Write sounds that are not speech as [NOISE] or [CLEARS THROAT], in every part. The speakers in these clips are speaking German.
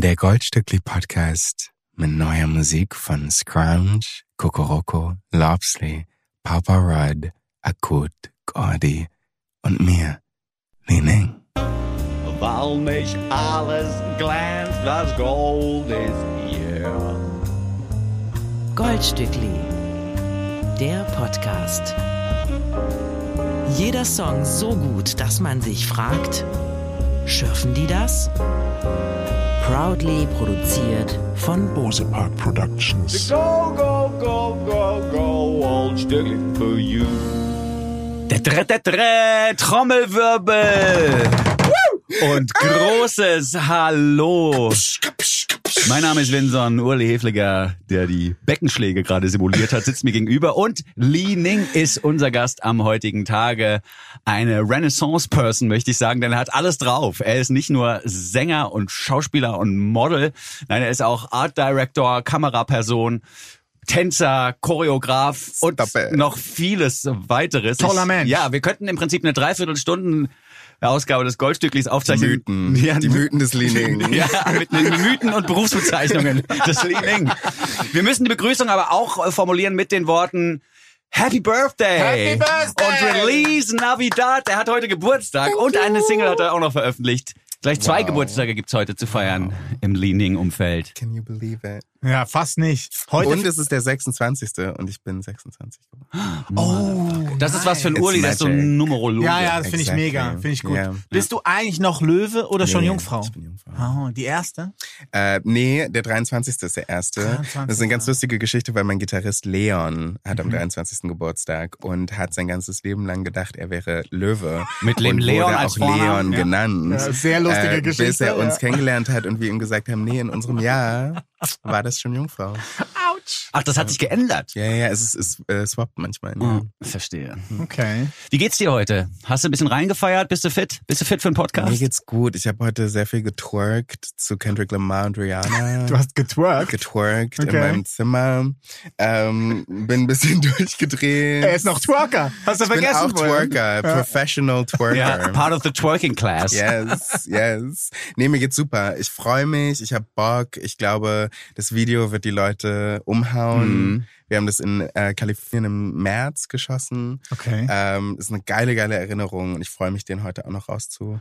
Der Goldstückli Podcast mit neuer Musik von Scrounge, Kokoroko, Lobsley, Papa Rudd, Akut, Gordy und mir, Lining. Weil nicht alles glänzt, was Gold ist hier. Goldstückli, der Podcast. Jeder Song so gut, dass man sich fragt, schürfen die das? Proudly produziert von Bose Park Productions. Go, go, go, go, go, old for you. Der Trommelwirbel. Und großes Hallo. Mein Name ist Vinson Urli Hefliger, der die Beckenschläge gerade simuliert hat, sitzt mir gegenüber. Und Li Ning ist unser Gast am heutigen Tage. Eine Renaissance-Person, möchte ich sagen, denn er hat alles drauf. Er ist nicht nur Sänger und Schauspieler und Model, nein, er ist auch Art Director, Kameraperson, Tänzer, Choreograf und Stop noch vieles weiteres. Toller Mensch. Ja, wir könnten im Prinzip eine Dreiviertelstunden Ausgabe des Goldstücklis aufzeichnen. Mythen. [LAUGHS] Ja, Die Mythen des Lining. [LAUGHS] ja, mit den Mythen und Berufsbezeichnungen [LAUGHS] des Leaning. Wir müssen die Begrüßung aber auch äh, formulieren mit den Worten Happy Birthday! Happy Birthday! Und Release Navidad! Er hat heute Geburtstag und eine Single hat er auch noch veröffentlicht. Gleich zwei Geburtstage gibt's heute zu feiern im Leaning-Umfeld. Can you believe it? Ja, fast nicht. Heute Und es ist der 26. und ich bin 26 geworden. Das ist was für ein It's Urli, das ist so ein. Numerologe. Ja, ja, das finde ich mega. Finde ich gut. Ja. Bist du eigentlich noch Löwe oder schon Nee, Jungfrau? Ich bin Jungfrau. Oh, die erste? Äh, nee, der 23. ist der erste. 23., Das ist eine ganz lustige Geschichte, weil mein Gitarrist Leon hat Mhm. am 23. Geburtstag und hat sein ganzes Leben lang gedacht, er wäre Löwe. Mit dem und Leon wurde als auch Vornamen, Leon ja. genannt. Ja, sehr lustige äh, Bis Geschichte, er uns ja. kennengelernt hat und wir ihm gesagt haben, nee, in unserem Jahr [LAUGHS] war das schon Jungfrau. Ach, das hat sich geändert. Ja, ja, es ist, es äh, swappt manchmal. Ja. Oh, verstehe. Okay. Wie geht's dir heute? Hast du ein bisschen reingefeiert? Bist du fit? Bist du fit für einen Podcast? Mir geht's gut. Ich habe heute sehr viel getwerkt zu Kendrick Lamar und Rihanna. Du hast getwerkt. getwerkt in Okay. meinem Zimmer. Ähm, bin ein bisschen [LAUGHS] durchgedreht. Er ist noch Twerker. Hast du ich bin vergessen? auch vorhin? Twerker, professional Twerker. ja, part of the twerking class. Yes, yes. Nee, mir geht's super. Ich freue mich, ich habe Bock. Ich glaube, das Video wird die Leute umhauen. Mhm. Wir haben das in äh, Kalifornien im März geschossen. Okay. Ähm, ist eine geile, geile Erinnerung und ich freue mich, den heute auch noch rauszu,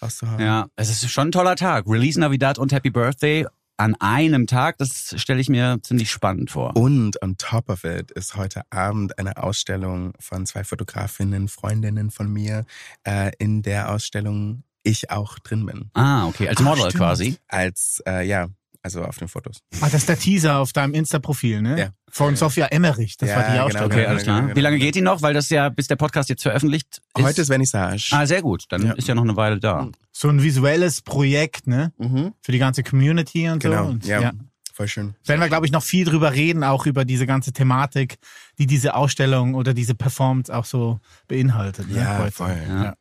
rauszuhauen. Ja, es ist schon ein toller Tag. Release Navidad und Happy Birthday an einem Tag, das stelle ich mir ziemlich spannend vor. Und on top of it ist heute Abend eine Ausstellung von zwei Fotografinnen, Freundinnen von mir, äh, in der Ausstellung ich auch drin bin. Ah, okay, als Model stimmt. quasi. Als, äh, ja, also auf den Fotos. Ah, das ist der Teaser auf deinem Insta-Profil, ne? Ja. Von Sophia Emmerich. Das Ja, war die genau, Ausstellung. Okay, Ja, alles genau, klar. genau. Wie lange geht die noch? Weil das ja, bis der Podcast jetzt veröffentlicht ist. Heute ist Vernissage. Ah, sehr gut. Dann Ja. ist ja noch eine Weile da. So ein visuelles Projekt, ne? Mhm. Für die ganze Community und Genau, so. Und, ja. Voll schön. Werden wir, glaube ich, noch viel drüber reden, auch über diese ganze Thematik, die diese Ausstellung oder diese Performance auch so beinhaltet. Ne? Ja, heute. voll. Ja.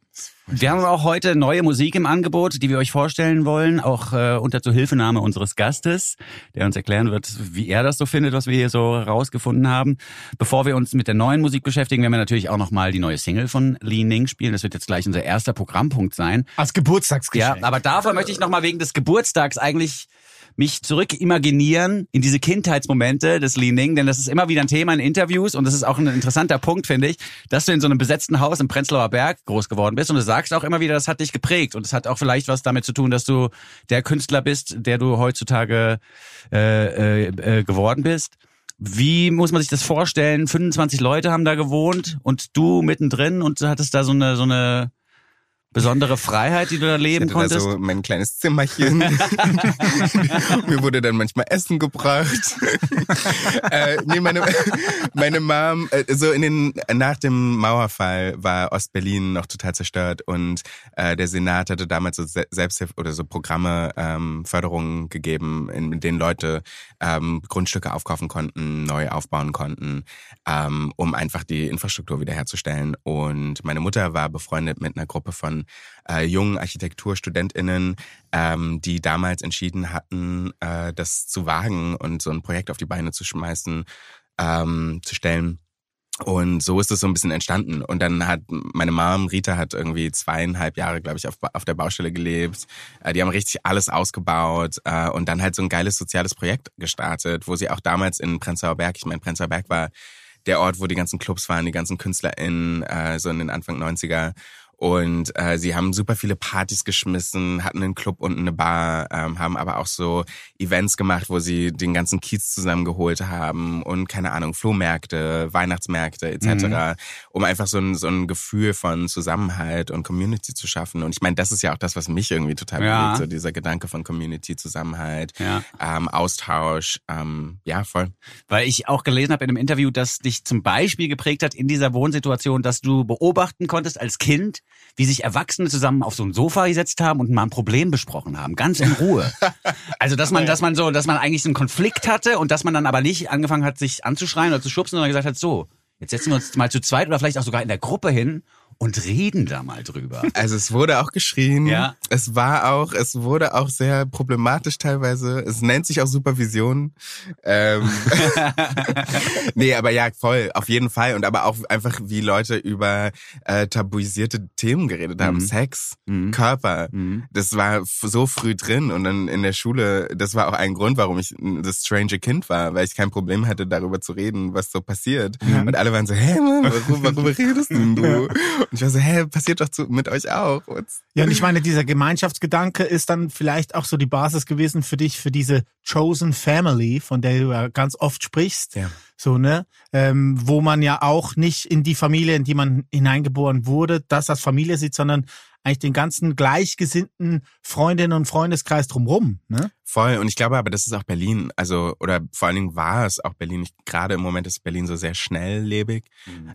Wir haben auch heute neue Musik im Angebot, die wir euch vorstellen wollen, auch äh, unter Zuhilfenahme unseres Gastes, der uns erklären wird, wie er das so findet, was wir hier so rausgefunden haben. Bevor wir uns mit der neuen Musik beschäftigen, werden wir natürlich auch nochmal die neue Single von Lee Ning spielen. Das wird jetzt gleich unser erster Programmpunkt sein. Als Geburtstagsgeschenk. Ja, aber davor möchte ich nochmal wegen des Geburtstags eigentlich mich zurück imaginieren in diese Kindheitsmomente des Leaning, denn das ist immer wieder ein Thema in Interviews und das ist auch ein interessanter Punkt, finde ich, dass du in so einem besetzten Haus im Prenzlauer Berg groß geworden bist und du sagst auch immer wieder, das hat dich geprägt und es hat auch vielleicht was damit zu tun, dass du der Künstler bist, der du heutzutage äh, äh, äh, geworden bist. Wie muss man sich das vorstellen? 25 Leute haben da gewohnt und du mittendrin und du hattest da so eine so eine besondere Freiheit, die du da leben Ich hatte da konntest? so mein kleines Zimmerchen. [LAUGHS] Mir wurde dann manchmal Essen gebracht. [LAUGHS] äh, nee, meine, meine Mom, äh, so in den, nach dem Mauerfall war Ostberlin noch total zerstört und äh, der Senat hatte damals so Se- Selbsthilfe oder so Programme, ähm, Förderungen gegeben, in denen Leute ähm, Grundstücke aufkaufen konnten, neu aufbauen konnten, ähm, um einfach die Infrastruktur wiederherzustellen. Und meine Mutter war befreundet mit einer Gruppe von äh, jungen ArchitekturstudentInnen, ähm, die damals entschieden hatten, äh, das zu wagen und so ein Projekt auf die Beine zu schmeißen, ähm, zu stellen. Und so ist es so ein bisschen entstanden. Und dann hat meine Mom, Rita, hat irgendwie zweieinhalb Jahre, glaube ich, auf, auf der Baustelle gelebt. Äh, Die haben richtig alles ausgebaut äh, und dann halt so ein geiles soziales Projekt gestartet, wo sie auch damals in Prenzlauer Berg, ich meine, Prenzlauer Berg war der Ort, wo die ganzen Clubs waren, die ganzen KünstlerInnen, äh, so in den Anfang 90er. Und äh, sie haben super viele Partys geschmissen, hatten einen Club und eine Bar, ähm, haben aber auch so Events gemacht, wo sie den ganzen Kiez zusammengeholt haben und keine Ahnung, Flohmärkte, Weihnachtsmärkte etc., um einfach so ein, so ein Gefühl von Zusammenhalt und Community zu schaffen. Und ich meine, das ist ja auch das, was mich irgendwie total Ja. bewegt, so dieser Gedanke von Community, Zusammenhalt, Ja. ähm, Austausch, ähm, ja, voll. Weil ich auch gelesen habe in einem Interview, dass dich zum Beispiel geprägt hat in dieser Wohnsituation, dass du beobachten konntest als Kind, wie sich Erwachsene zusammen auf so ein Sofa gesetzt haben und mal ein Problem besprochen haben, ganz in Ruhe. [LAUGHS] Also dass man, dass man so, dass man eigentlich so einen Konflikt hatte und dass man dann aber nicht angefangen hat, sich anzuschreien oder zu schubsen, sondern gesagt hat, so, jetzt setzen wir uns mal zu zweit oder vielleicht auch sogar in der Gruppe hin und reden da mal drüber. Also es wurde auch geschrien. Ja. Es war auch, es wurde auch sehr problematisch teilweise. Es nennt sich auch Supervision. Ähm, [LAUGHS] nee, aber ja, voll, auf jeden Fall. Und aber auch einfach, wie Leute über äh, tabuisierte Themen geredet haben. Mhm. Sex, Mhm. Körper. Mhm. Das war so früh drin. Und dann in der Schule, das war auch ein Grund, warum ich das strange Kind war, weil ich kein Problem hatte, darüber zu reden, was so passiert. Und alle waren so, hä, Mann, warum, worüber redest denn du? Und ich war so, hä, passiert doch zu, mit euch auch. What's- Ja, und ich meine, dieser Gemeinschaftsgedanke ist dann vielleicht auch so die Basis gewesen für dich, für diese Chosen Family, von der du ja ganz oft sprichst. Ja. So, ne? Ähm, wo man ja auch nicht in die Familie, in die man hineingeboren wurde, das als Familie sieht, sondern eigentlich den ganzen gleichgesinnten Freundinnen und Freundeskreis drumrum, ne? Voll. Und ich glaube aber, das ist auch Berlin. Also, oder vor allen Dingen war es auch Berlin. Ich, gerade im Moment ist Berlin so sehr schnelllebig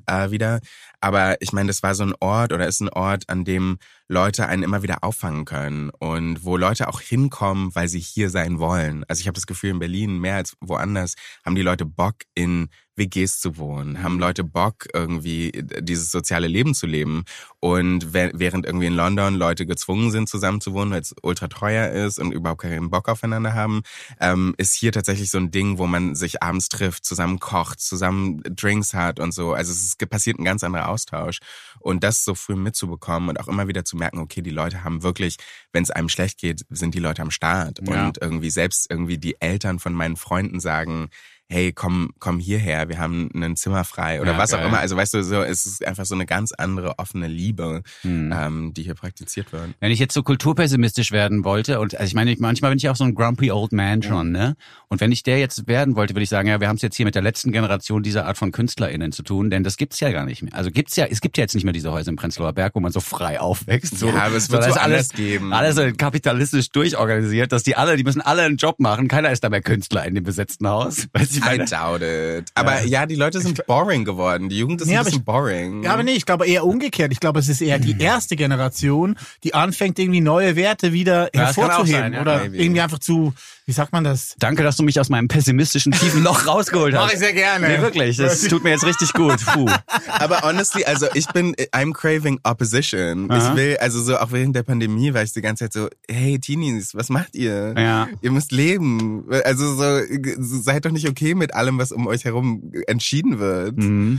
äh, wieder. Aber ich meine, das war so ein Ort oder ist ein Ort, an dem Leute einen immer wieder auffangen können und wo Leute auch hinkommen, weil sie hier sein wollen. Also ich habe das Gefühl, in Berlin mehr als woanders haben die Leute Bock in WGs zu wohnen, haben Leute Bock irgendwie dieses soziale Leben zu leben und während irgendwie in London Leute gezwungen sind zusammen zu wohnen, weil es ultra teuer ist und überhaupt keinen Bock aufeinander haben, ähm, ist hier tatsächlich so ein Ding, wo man sich abends trifft, zusammen kocht, zusammen Drinks hat und so. Also es ist, passiert ein ganz anderer Austausch und das so früh mitzubekommen und auch immer wieder zu merken, okay, die Leute haben wirklich, wenn es einem schlecht geht, sind die Leute am Start Ja. und irgendwie selbst irgendwie die Eltern von meinen Freunden sagen, hey, komm, komm hierher, wir haben ein Zimmer frei oder Ja, was auch geil. immer. Also weißt du, so es ist einfach so eine ganz andere offene Liebe, Hm. ähm, die hier praktiziert wird. Wenn ich jetzt so kulturpessimistisch werden wollte, und also ich meine, ich, manchmal bin ich auch so ein grumpy old man schon, ne? Und wenn ich der jetzt werden wollte, würde ich sagen, ja, wir haben es jetzt hier mit der letzten Generation dieser Art von KünstlerInnen zu tun, denn das gibt's ja gar nicht mehr. Also gibt's ja, es gibt ja jetzt nicht mehr diese Häuser im Prenzlauer Berg, wo man so frei aufwächst. So, Ja, aber es wird so ist alles, geben. Alles so kapitalistisch durchorganisiert, dass die alle, die müssen alle einen Job machen. Keiner ist da mehr Künstler in dem besetzten Haus. Weißt du, [LAUGHS] I doubt it. Aber ja. die Leute sind boring geworden. Die Jugend ist Nee, ein bisschen ich- boring. Ja, aber nee, ich glaube eher umgekehrt. Ich glaube, es ist eher die erste Generation, die anfängt, irgendwie neue Werte wieder Ja, hervorzuheben. sein, ja. oder Maybe. irgendwie einfach zu, wie sagt man das? Danke, dass du mich aus meinem pessimistischen tiefen Loch [LAUGHS] rausgeholt hast. Mach ich sehr gerne. Nee, wirklich. Das [LAUGHS] tut mir jetzt richtig gut. Puh. Aber honestly, also ich bin, I'm craving opposition. Aha. Ich will, also so auch während der Pandemie war ich die ganze Zeit so, hey Teenies, was macht ihr? Ja. Ihr müsst leben. Also so, seid doch nicht okay mit allem, was um euch herum entschieden wird. Mhm.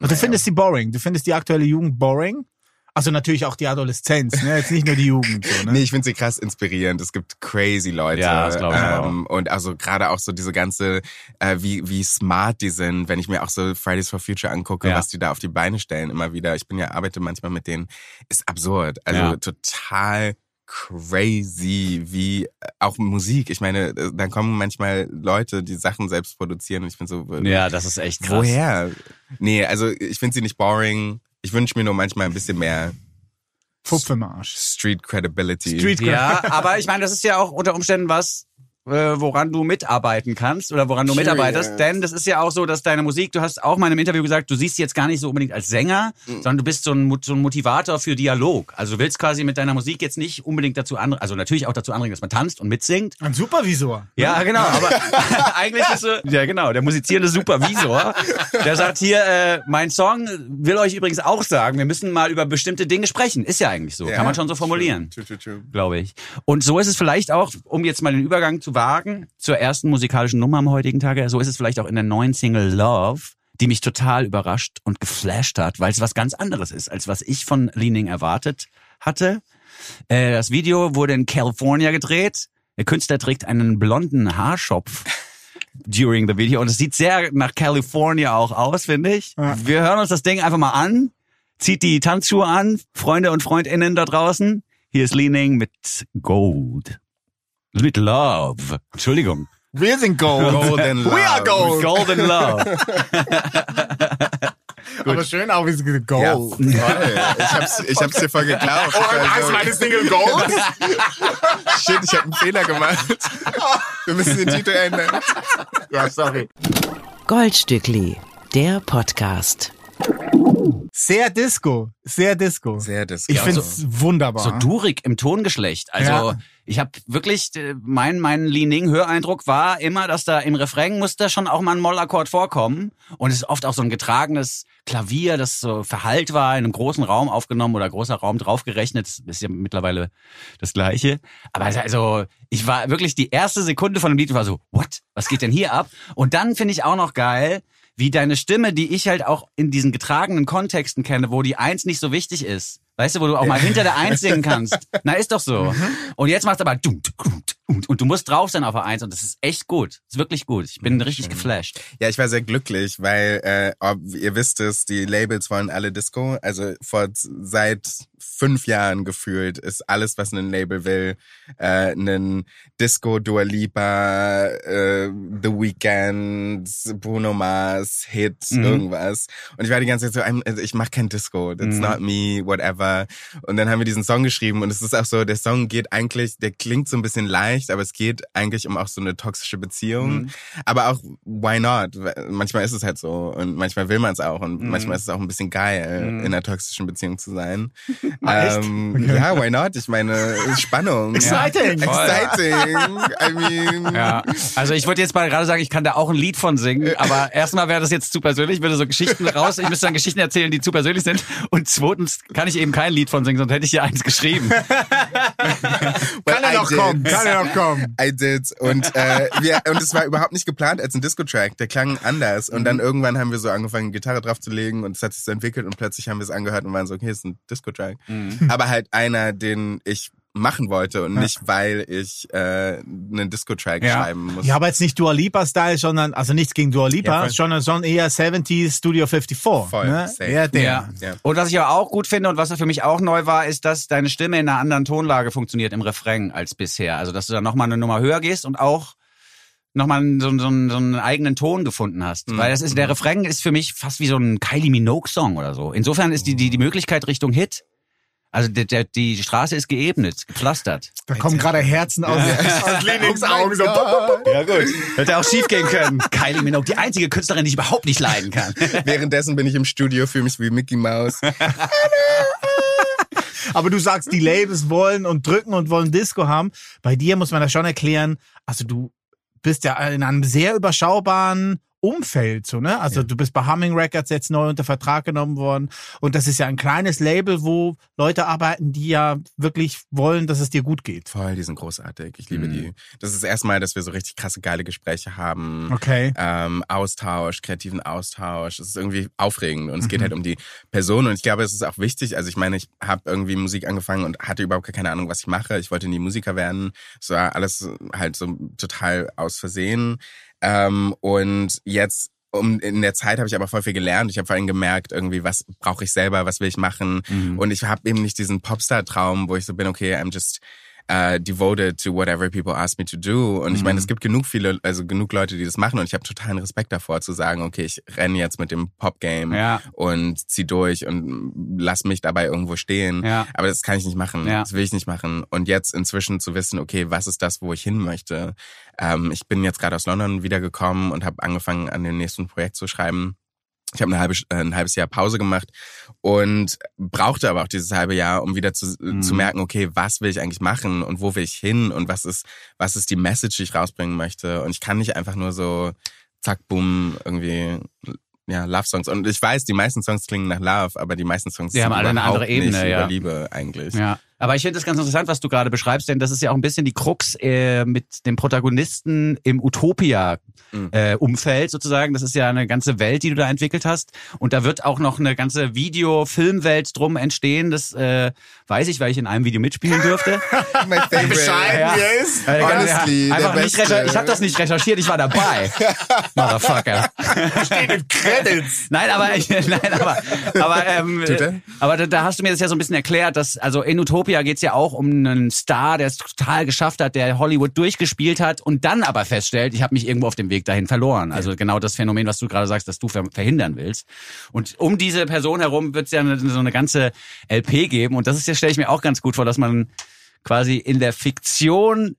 Und du findest die boring. Du findest die aktuelle Jugend boring. Also natürlich auch die Adoleszenz, ne? jetzt nicht nur die Jugend. So, ne? Nee, ich finde sie krass inspirierend. Es gibt crazy Leute. Ja, das glaub ich ähm, Und also gerade auch so diese ganze, äh, wie, wie smart die sind, wenn ich mir auch so Fridays for Future angucke, Ja. was die da auf die Beine stellen immer wieder. Ich bin ja, arbeite manchmal mit denen, ist absurd. Also Ja. total crazy, wie äh, auch Musik. Ich meine, äh, dann kommen manchmal Leute, die Sachen selbst produzieren und ich bin so, äh, Ja, das ist echt krass. woher? Nee, also ich finde sie nicht boring. Ich wünsche mir nur manchmal ein bisschen mehr Pfupf im Arsch. Street Credibility. Street Ja, aber ich meine, das ist ja auch unter Umständen was, woran du mitarbeiten kannst oder woran du mitarbeitest. Denn das ist ja auch so, dass deine Musik, du hast auch mal in einem Interview gesagt, du siehst sie jetzt gar nicht so unbedingt als Sänger, sondern du bist so ein, so ein Motivator für Dialog. Also du willst quasi mit deiner Musik jetzt nicht unbedingt dazu anregen, also natürlich auch dazu anregen, dass man tanzt und mitsingt. Ein Supervisor. Ja, genau, aber [LAUGHS] eigentlich bist du, ja genau, der musizierende Supervisor, der sagt hier, äh, mein Song will euch übrigens auch sagen, wir müssen mal über bestimmte Dinge sprechen. Ist ja eigentlich so, Ja, kann man schon so formulieren True, true, true. glaube ich. Und so ist es vielleicht auch, um jetzt mal den Übergang zu wagen, zur ersten musikalischen Nummer am heutigen Tage, so ist es vielleicht auch in der neuen Single Love, die mich total überrascht und geflasht hat, weil es was ganz anderes ist, als was ich von Leaning erwartet hatte. Äh, das Video wurde in California gedreht. Der Künstler trägt einen blonden Haarschopf [LAUGHS] during the video und es sieht sehr nach California auch aus, finde ich. Wir hören uns das Ding einfach mal an. Zieht die Tanzschuhe an, Freunde und Freundinnen da draußen. Hier ist Leaning mit Gold. Mit Love. Entschuldigung. Wir sind Gold. Golden Love. We are Gold. Golden Love. [LAUGHS] Aber schön auch, wie sie gesagt Gold. Ja, voll. Ich hab's, ich hab's dir voll geglaubt. Also, Single Gold? [LAUGHS] shit, ich hab einen Fehler gemacht. Wir müssen den Titel ändern. ja, sorry. Goldstückli, der Podcast. Sehr Disco. Sehr Disco. Sehr das. ich find's wunderbar. So durig im Tongeschlecht. Also Ja. ich habe wirklich, äh, mein, mein Leaning-Höreindruck war immer, dass da im Refrain muss da schon auch mal ein Mollakkord vorkommen. Und es ist oft auch so ein getragenes Klavier, das so verhallt war, in einem großen Raum aufgenommen oder großer Raum draufgerechnet. Das ist ja mittlerweile das Gleiche. Aber also, ich war wirklich die erste Sekunde von dem Lied war so, what? Was geht denn hier ab? Und dann finde ich auch noch geil, wie deine Stimme, die ich halt auch in diesen getragenen Kontexten kenne, wo die Eins nicht so wichtig ist. Weißt du, wo du auch mal hinter der Eins singen kannst. Na, ist doch so. Und jetzt machst du aber dum, dum, dum, und du musst drauf sein auf der Eins und das ist echt gut. ist wirklich gut. Ich bin richtig geflasht. Ja, ich war sehr glücklich, weil äh, ob, ihr wisst es, die Labels wollen alle Disco. Also vor seit fünf Jahren gefühlt ist alles, was ein Label will, äh, ein Disco, Dua Lipa, äh, The Weeknd, Bruno Mars, Hit, Mhm. irgendwas. Und ich war die ganze Zeit so, I'm, also ich mach kein Disco, that's Mhm. not me, whatever. Und dann haben wir diesen Song geschrieben und es ist auch so, der Song geht eigentlich, der klingt so ein bisschen leicht, aber es geht eigentlich um auch so eine toxische Beziehung. Mhm. Aber auch, why not? Manchmal ist es halt so und manchmal will man es auch und Mhm. manchmal ist es auch ein bisschen geil, in einer toxischen Beziehung zu sein. [LAUGHS] Ah? Ähm, Ja, why not? Ich meine, Spannung. [LAUGHS] Exciting. Exciting. I mean, Ja, also ich wollte jetzt mal gerade sagen, ich kann da auch ein Lied von singen, aber erstmal wäre das jetzt zu persönlich, ich würde so Geschichten raus, ich müsste dann Geschichten erzählen, die zu persönlich sind und zweitens kann ich eben kein Lied von singen, sonst hätte ich hier eins geschrieben. [LAUGHS] well, Kann er I noch kommen? Kann er noch kommen? I did. Und, äh, wir, und es war überhaupt nicht geplant als ein Disco-Track. Der klang anders. Und Mhm. dann irgendwann haben wir so angefangen, Gitarre draufzulegen und es hat sich so entwickelt und plötzlich haben wir es angehört und waren so, okay, es ist ein Disco-Track. Mhm. Aber halt einer, den ich machen wollte und nicht, weil ich äh, einen Disco-Track Ja. schreiben muss. Ja, aber jetzt nicht Dua Lipa-Style, sondern, also nichts gegen Dua Lipa, Ja, sondern schon eher 70s Studio 54. Voll, ne? safe. Der. Ja. Ja. Und was ich aber auch gut finde und was für mich auch neu war, ist, dass deine Stimme in einer anderen Tonlage funktioniert im Refrain als bisher. Also, dass du da nochmal eine Nummer höher gehst und auch nochmal so, so, so einen eigenen Ton gefunden hast. Weil das ist, der Refrain ist für mich fast wie so ein Kylie Minogue-Song oder so. Insofern ist die, die, die Möglichkeit Richtung Hit. Also der, der, die Straße ist geebnet, gepflastert. Da kommen gerade Herzen aus, aus [LAUGHS] Lenings Augen. So. Ja gut. Hätte auch schief gehen können. [LAUGHS] Kylie Minogue, die einzige Künstlerin, die ich überhaupt nicht leiden kann. [LAUGHS] Währenddessen bin ich im Studio, fühle mich wie Mickey Mouse. Aber du sagst, die Labels wollen und drücken und wollen Disco haben. Bei dir muss man das schon erklären. Also du bist ja in einem sehr überschaubaren Umfeld, so, ne? Also du bist bei Humming Records jetzt neu unter Vertrag genommen worden. Und das ist ja ein kleines Label, wo Leute arbeiten, die ja wirklich wollen, dass es dir gut geht. Voll, die sind großartig. Ich Mhm. liebe die. Das ist das erste Mal, dass wir so richtig krasse, geile Gespräche haben. Okay. ähm, Austausch, kreativen Austausch. Es ist irgendwie aufregend und es Mhm. geht halt um die Person und ich glaube, es ist auch wichtig. Also ich meine, ich habe irgendwie Musik angefangen und hatte überhaupt keine Ahnung, was ich mache. Ich wollte nie Musiker werden. Es war alles halt so total aus Versehen. Ähm, und jetzt um, in der Zeit habe ich aber voll viel gelernt. Ich habe vor allem gemerkt, irgendwie, was brauche ich selber, was will ich machen. Und ich habe eben nicht diesen Popstar-Traum, wo ich so bin, okay, I'm just uh, devoted to whatever people ask me to do. Und ich meine, es gibt genug viele, also genug Leute, die das machen und ich habe totalen Respekt davor zu sagen, okay, ich renne jetzt mit dem Pop-Game Ja. und zieh durch und lass mich dabei irgendwo stehen. Ja. Aber das kann ich nicht machen. Ja. Das will ich nicht machen. Und jetzt inzwischen zu wissen, okay, was ist das, wo ich hin möchte? Ähm, ich bin jetzt gerade aus London wiedergekommen und habe angefangen, an dem nächsten Projekt zu schreiben. Ich habe eine halbe, äh, ein halbes Jahr Pause gemacht und brauchte aber auch dieses halbe Jahr, um wieder zu, Mhm. zu merken, okay, was will ich eigentlich machen und wo will ich hin und was ist, was ist die Message, die ich rausbringen möchte. Und ich kann nicht einfach nur so zack, boom, irgendwie ja, Love-Songs. Und ich weiß, die meisten Songs klingen nach Love, aber die meisten Songs Die haben alle eine andere Ebene, nicht ja. über Liebe eigentlich. Ja. Aber ich finde das ganz interessant, was du gerade beschreibst, denn das ist ja auch ein bisschen die Krux äh, mit dem Protagonisten im Utopia-Umfeld sozusagen. Das ist ja eine ganze Welt, die du da entwickelt hast. Und da wird auch noch eine ganze Video-Filmwelt drum entstehen. Das äh, weiß ich, weil ich in einem Video mitspielen durfte. [LAUGHS] My favorite. Bescheiden Ja. hier ist. Äh, Honestly, einfach der nicht ich habe das nicht recherchiert, ich war dabei. [LAUGHS] Motherfucker. Steht in Credits. [LAUGHS] Nein, aber ich, nein, aber aber ähm, er? äh, aber da, da hast du mir das ja so ein bisschen erklärt, dass also in Utopia geht's ja auch um einen Star, der es total geschafft hat, der Hollywood durchgespielt hat und dann aber feststellt, ich habe mich irgendwo auf dem Weg dahin verloren. Also genau das Phänomen, was du gerade sagst, dass du ver verhindern willst. Und um diese Person herum wird's ja eine, so eine ganze LP geben und das ist ja stelle ich mir auch ganz gut vor, dass man quasi in der Fiktion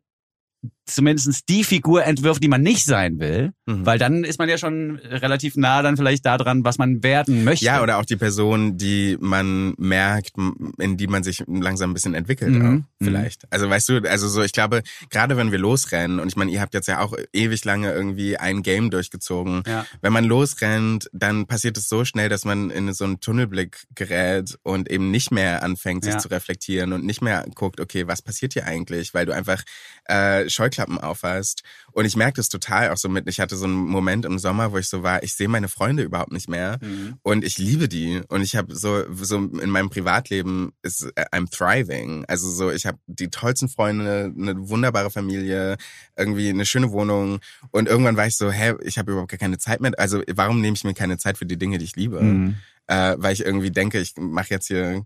zumindest die Figur entwirft, die man nicht sein will, Mhm. weil dann ist man ja schon relativ nah dann vielleicht daran, was man werden möchte. Ja, oder auch die Person, die man merkt, in die man sich langsam ein bisschen entwickelt, Mhm. auch, vielleicht. Also weißt du, also so, ich glaube, gerade wenn wir losrennen, und ich meine, ihr habt jetzt ja auch ewig lange irgendwie ein Game durchgezogen. Ja. Wenn man losrennt, dann passiert es so schnell, dass man in so einen Tunnelblick gerät und eben nicht mehr anfängt, sich Ja. zu reflektieren und nicht mehr guckt, okay, was passiert hier eigentlich, weil du einfach äh, Scheuklappen aufhast. Und ich merke das total auch so mit, ich hatte so einen Moment im Sommer, wo ich so war, ich sehe meine Freunde überhaupt nicht mehr Mhm. und ich liebe die und ich habe so so in meinem Privatleben ist äh, I'm thriving. Also so ich habe die tollsten Freunde, eine wunderbare Familie, irgendwie eine schöne Wohnung und irgendwann war ich so, hä, ich habe überhaupt gar keine Zeit mehr. Also warum nehme ich mir keine Zeit für die Dinge, die ich liebe? Mhm. Äh, weil ich irgendwie denke, ich mache jetzt hier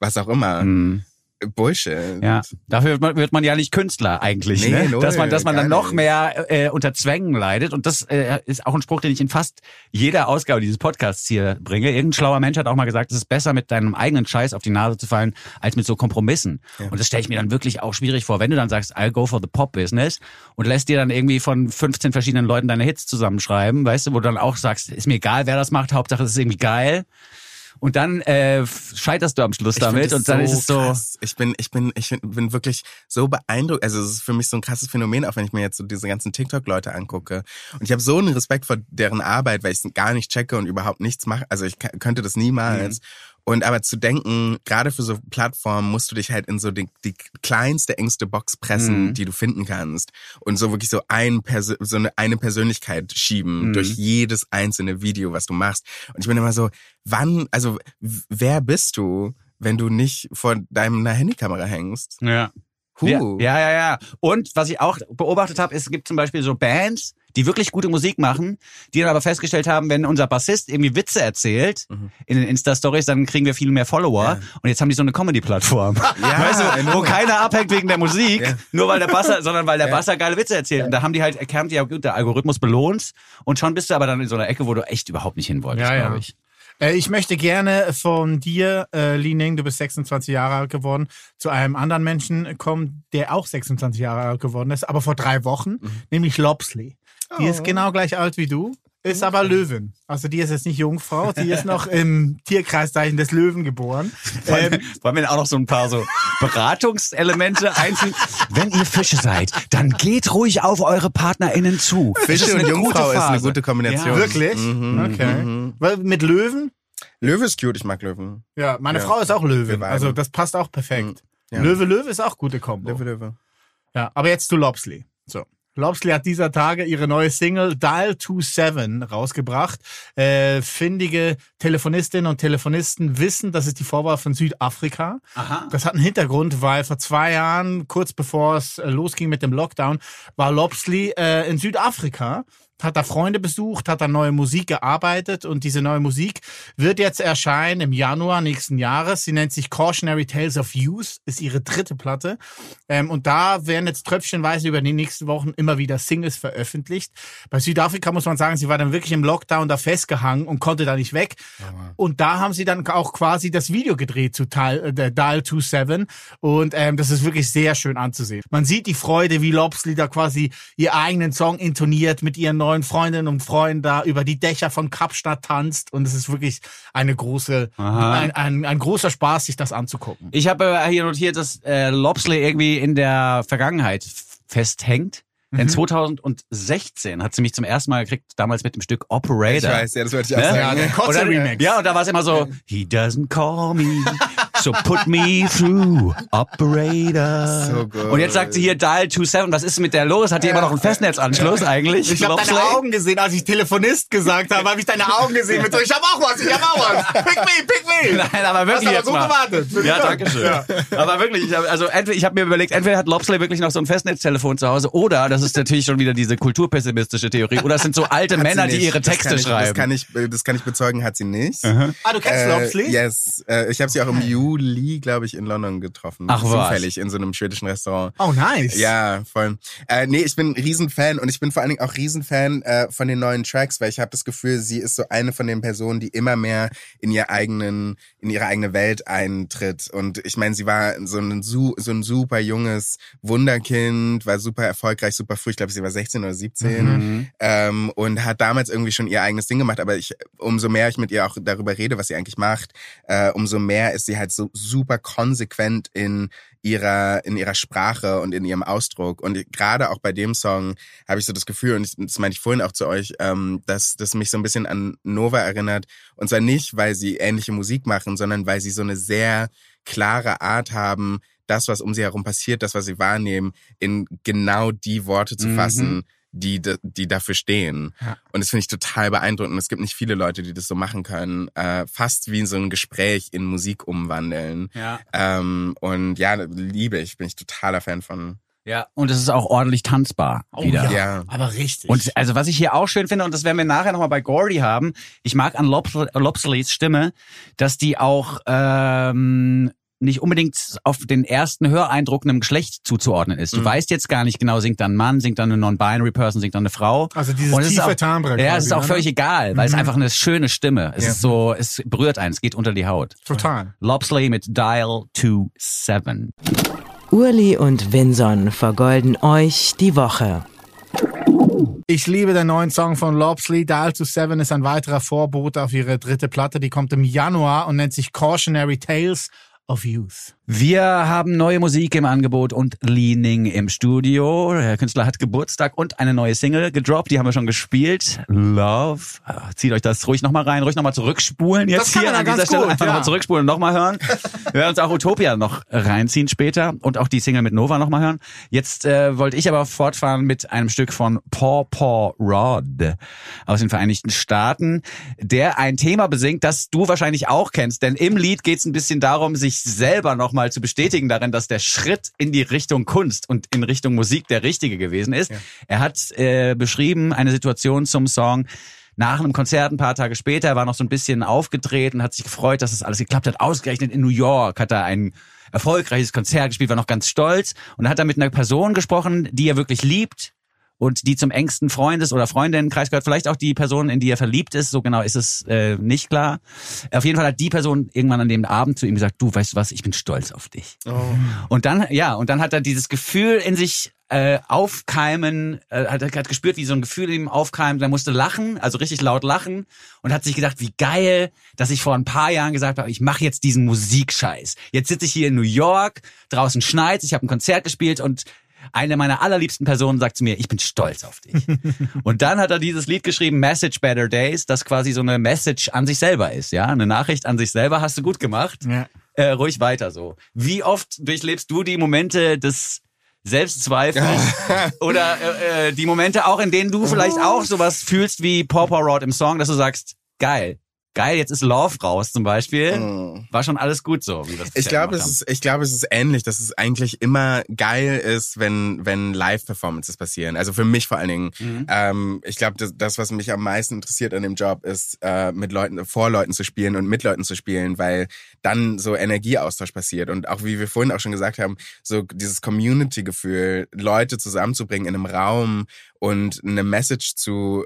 was auch immer. Mhm. Bullshit. Ja, dafür wird man, wird man ja nicht Künstler eigentlich, Nee, ne? null, dass man, dass man dann noch nicht. mehr äh, unter Zwängen leidet. Und das äh, ist auch ein Spruch, den ich in fast jeder Ausgabe dieses Podcasts hier bringe. Irgendein schlauer Mensch hat auch mal gesagt, es ist besser, mit deinem eigenen Scheiß auf die Nase zu fallen, als mit so Kompromissen. Und das stelle ich mir dann wirklich auch schwierig vor, wenn du dann sagst, I'll go for the Pop-Business und lässt dir dann irgendwie von 15 verschiedenen Leuten deine Hits zusammenschreiben, weißt du, wo du dann auch sagst, ist mir egal, wer das macht, Hauptsache es ist irgendwie geil. Und dann äh, scheiterst du am Schluss Ich damit und dann so ist es so. Krass. Ich bin, ich bin, ich bin wirklich so beeindruckt. Also es ist für mich so ein krasses Phänomen, auch wenn ich mir jetzt so diese ganzen TikTok-Leute angucke. Und ich habe so einen Respekt vor deren Arbeit, weil ich es gar nicht checke und überhaupt nichts mache. Also ich könnte das niemals. Mhm. Und aber zu denken, gerade für so Plattformen musst du dich halt in so die, die kleinste, engste Box pressen, Mhm. die du finden kannst. Und so wirklich so, ein Perso so eine, eine Persönlichkeit schieben Mhm. durch jedes einzelne Video, was du machst. Und ich bin immer so, wann, also wer bist du, wenn du nicht vor deiner Handykamera hängst? Ja. Huh. Ja, ja, ja, ja. Und was ich auch beobachtet habe, es gibt zum Beispiel so Bands, die wirklich gute Musik machen, die dann aber festgestellt haben, wenn unser Bassist irgendwie Witze erzählt in den Insta-Stories, dann kriegen wir viel mehr Follower. Ja. Und jetzt haben die so eine Comedy-Plattform. [LAUGHS] weißt I du, wo keiner abhängt wegen der Musik, Ja. nur weil der Basser, sondern weil der Basser geile Witze erzählt. Und da haben die halt erkannt, ja gut, der Algorithmus belohnt. Und schon bist du aber dann in so einer Ecke, wo du echt überhaupt nicht hin wolltest, Ja, ja. glaube ich. Äh, Ich möchte gerne von dir, äh, Li Ning, du bist 26 Jahre alt geworden, zu einem anderen Menschen kommen, der auch 26 Jahre alt geworden ist, aber vor drei Wochen, nämlich Lopsley. Die ist genau gleich alt wie du, ist aber Löwin. Also die ist jetzt nicht Jungfrau, die ist noch im [LAUGHS] Tierkreiszeichen des Löwen geboren. Ähm, Wollen wir auch noch so ein paar so Beratungselemente einfügen? Wenn ihr Fische seid, dann geht ruhig auf eure PartnerInnen zu. Fische und Jungfrau ist eine gute Kombination. wirklich? Mhm, Okay. mhm. Weil Mit Löwen? Löwe ist cute, ich mag Löwen. Ja, meine Ja. Frau ist auch Löwin. Also das passt auch perfekt. Ja. Löwe, Löwe ist auch gute Kombo. Löwe, Löwe. Ja, aber jetzt zu Lobsley. So. Lobsley hat dieser Tage ihre neue Single Dial 27 rausgebracht. Äh, findige Telefonistinnen und Telefonisten wissen, das ist die Vorwahl von Südafrika. Aha. Das hat einen Hintergrund, weil vor zwei Jahren, kurz bevor es äh, losging mit dem Lockdown, war Lobsley äh, in Südafrika, hat da Freunde besucht, hat da neue Musik gearbeitet und diese neue Musik wird jetzt erscheinen im Januar nächsten Jahres. Sie nennt sich Cautionary Tales of Youth, ist ihre dritte Platte. Ähm, und da werden jetzt tröpfchenweise über die nächsten Wochen immer wieder Singles veröffentlicht. Bei Südafrika muss man sagen, sie war dann wirklich im Lockdown da festgehangen und konnte da nicht weg. Und da haben sie dann auch quasi das Video gedreht zu Dial, äh, Dial 27 und ähm, das ist wirklich sehr schön anzusehen. Man sieht die Freude, wie Lobsley da quasi ihr eigenen Song intoniert mit ihren neuen Freundinnen und Freunden da über die Dächer von Kapstadt tanzt und es ist wirklich eine große, ein, ein, ein großer Spaß, sich das anzugucken. Ich habe hier notiert, dass äh, Lobsley irgendwie in der Vergangenheit festhängt. Denn 2016 hat sie mich zum ersten Mal gekriegt, damals mit dem Stück Operator. Ich weiß, ja, das wollte ich auch Ne? sagen. Ja, Und dann, ja, und da war es immer so, he doesn't call me, [LAUGHS] So put me through, Operator. So gut. Und jetzt sagt sie hier Dial 27. Was ist mit der los? Hat die immer noch einen Festnetzanschluss eigentlich? Ich habe deine? Augen gesehen, als ich Telefonist gesagt habe, habe ich deine Augen gesehen mit so, ich habe auch was, ich habe auch was. Pick me, pick me. [LAUGHS] Nein, aber wirklich Hast jetzt aber mal. gut gewartet. Ja, danke schön. Aber wirklich, ich hab, also entweder, ich habe mir überlegt, entweder hat Lobsley wirklich noch so ein Festnetztelefon zu Hause oder das ist natürlich schon wieder diese kulturpessimistische Theorie oder es sind so alte [LAUGHS] Hat Männer, die ihre Das Texte ich, schreiben. Das kann, ich, das kann ich bezeugen, hat sie nicht. Ah, du kennst Äh, Lobsley? Yes. Äh, ich habe sie auch im Juli, glaube ich, in London getroffen. Ach, was? Zufällig in so einem schwedischen Restaurant. Oh, nice. Ja, voll. Äh, nee, ich bin ein Riesenfan und ich bin vor allen Dingen auch Riesenfan äh, von den neuen Tracks, weil ich habe das Gefühl, sie ist so eine von den Personen, die immer mehr in ihr eigenen, in ihre eigene Welt eintritt. Und ich meine, sie war so ein, so ein super junges Wunderkind, war super erfolgreich, super früh. Ich glaube, sie war 16 oder 17 Mhm. ähm, und hat damals irgendwie schon ihr eigenes Ding gemacht. Aber ich, umso mehr ich mit ihr auch darüber rede, was sie eigentlich macht, äh, umso mehr ist sie halt so super konsequent in ihrer in ihrer Sprache und in ihrem Ausdruck und gerade auch bei dem Song habe ich so das Gefühl und das meinte ich vorhin auch zu euch, ähm, dass das mich so ein bisschen an Nova erinnert und zwar nicht, weil sie ähnliche Musik machen, sondern weil sie so eine sehr klare Art haben, das was um sie herum passiert, das was sie wahrnehmen, in genau die Worte zu Mhm. Die die dafür stehen. Ja. Und das finde ich total beeindruckend. Es gibt nicht viele Leute, die das so machen können, äh, fast wie so ein Gespräch in Musik umwandeln. Ja. Ähm, und ja, liebe ich, bin ich totaler Fan von. Ja. Und es ist auch ordentlich tanzbar Oh, wieder. ja. Ja. Aber richtig. Und also was ich hier auch schön finde, und das werden wir nachher nochmal bei Gordy haben, ich mag an Lobs- Lobsleys Stimme, dass die auch ähm, nicht unbedingt auf den ersten Höreindruck einem Geschlecht zuzuordnen ist. Du Mhm. weißt jetzt gar nicht genau, singt dann ein Mann, singt dann eine Non-Binary Person, singt dann eine Frau. also dieses Und es tiefe auch- Timbre. Ja, es ist auch ne? völlig egal, weil es Mhm. einfach eine schöne Stimme. Es Ja. ist so, es berührt einen, es geht unter die Haut. Total. Lobsley mit Dial 27. Urli und Vinson vergolden euch die Woche. Ich liebe den neuen Song von Lobsley. Dial to Seven ist ein weiterer Vorbote auf ihre dritte Platte. Die kommt im Januar und nennt sich Cautionary Tales of Youth. Wir haben neue Musik im Angebot und Leaning im Studio. Der Künstler hat Geburtstag und eine neue Single gedroppt. Die haben wir schon gespielt. Love. Zieht euch das ruhig nochmal rein, ruhig nochmal zurückspulen jetzt hier an dieser Stelle. gut, Einfach ja. nochmal zurückspulen und nochmal hören. Wir werden uns auch Utopia noch reinziehen später und auch die Single mit Nova nochmal hören. Jetzt äh, wollte ich aber fortfahren mit einem Stück von Paw Paw Rod aus den Vereinigten Staaten, der ein Thema besingt, das du wahrscheinlich auch kennst. Denn im Lied geht es ein bisschen darum, sich selber nochmal zu bestätigen darin, dass der Schritt in die Richtung Kunst und in Richtung Musik der richtige gewesen ist. Er hat äh, beschrieben eine Situation zum Song, nach einem Konzert ein paar Tage später, er war noch so ein bisschen aufgedreht und hat sich gefreut, dass das alles geklappt hat. Ausgerechnet in New York hat er ein erfolgreiches Konzert gespielt, war noch ganz stolz und hat da mit einer Person gesprochen, die er wirklich liebt und die zum engsten Freundes- oder Freundinnenkreis gehört. Vielleicht auch die Person, in die er verliebt ist. So genau ist es äh, nicht klar. Auf jeden Fall hat die Person irgendwann an dem Abend zu ihm gesagt, du weißt du was, ich bin stolz auf dich. Und dann, ja, und dann hat er dieses Gefühl in sich äh, aufkeimen, äh, hat, hat gespürt, wie so ein Gefühl in ihm aufkeimt. Er musste lachen, also richtig laut lachen und hat sich gedacht, wie geil, dass ich vor ein paar Jahren gesagt habe, ich mache jetzt diesen Musikscheiß. Jetzt sitze ich hier in New York, draußen schneit's, ich habe ein Konzert gespielt und eine meiner allerliebsten Personen sagt zu mir, ich bin stolz auf dich. [LAUGHS] und dann hat er dieses Lied geschrieben, Message Better Days, das quasi so eine Message an sich selber ist, ja, eine Nachricht an sich selber, hast du gut gemacht Ja. äh, ruhig weiter so. Wie oft durchlebst du die Momente des Selbstzweifels [LAUGHS] oder äh, äh, die Momente auch, in denen du vielleicht auch sowas fühlst wie Pawpaw Rod im Song, dass du sagst, geil, geil, jetzt ist Love raus zum Beispiel. Mm. War schon alles gut so, wie das Ich glaube, es ist, ich glaube, es ist ähnlich, dass es eigentlich immer geil ist, wenn, wenn Live-Performances passieren. Also für mich vor allen Dingen. Mhm. Ähm, ich glaube, das, das, was mich am meisten interessiert an dem Job, ist, äh, mit Leuten, vor Leuten zu spielen und mit Leuten zu spielen, weil dann so Energieaustausch passiert. Und auch wie wir vorhin auch schon gesagt haben, so dieses Community-Gefühl, Leute zusammenzubringen in einem Raum und eine Message zu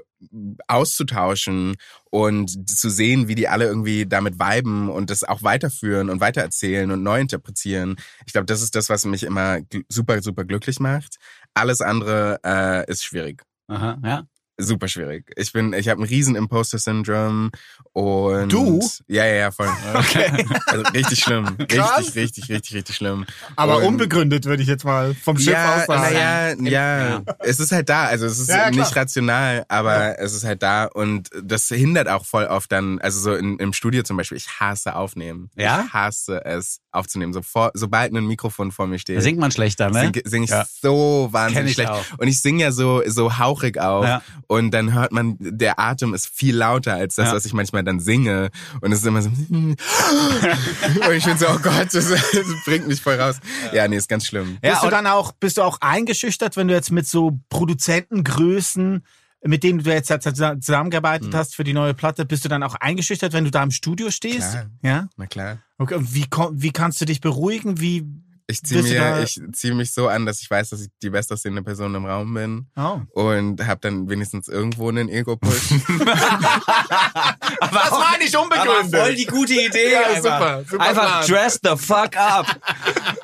auszutauschen und zu sehen, wie die alle irgendwie damit viben und das auch weiterführen und weitererzählen und neu interpretieren. Ich glaube, das ist das, was mich immer super, super glücklich macht. Alles andere äh, ist schwierig. Aha, ja. Super schwierig. Ich bin, ich habe ein riesen Imposter-Syndrom und Du? Ja, ja, ja, voll. [LAUGHS] Okay. Also richtig schlimm. [LAUGHS] Richtig, richtig, richtig, richtig schlimm. Aber Und- unbegründet würde ich jetzt mal vom Schiff ja, aus sagen. naja, ja, Ja. es ist halt da. Also es ist Ja, nicht rational, aber es ist halt da und das hindert auch voll oft dann, also so in, im Studio zum Beispiel, ich hasse aufnehmen. Ja? Ich hasse es aufzunehmen. So vor, sobald ein Mikrofon vor mir steht, Da singt man schlechter, ne? singe sing ich Ja. so wahnsinnig ich schlecht. auch. Und ich singe ja so, so hauchig auch. Ja. Und dann hört man, der Atem ist viel lauter als das, Ja. was ich manchmal dann singe. Und es ist immer so, [LAUGHS] und ich bin so, oh Gott, das, das bringt mich voll raus. Ja, nee, ist ganz schlimm. Ja, bist du dann auch, bist du auch eingeschüchtert, wenn du jetzt mit so Produzentengrößen, mit denen du jetzt zusammengearbeitet hast für die neue Platte, bist du dann auch eingeschüchtert, wenn du da im Studio stehst? Klar. Ja. Na klar. Okay. Und wie, wie kannst du dich beruhigen? Wie, Ich ziehe mir, ich zieh mich so an, dass ich weiß, dass ich die bestaussehende Person im Raum bin. oh. Und habe dann wenigstens irgendwo einen Ego-Push. [LAUGHS] [LAUGHS] das war nicht unbegründet. Aber voll die gute Idee. Ja, einfach. super, super einfach Plan. dress the fuck up.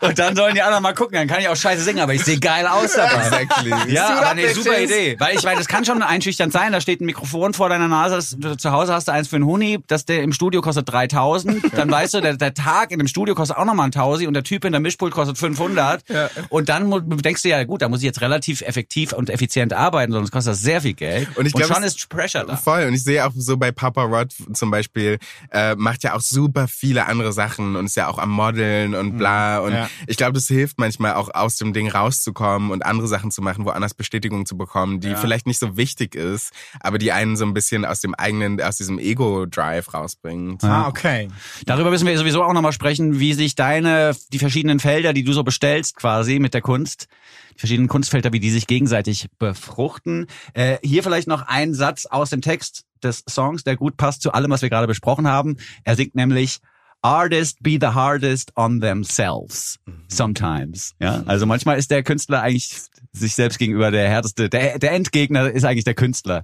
Und dann sollen die anderen mal gucken. Dann kann ich auch scheiße singen, aber ich sehe geil aus dabei. exactly. Ja, aber nee, super. Idee. Weil ich meine, das kann schon einschüchternd sein. Da steht ein Mikrofon vor deiner Nase. Das, zu Hause hast du eins für einen Huni. Das der im Studio kostet 3000. Dann weißt du, der, der Tag in dem Studio kostet auch nochmal ein Tausi und der Typ in der Mischpult kostet 500. Und dann denkst du ja, gut, da muss ich jetzt relativ effektiv und effizient arbeiten, sonst kostet das sehr viel Geld. Und ich glaub, schon es- ist Pressure da. Voll. Und ich sehe auch so bei Papa Rod zum Beispiel, äh, macht ja auch super viele andere Sachen und ist ja auch am Modeln und bla. Und Ja. ich glaube, das hilft manchmal auch aus dem Ding rauszukommen und andere Sachen zu machen, woanders Bestätigung zu bekommen, die vielleicht nicht so wichtig ist, aber die einen so ein bisschen aus dem eigenen, aus diesem Ego-Drive rausbringt. Ah, okay. Darüber müssen wir sowieso auch nochmal sprechen, wie sich deine, die verschiedenen Felder, die du so bestellst quasi mit der Kunst, die verschiedenen Kunstfelder, wie die sich gegenseitig befruchten. Äh, hier vielleicht noch ein Satz aus dem Text des Songs, der gut passt zu allem, was wir gerade besprochen haben. Er singt nämlich Artists be the hardest on themselves. Sometimes. Ja, also manchmal ist der Künstler eigentlich sich selbst gegenüber der härteste, der, der Endgegner ist eigentlich der Künstler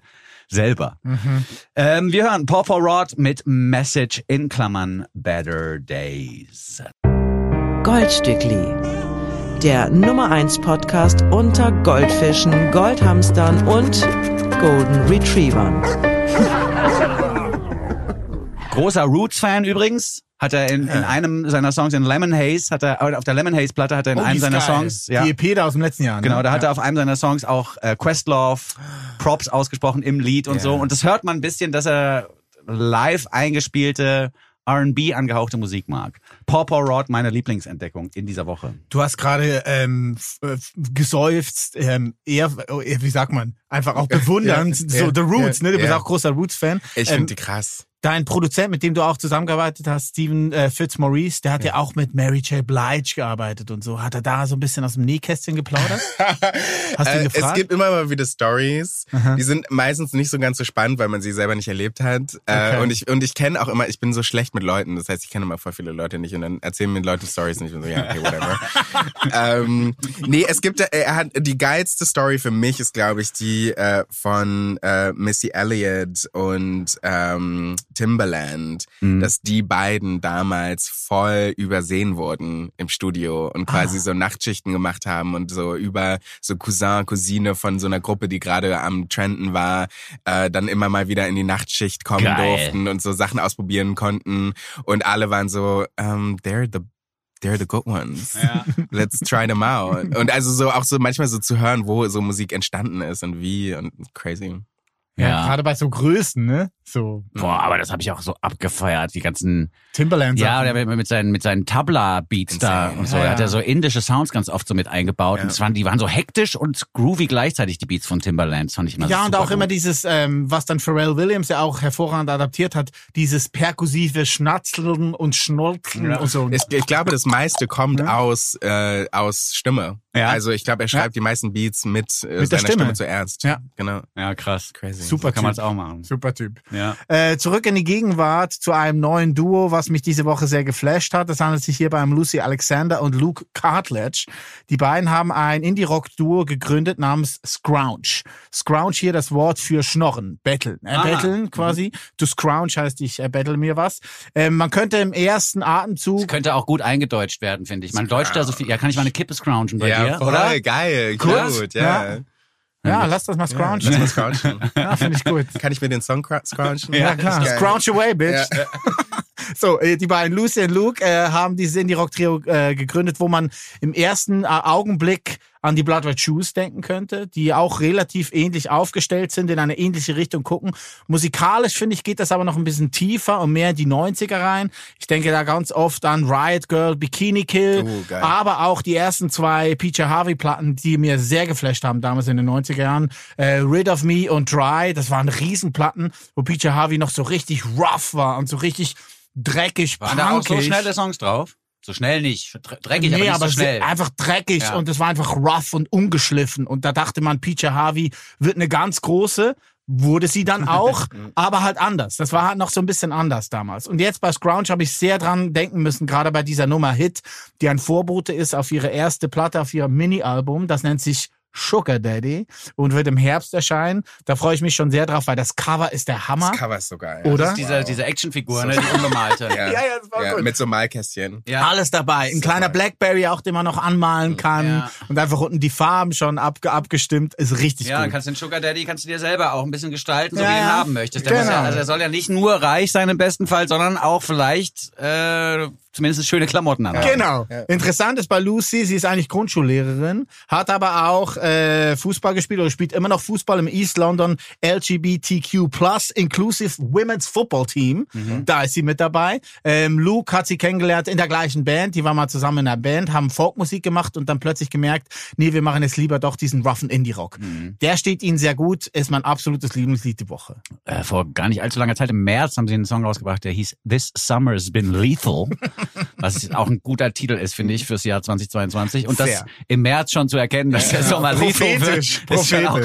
selber. Ähm, wir hören Paw Paw Rod mit Message in Klammern Better Days. Goldstückli. Der Nummer 1 Podcast unter Goldfischen, Goldhamstern und Golden Retrievern. Großer Roots-Fan übrigens. Hat er in, in einem seiner Songs, in Lemon Haze, hat er, auf der Lemon Haze Platte hat er in Oh, die einem seiner geil. Songs, ja. Die EP da aus dem letzten Jahr. Genau, ne? da hat ja. er auf einem seiner Songs auch äh, Questlove, Props ausgesprochen im Lied und Ja. so. Und das hört man ein bisschen, dass er live eingespielte R&B angehauchte Musik mag. Paw Paw Rod, meine Lieblingsentdeckung in dieser Woche. Du hast gerade ähm, äh, geseufzt, ähm, eher, eher, wie sagt man, einfach auch [LAUGHS] bewundernd, Ja, so ja, The Roots, ja, ne? Du bist auch großer Roots-Fan. Ich Ähm, finde die krass. Dein Produzent, mit dem du auch zusammengearbeitet hast, Steven äh, Fitzmaurice, der hat ja. auch mit Mary J. Blige gearbeitet und so. Hat er da so ein bisschen aus dem Nähkästchen geplaudert? [LAUGHS] Hast du ihn Äh, gefragt? Es gibt immer mal wieder Stories. Die sind meistens nicht so ganz so spannend, weil man sie selber nicht erlebt hat. Äh, Okay. und ich und ich kenne auch immer, ich bin so schlecht mit Leuten. Das heißt, ich kenne immer voll viele Leute nicht und dann erzählen mir Leute Stories und ich bin so, ja, okay, whatever. [LAUGHS] ähm, nee, es gibt, äh, er hat die geilste Story für mich ist, glaube ich, die äh, von äh, Missy Elliott und ähm, Timbaland, dass die beiden damals voll übersehen wurden im Studio und quasi so Nachtschichten gemacht haben und so über so Cousin, Cousine von so einer Gruppe, die gerade am Trenden war, äh, dann immer mal wieder in die Nachtschicht kommen Geil. durften und so Sachen ausprobieren konnten und alle waren so, um, they're the They're the good ones. [LAUGHS] Let's try them out. Und also so auch so manchmal so zu hören, wo so Musik entstanden ist und wie und crazy. Ja, Ja. gerade bei so Größen, ne? So Boah, aber das habe ich auch so abgefeiert, die ganzen Timberland. Ja, der mit seinen mit seinen Tabla-Beats da Insane. und so. Ja, Er hat ja. ja so indische Sounds ganz oft so mit eingebaut. Ja. Und es waren, die waren so hektisch und groovy gleichzeitig, die Beats von Timbaland. Das fand ich immer Ja, und auch immer gut. dieses, ähm, was dann Pharrell Williams ja auch hervorragend adaptiert hat, dieses perkussive Schnatzeln und Schnurzeln und so. Ich, ich glaube, das meiste kommt aus, äh, aus Stimme. Ja. Also ich glaube, er schreibt die meisten Beats mit, äh, Mit der seiner Stimme. Stimme. zuerst. Ja. Genau. Ja, krass. Crazy. Super Kann man es auch machen. Super Typ. Ja. Äh, zurück in die Gegenwart zu einem neuen Duo, was mich diese Woche sehr geflasht hat. Es handelt sich hierbei um Lucy Alexander und Luke Cartledge. Die beiden haben ein Indie-Rock-Duo gegründet namens Scrounge. Scrounge hier das Wort für Schnorren, betteln. Äh, Aha. betteln quasi. To scrounge heißt, ich äh, bettel mir was. Ähm, man könnte im ersten Atemzug Das könnte auch gut eingedeutscht werden, finde ich. Man deutscht da so viel. Ja, kann ich mal eine Kippe scroungen bei ja, voll oder? geil. Kurz? Gut, ja. Ja. Ja, lass das mal scroungen. Lass mal scroungen. Ja, finde ich gut. Kann ich mir den Song cr- scroungen? Ja, klar. Scrounge away, bitch. [LAUGHS] So, äh, die beiden Lucy und Luke äh, haben dieses Indie-Rock-Trio äh, gegründet, wo man im ersten äh, Augenblick an die Blood Red Shoes denken könnte, die auch relativ ähnlich aufgestellt sind, in eine ähnliche Richtung gucken. Musikalisch, finde ich, geht das aber noch ein bisschen tiefer und mehr in die 90er rein. Ich denke da ganz oft an Riot Girl, Bikini Kill, Oh, aber auch die ersten zwei PJ Harvey Platten, die mir sehr geflasht haben damals in den 90er Jahren. Äh, Rid of Me und Dry, das waren Riesenplatten, wo PJ Harvey noch so richtig rough war und so richtig dreckig, Waren da auch so punkig. schnelle Songs drauf? So schnell nicht. Dre- Dreckig, aber nee, nicht aber so schnell. einfach dreckig Ja. und es war einfach rough und ungeschliffen. Und da dachte man, PJ Harvey wird eine ganz große. Wurde sie dann [LAUGHS] auch, aber halt anders. Das war halt noch so ein bisschen anders damals. Und jetzt bei Scrounge habe ich sehr dran denken müssen, gerade bei dieser Nummer Hit, die ein Vorbote ist auf ihre erste Platte, auf ihr Mini-Album. Das nennt sich Sugar Daddy und wird im Herbst erscheinen. Da freue ich mich schon sehr drauf, weil das Cover ist der Hammer. Das Cover ist so geil. Oder? Das ist diese, diese Actionfigur, ne, die unbemalte. [LAUGHS] Ja, Ja, ja, das war ja, gut. Mit so Malkästchen. Ja. Alles dabei. Ein kleiner Blackberry auch, den man noch anmalen kann. Ja. Und einfach unten die Farben schon abge abgestimmt. Ist richtig Ja, dann gut. kannst du den Sugar Daddy kannst du dir selber auch ein bisschen gestalten, so Ja, wie du ihn ja. haben möchtest. Der muss ja, Genau. also er soll ja nicht nur reich sein im besten Fall, sondern auch vielleicht äh, zumindest schöne Klamotten anhaben. Genau. Interessant ist bei Lucy, sie ist eigentlich Grundschullehrerin, hat aber auch äh, Fußball gespielt oder spielt immer noch Fußball im East London LGBTQ Plus Inclusive Women's Football Team. Da ist sie mit dabei. Ähm, Luke hat sie kennengelernt in der gleichen Band. Die waren mal zusammen in einer Band, haben Folkmusik gemacht und dann plötzlich gemerkt, nee, wir machen jetzt lieber doch diesen roughen Indie-Rock. Der steht ihnen sehr gut, ist mein absolutes Lieblingslied die Woche. Äh, vor gar nicht allzu langer Zeit, im März, haben sie einen Song rausgebracht, der hieß This Summer's Been Lethal. [LAUGHS] was auch ein guter Titel ist, finde ich, fürs Jahr 2022. Und das Fair. im März schon zu erkennen, dass der Sommer lethal wird, Prophetisch, ist schon, auch,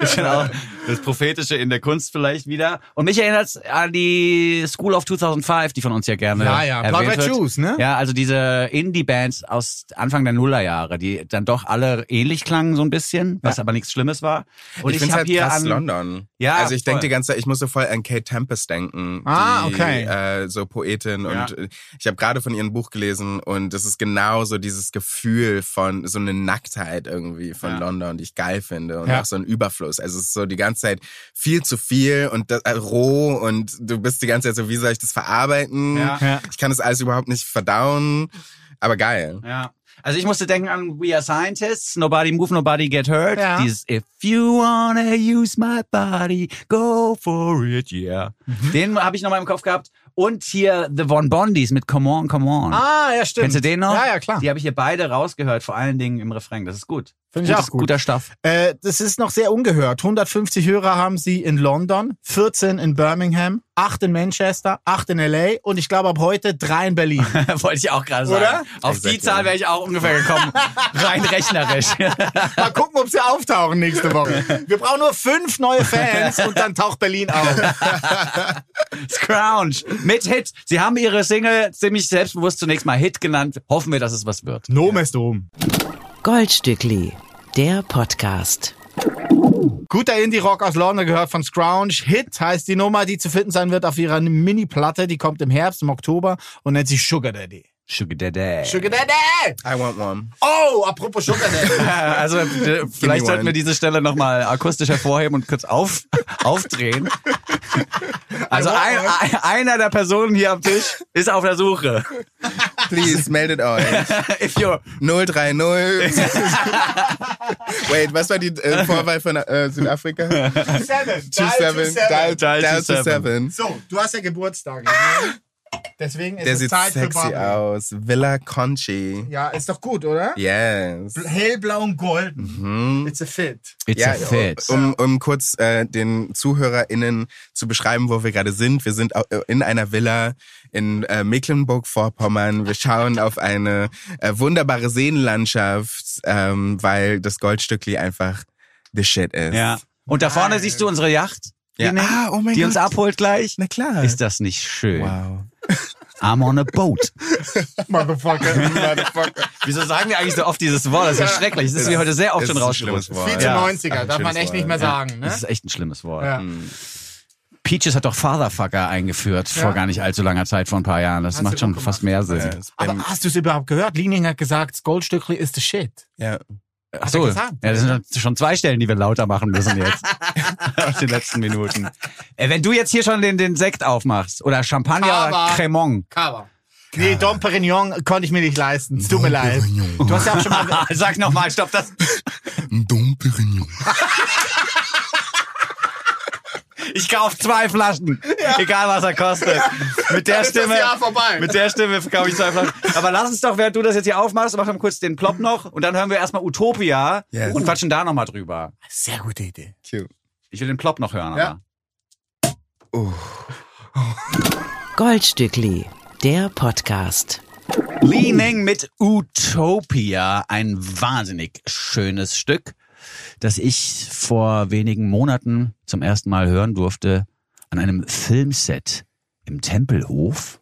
auch das Prophetische in der Kunst vielleicht wieder. Und mich erinnert an die School of 2005, die von uns ja gerne Ja, ja, Blood erwähnt Red wird. Shoes, ne? Ja, also diese Indie-Bands aus Anfang der Nullerjahre, die dann doch alle ähnlich klangen so ein bisschen, was aber nichts Schlimmes war. Und ich ich, finde halt hier krass an London. Ja, also ich denke die ganze Zeit, ich musste voll an Kate Tempest denken. Ah, die, okay. Äh, so Poetin Ja. und äh, ich habe gerade von ihrem Buch gelesen und es ist genau so dieses Gefühl von so eine Nacktheit irgendwie von Ja. London, die ich geil finde und Ja. auch so ein Überfluss. Also es ist so die ganze Zeit viel zu viel und das, äh, roh und du bist die ganze Zeit so, wie soll ich das verarbeiten? Ja. Ja. Ich kann das alles überhaupt nicht verdauen, aber geil. Ja. Also ich musste denken an We Are Scientists, Nobody Move, Nobody Get Hurt. Ja. Dieses If you wanna use my body, go for it, yeah. Den habe ich noch mal im Kopf gehabt. Und hier The Von Bondis mit Come On, Come On. Ah, ja, stimmt. Kennst du den noch? Ja, ja, klar. Die habe ich hier beide rausgehört, vor allen Dingen im Refrain. Das ist gut. Finde ich Gutes- auch gut. Guter Stoff. Äh, das ist noch sehr ungehört. 150 Hörer haben sie in London, 14 in Birmingham, 8 in Manchester, 8 in LA und ich glaube ab heute 3 in Berlin. [LAUGHS] Wollte ich auch gerade sagen. Oder? Auf die Exactly. Zahl wäre ich auch ungefähr gekommen. [LAUGHS] Rein rechnerisch. [LAUGHS] Mal gucken, ob sie auftauchen nächste Woche. Wir brauchen nur fünf neue Fans und dann taucht Berlin auf. Scrounge mit Hit. Sie haben ihre Single ziemlich selbstbewusst zunächst mal Hit genannt. Hoffen wir, dass es was wird. Nom ist um. Goldstückli, der Podcast. Guter Indie-Rock aus London gehört von Scrounge. Hit heißt die Nummer, die zu finden sein wird auf ihrer Mini-Platte. Die kommt im Herbst, im Oktober und nennt sich Sugar Daddy. Sugar Daddy. Sugar Daddy! I want one. Oh, apropos Sugar Daddy. [LAUGHS] Also äh, vielleicht sollten wir diese Stelle nochmal akustisch hervorheben und kurz auf, [LAUGHS] aufdrehen. [LAUGHS] Also ein, ein, einer der Personen hier am Tisch ist auf der Suche. Please, meldet euch. If you're 030. Wait, was war die äh, Vorwahl von äh, Südafrika? Seven. Two seven. Dial, Dial dial to to seven. seven. So, du hast ja Geburtstag. Ne? Deswegen ist Der es sieht Zeit für sexy Bubble. aus. Villa Conchi. Ja, ist doch gut, oder? Yes. Hellblau und golden. It's a fit. It's Ja, a fit. um, um kurz äh, den ZuhörerInnen zu beschreiben, wo wir gerade sind. Wir sind äh, in einer Villa in äh, Mecklenburg-Vorpommern. Wir schauen auf eine äh, wunderbare Seenlandschaft, ähm, weil das Goldstückli einfach the shit ist. Ja. Und da vorne siehst du unsere Yacht, Ja. Ah, oh mein die uns Gott. abholt gleich. Na klar. Ist das nicht schön? wow. I'm on a boat. [LAUGHS] Motherfucker. Motherfucker. Wieso sagen wir eigentlich so oft dieses Wort? Das ist ja schrecklich. Das ist mir heute sehr oft schon rausgerutscht. Viel zu Ja. 90er, Ach, ein darf man echt nicht mehr sagen. Das Ne? ist echt ein schlimmes Wort. Ja. Peaches hat doch Fatherfucker eingeführt vor gar nicht allzu langer Zeit, vor ein paar Jahren. Das Hast macht schon fast mehr Sinn. Ja, Aber hast du es überhaupt gehört? Lining hat gesagt, das Goldstückli ist the shit. ja. Ach so, ja, gesagt. das sind schon zwei Stellen, die wir lauter machen müssen jetzt. [LAUGHS] Aus den letzten Minuten. Äh, wenn du jetzt hier schon den, den Sekt aufmachst oder Champagner Aber- oder Cremant. Cover. Nee, Dom Perignon konnte ich mir nicht leisten. Es tut mir leid. Du hast ja auch schon mal. [LAUGHS] Sag nochmal, stopp das. Dom Perignon. [LAUGHS] Ich kauf zwei Flaschen. Egal was er kostet. Mit der ist das Stimme. Jahr vorbei. Mit der Stimme kaufe ich zwei Flaschen. Aber lass uns doch, während du das jetzt hier aufmachst, mach mal kurz den Plop noch und dann hören wir erstmal Utopia Yes. und quatschen da nochmal drüber. Sehr gute Idee. Cute. Ich will den Plop noch hören, Ja. aber. Goldstückli, der Podcast. Leaning mit Utopia, ein wahnsinnig schönes Stück, das ich vor wenigen Monaten zum ersten Mal hören durfte an einem Filmset im Tempelhof.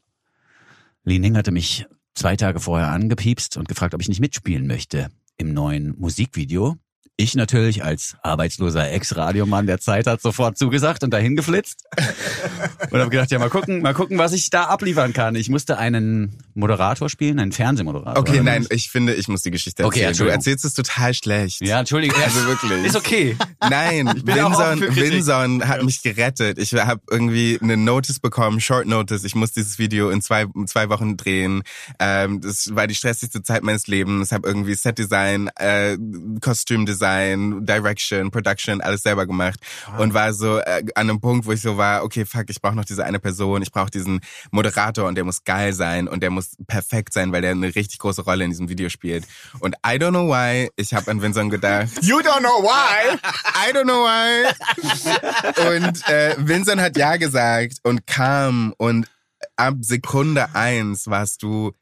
Leaning hatte mich zwei Tage vorher angepiepst und gefragt, ob ich nicht mitspielen möchte im neuen Musikvideo. Ich natürlich als arbeitsloser Ex-Radiomann der Zeit hat sofort zugesagt und dahin geflitzt. [LAUGHS] Und habe gedacht, ja, mal gucken, mal gucken, was ich da abliefern kann. Ich musste einen Moderator spielen, einen Fernsehmoderator. Okay, nein, ich finde, ich muss die Geschichte Okay, erzählen. du Entschuldigung. erzählst es total schlecht. Ja, Entschuldigung. Also wirklich. Ist okay. Nein, Winson. Winson hat mich gerettet. Ich habe irgendwie eine Notice bekommen, Short Notice. Ich muss dieses Video in zwei, zwei Wochen drehen. Ähm, das war die stressigste Zeit meines Lebens. Habe irgendwie Setdesign, äh, Kostümdesign, Direction, Production, alles selber gemacht. Und war so äh, an einem Punkt, wo ich so war, okay, fuck, ich brauche noch diese eine Person. Ich brauche diesen Moderator und der muss geil sein und der muss perfekt sein, weil der eine richtig große Rolle in diesem Video spielt. Und I don't know why, ich habe an Winson gedacht. You don't know why. I don't know why. Und äh, Vincent hat ja gesagt und kam und ab Sekunde eins warst du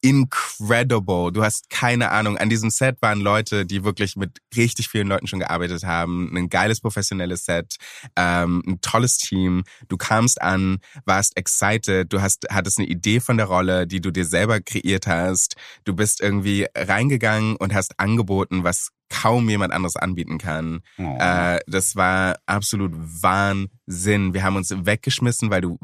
incredible. Du hast keine Ahnung. An diesem Set waren Leute, die wirklich mit richtig vielen Leuten schon gearbeitet haben. Ein geiles professionelles Set, ähm, ein tolles Team. Du kamst an, warst excited. Du hast hattest eine Idee von der Rolle, die du dir selber kreiert hast. Du bist irgendwie reingegangen und hast angeboten, was kaum jemand anderes anbieten kann. Oh. Äh, das war absolut Wahnsinn. Wir haben uns weggeschmissen, weil du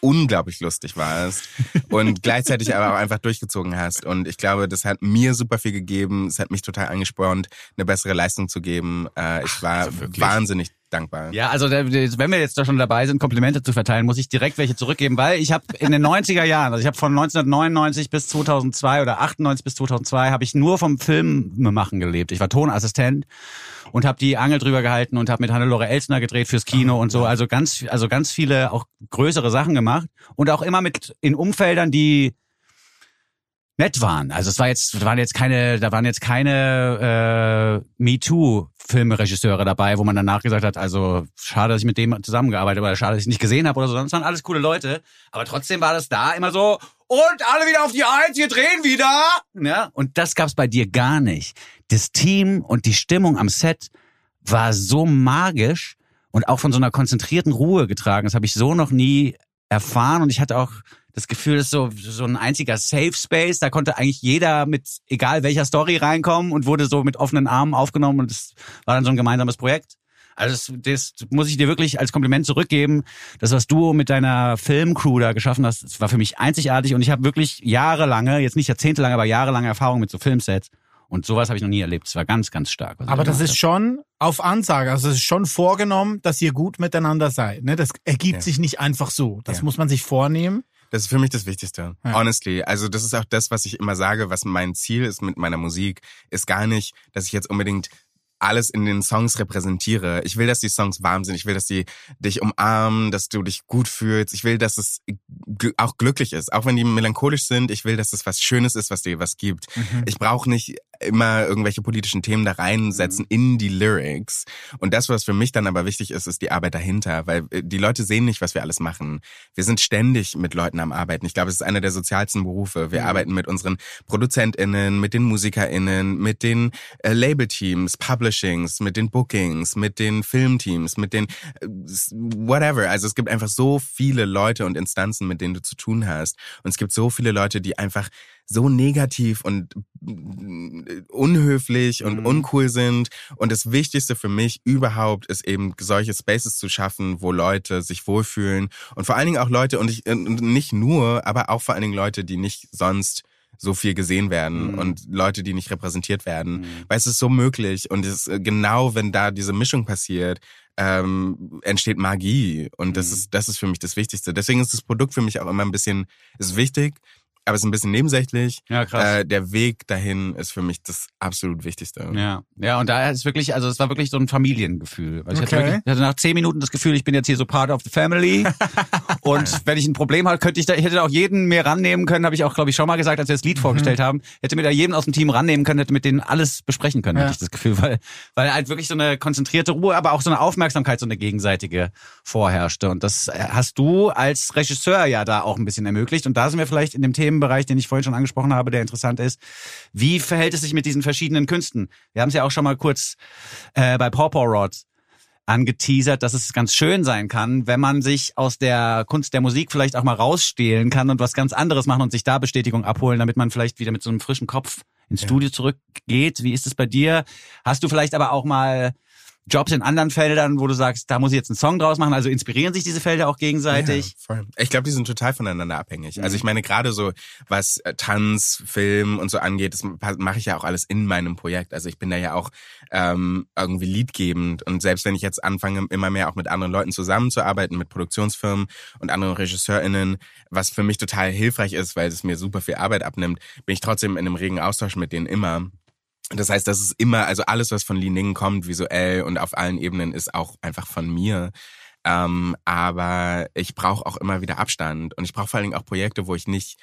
unglaublich lustig warst [LAUGHS] und gleichzeitig aber auch einfach durchgezogen hast. Und ich glaube, das hat mir super viel gegeben. Es hat mich total angespornt, eine bessere Leistung zu geben. Äh, ich war wahnsinnig dankbar. Ja, also wenn wir jetzt da schon dabei sind, Komplimente zu verteilen, muss ich direkt welche zurückgeben, weil ich habe in den 90er Jahren, also ich habe von 1999 bis 2002 oder 98 bis 2002 habe ich nur vom Filmemachen gelebt. Ich war Tonassistent und habe die Angel drüber gehalten und habe mit Hannelore Elsner gedreht fürs Kino und so, also ganz also ganz viele auch größere Sachen gemacht und auch immer mit in Umfeldern, die nett waren. Also es war jetzt, waren jetzt keine, da waren jetzt keine äh, MeToo-Filmregisseure dabei, wo man danach gesagt hat, also schade, dass ich mit dem zusammengearbeitet habe oder schade, dass ich nicht gesehen habe oder so. Das waren alles coole Leute. Aber trotzdem war das da immer so, und alle wieder auf die Eins, wir drehen wieder. Ja, und das gab's bei dir gar nicht. Das Team und die Stimmung am Set war so magisch und auch von so einer konzentrierten Ruhe getragen. Das habe ich so noch nie erfahren und ich hatte auch das Gefühl, das ist so, so ein einziger Safe Space. Da konnte eigentlich jeder mit egal welcher Story reinkommen und wurde so mit offenen Armen aufgenommen und es war dann so ein gemeinsames Projekt. Also das, das muss ich dir wirklich als Kompliment zurückgeben. Das, was du mit deiner Filmcrew da geschaffen hast, das war für mich einzigartig und ich habe wirklich jahrelange, jetzt nicht jahrzehntelange, aber jahrelange Erfahrung mit so Filmsets. Und sowas habe ich noch nie erlebt. Es war ganz, ganz stark. Aber das ist schon auf Ansage. Also es ist schon vorgenommen, dass ihr gut miteinander seid. Ne? Das ergibt Ja. sich nicht einfach so. Das Ja. muss man sich vornehmen. Das ist für mich das Wichtigste. Ja. Honestly. Also das ist auch das, was ich immer sage, was mein Ziel ist mit meiner Musik, ist gar nicht, dass ich jetzt unbedingt alles in den Songs repräsentiere. Ich will, dass die Songs warm sind. Ich will, dass die dich umarmen, dass du dich gut fühlst. Ich will, dass es auch glücklich ist. Auch wenn die melancholisch sind. Ich will, dass es was Schönes ist, was dir was gibt. Ich brauche nicht immer irgendwelche politischen Themen da reinsetzen in die Lyrics. Und das, was für mich dann aber wichtig ist, ist die Arbeit dahinter. Weil äh, die Leute sehen nicht, was wir alles machen. Wir sind ständig mit Leuten am Arbeiten. Ich glaube, es ist einer der sozialsten Berufe. Wir arbeiten mit unseren ProduzentInnen, mit den MusikerInnen, mit den äh, Labelteams, Publishings, mit den Bookings, mit den Filmteams, mit den äh, whatever. Also es gibt einfach so viele Leute und Instanzen, mit denen du zu tun hast. Und es gibt so viele Leute, die einfach so negativ und äh, unhöflich und uncool sind. Und das Wichtigste für mich überhaupt ist eben solche Spaces zu schaffen, wo Leute sich wohlfühlen und vor allen Dingen auch Leute und ich und nicht nur, aber auch vor allen Dingen Leute, die nicht sonst so viel gesehen werden Mhm. und Leute, die nicht repräsentiert werden. Weil es ist so möglich und es ist äh, genau, wenn da diese Mischung passiert, ähm, entsteht Magie und das Mhm. ist das ist für mich das Wichtigste. Deswegen ist das Produkt für mich auch immer ein bisschen ist wichtig, aber es ist ein bisschen nebensächlich. Ja, krass. Äh, der Weg dahin ist für mich das absolut Wichtigste. Ja, ja, und da ist wirklich, also es war wirklich so ein Familiengefühl. Also ich, hatte Okay. wirklich, ich hatte nach zehn Minuten das Gefühl, ich bin jetzt hier so part of the family. [LAUGHS] und wenn ich ein Problem hatte, könnte ich da, ich hätte auch jeden mehr rannehmen können, habe ich auch, glaube ich, schon mal gesagt, als wir das Lied vorgestellt haben, hätte mir da jeden aus dem Team rannehmen können, hätte mit denen alles besprechen können, Ja. hatte ich das Gefühl, weil, weil halt wirklich so eine konzentrierte Ruhe, aber auch so eine Aufmerksamkeit, so eine gegenseitige vorherrschte. Und das hast du als Regisseur ja da auch ein bisschen ermöglicht. Und da sind wir vielleicht in dem Themenbereich, den ich vorhin schon angesprochen habe, der interessant ist. Wie verhält es sich mit diesen verschiedenen Künsten? Wir haben es ja auch schon mal kurz äh, bei Pawpaw Rod angeteasert, dass es ganz schön sein kann, wenn man sich aus der Kunst der Musik vielleicht auch mal rausstehlen kann und was ganz anderes machen und sich da Bestätigung abholen, damit man vielleicht wieder mit so einem frischen Kopf ins Studio zurückgeht. Wie ist es bei dir? Hast du vielleicht aber auch mal Jobs in anderen Feldern, wo du sagst, da muss ich jetzt einen Song draus machen? Also inspirieren sich diese Felder auch gegenseitig? Ja, voll. Ich glaube, die sind total voneinander abhängig. Mhm. Also ich meine, gerade so, was äh, Tanz, Film und so angeht, das mache ich ja auch alles in meinem Projekt. Also ich bin da ja auch ähm, irgendwie liedgebend. Und selbst wenn ich jetzt anfange, immer mehr auch mit anderen Leuten zusammenzuarbeiten, mit Produktionsfirmen und anderen RegisseurInnen, was für mich total hilfreich ist, weil es mir super viel Arbeit abnimmt, bin ich trotzdem in einem regen Austausch mit denen immer. Das heißt, das ist immer, also alles, was von Li Ning kommt, visuell und auf allen Ebenen, ist auch einfach von mir. Ähm, aber ich brauche auch immer wieder Abstand und ich brauche vor allen Dingen auch Projekte, wo ich nicht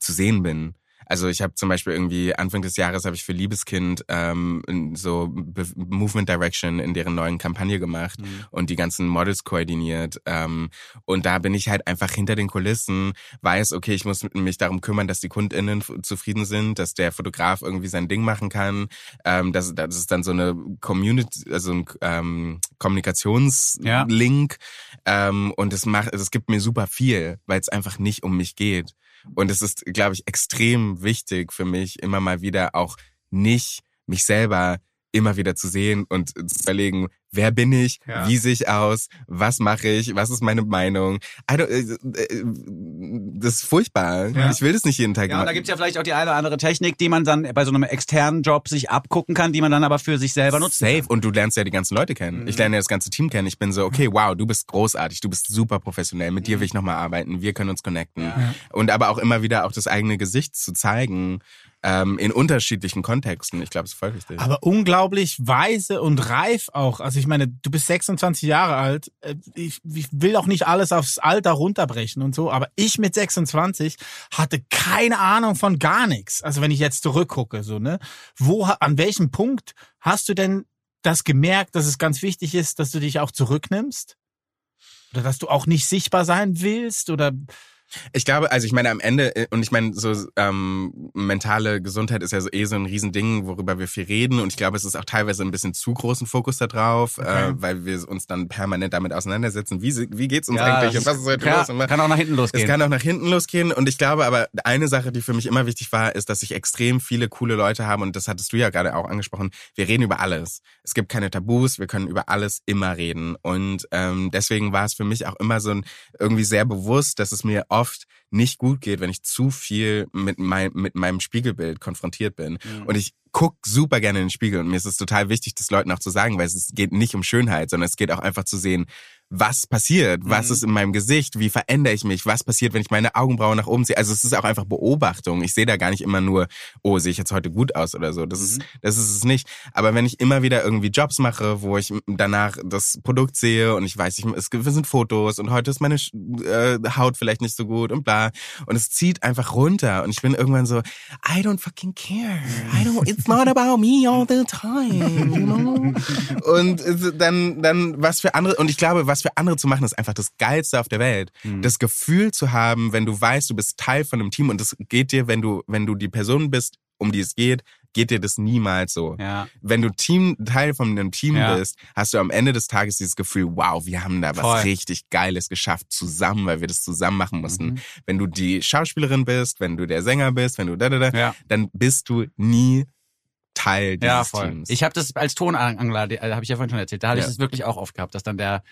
zu sehen bin. Also ich habe zum Beispiel irgendwie Anfang des Jahres habe ich für Liebeskind ähm, so Be Movement Direction in deren neuen Kampagne gemacht und die ganzen Models koordiniert. Ähm, und da bin ich halt einfach hinter den Kulissen, weiß, okay, ich muss mich darum kümmern, dass die KundInnen zufrieden sind, dass der Fotograf irgendwie sein Ding machen kann, ähm, dass, dass es dann so eine Community, also ein ähm, Kommunikationslink ähm, und es macht, es gibt mir super viel, weil es einfach nicht um mich geht. Und es ist, glaube ich, extrem wichtig für mich, immer mal wieder auch nicht mich selber immer wieder zu sehen und zu überlegen, wer bin ich, Ja. wie sehe ich aus, was mache ich, was ist meine Meinung. I don't, äh, äh, das ist furchtbar. Ja. Ich will das nicht jeden Tag Ja, und da machen. gibt's ja vielleicht auch die eine oder andere Technik, die man dann bei so einem externen Job sich abgucken kann, die man dann aber für sich selber nutzt. Safe. Und du lernst ja die ganzen Leute kennen. Ich lerne ja das ganze Team kennen. Ich bin so, okay, wow, du bist großartig, du bist super professionell. Mit dir will ich nochmal arbeiten. Wir können uns connecten. Und aber auch immer wieder auch das eigene Gesicht zu zeigen, ähm, in unterschiedlichen Kontexten. Ich glaube, das ist voll wichtig. Aber unglaublich weise und reif auch. Also ich meine, du bist 26 Jahre alt. Äh, Ich, ich will auch nicht alles aufs Alter runterbrechen und so, aber ich mit 26 hatte keine Ahnung von gar nichts. Also wenn ich jetzt zurückgucke, so, ne? Wo, an welchem Punkt hast du denn das gemerkt, dass es ganz wichtig ist, dass du dich auch zurücknimmst? Oder dass du auch nicht sichtbar sein willst? Oder Ich glaube, also ich meine am Ende, äh, und ich meine, so ähm, mentale Gesundheit ist ja so eh so ein Riesending, worüber wir viel reden. Und ich glaube, es ist auch teilweise ein bisschen zu großen Fokus da drauf, Okay. äh, weil wir uns dann permanent damit auseinandersetzen. Wie, wie geht's uns Ja, eigentlich? Und was ist heute ja, los? Und was- kann auch nach hinten losgehen. Es kann auch nach hinten losgehen. Und ich glaube aber, eine Sache, die für mich immer wichtig war, ist, dass ich extrem viele coole Leute habe. Und das hattest du ja gerade auch angesprochen. Wir reden über alles. Es gibt keine Tabus. Wir können über alles immer reden. Und ähm, deswegen war es für mich auch immer so ein, irgendwie sehr bewusst, dass es mir oft nicht gut geht, wenn ich zu viel mit, mein, mit meinem Spiegelbild konfrontiert bin. Und ich guck super gerne in den Spiegel. Und mir ist es total wichtig, das Leuten auch zu sagen, weil es geht nicht um Schönheit, sondern es geht auch einfach zu sehen, was passiert, was ist in meinem Gesicht, wie verändere ich mich, was passiert, wenn ich meine Augenbrauen nach oben ziehe. Also es ist auch einfach Beobachtung. Ich sehe da gar nicht immer nur, oh, sehe ich jetzt heute gut aus oder so. Das ist, das ist es nicht. Aber wenn ich immer wieder irgendwie Jobs mache, wo ich danach das Produkt sehe und ich weiß, ich, es sind Fotos und heute ist meine äh, Haut vielleicht nicht so gut und bla. Und es zieht einfach runter und ich bin irgendwann so, I don't fucking care. I don't, it's not about me all the time, you know? [LAUGHS] Und äh, dann, dann was für andere, und ich glaube, was für andere zu machen, ist einfach das Geilste auf der Welt. Das Gefühl zu haben, wenn du weißt, du bist Teil von einem Team und das geht dir, wenn du, wenn du die Person bist, um die es geht, geht dir das niemals so. Ja. Wenn du Team, Teil von einem Team Ja. bist, hast du am Ende des Tages dieses Gefühl, wow, wir haben da was Voll. richtig Geiles geschafft zusammen, weil wir das zusammen machen mussten. Mhm. Wenn du die Schauspielerin bist, wenn du der Sänger bist, wenn du da, da, da, Ja. dann bist du nie Teil dieses Ja, voll. Teams. Ich habe das als Tonangler, äh, habe ich ja vorhin schon erzählt, da hatte ich das wirklich auch oft gehabt, dass dann der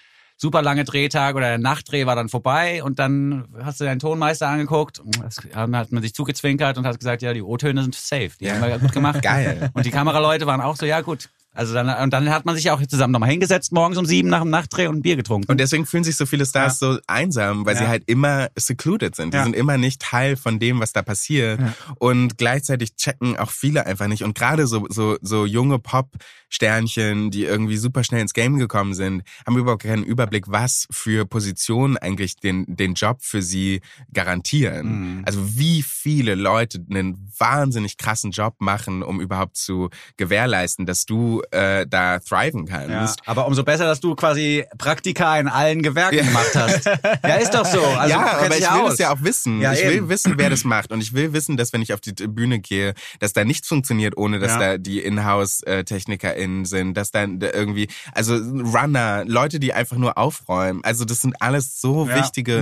super lange Drehtag oder der Nachtdreh war dann vorbei und dann hast du deinen Tonmeister angeguckt, das, dann hat man sich zugezwinkert und hat gesagt, ja, die O-Töne sind safe, die haben wir gut gemacht. [LAUGHS] Geil. Und die Kameraleute waren auch so, ja gut. Also dann, und dann hat man sich auch zusammen nochmal hingesetzt, morgens um sieben nach dem Nachtdreh und ein Bier getrunken. Und deswegen fühlen sich so viele Stars so einsam, weil sie Ja. halt immer secluded sind. Die Ja. sind immer nicht Teil von dem, was da passiert. Und gleichzeitig checken auch viele einfach nicht. Und gerade so, so, so junge Pop-Sternchen, die irgendwie super schnell ins Game gekommen sind, haben überhaupt keinen Überblick, was für Positionen eigentlich den, den Job für sie garantieren. Also wie viele Leute einen wahnsinnig krassen Job machen, um überhaupt zu gewährleisten, dass du äh, da thriven Ja, kannst. aber umso besser, dass du quasi Praktika in allen Gewerken gemacht hast. [LAUGHS] Ja, ist doch so. Also, ja, aber ich will es ja auch wissen. Ja, ich eben. will wissen, wer das [CLEARS THROAT] macht. Und ich will wissen, dass wenn ich auf die Bühne gehe, dass da nichts funktioniert, ohne dass Ja. da die Inhouse-TechnikerInnen sind, dass dann da irgendwie, also Runner, Leute, die einfach nur aufräumen. Also das sind alles so Ja. wichtige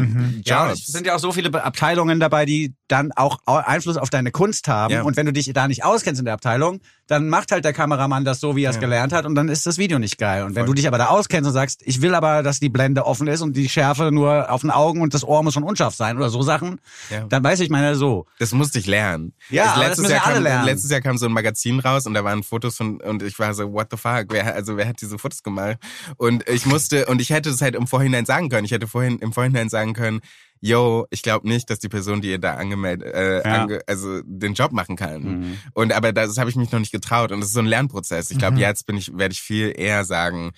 Ja, und Jobs. es sind ja auch so viele Abteilungen dabei, die dann auch Au- Einfluss auf deine Kunst haben. Ja. Und wenn du dich da nicht auskennst in der Abteilung, dann macht halt der Kameramann das so, wie er es Ja. gelernt hat und dann ist das Video nicht geil. Und wenn Voll. du dich aber da auskennst und sagst, ich will aber, dass die Blende offen ist und die Schärfe nur auf den Augen und das Ohr muss schon unscharf sein oder so Sachen, Ja. dann weiß ich meine so. Das musste ich lernen. Ja, Das letztes, Jahr kam, lernen. letztes Jahr kam so ein Magazin raus und da waren Fotos von und ich war so, what the fuck? Wer, also wer hat diese Fotos gemacht? Und ich musste und ich hätte es halt im Vorhinein sagen können. Ich hätte vorhin im Vorhinein sagen können, yo, ich glaube nicht, dass die Person, die ihr da angemeldet, äh, Ja. ange, also den Job machen kann. Mhm. Und aber das habe ich mich noch nicht getraut und das ist so ein Lernprozess. Ich glaube, Mhm. jetzt bin ich werde ich viel eher sagen,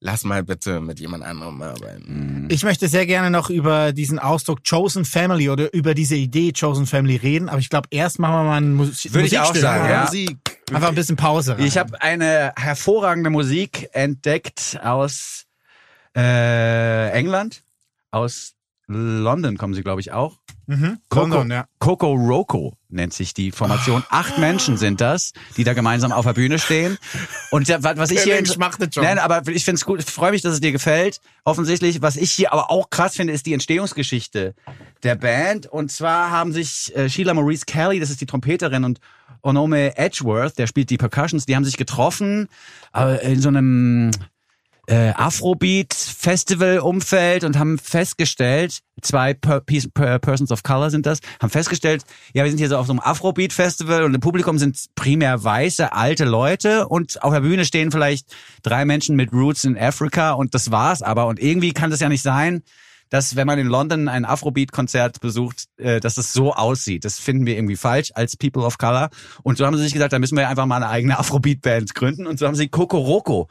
lass mal bitte mit jemand anderem arbeiten. Ich möchte sehr gerne noch über diesen Ausdruck Chosen Family oder über diese Idee Chosen Family reden, aber ich glaube, erst machen wir mal ein Mus Würde ich auch sagen, ja. Musik. Einfach ein bisschen Pause. Rein. Ich habe eine hervorragende Musik entdeckt aus äh, England, aus London kommen sie, glaube ich, auch. mhm. Coco, London, ja. Coco Roco nennt sich die Formation. Acht Menschen sind das, die da gemeinsam auf der Bühne stehen. Und was ich hier... Nein, aber ich finde es gut, ich freue mich, dass es dir gefällt. Offensichtlich, was ich hier aber auch krass finde, ist die Entstehungsgeschichte der Band. Und zwar haben sich äh, Sheila Maurice Kelly, das ist die Trompeterin, und Onome Edgeworth, der spielt die Percussions, die haben sich getroffen äh, in so einem äh, Afrobeat-Festival-Umfeld und haben festgestellt, zwei per per Persons of Color sind das, haben festgestellt, ja, wir sind hier so auf so einem Afrobeat-Festival und im Publikum sind primär weiße, alte Leute und auf der Bühne stehen vielleicht drei Menschen mit Roots in Africa und das war's aber. Und irgendwie kann das ja nicht sein, dass wenn man in London ein Afrobeat-Konzert besucht, äh, dass das so aussieht. Das finden wir irgendwie falsch als People of Color. Und so haben sie sich gesagt, da müssen wir einfach mal eine eigene Afrobeat-Band gründen. Und so haben sie Kokoroko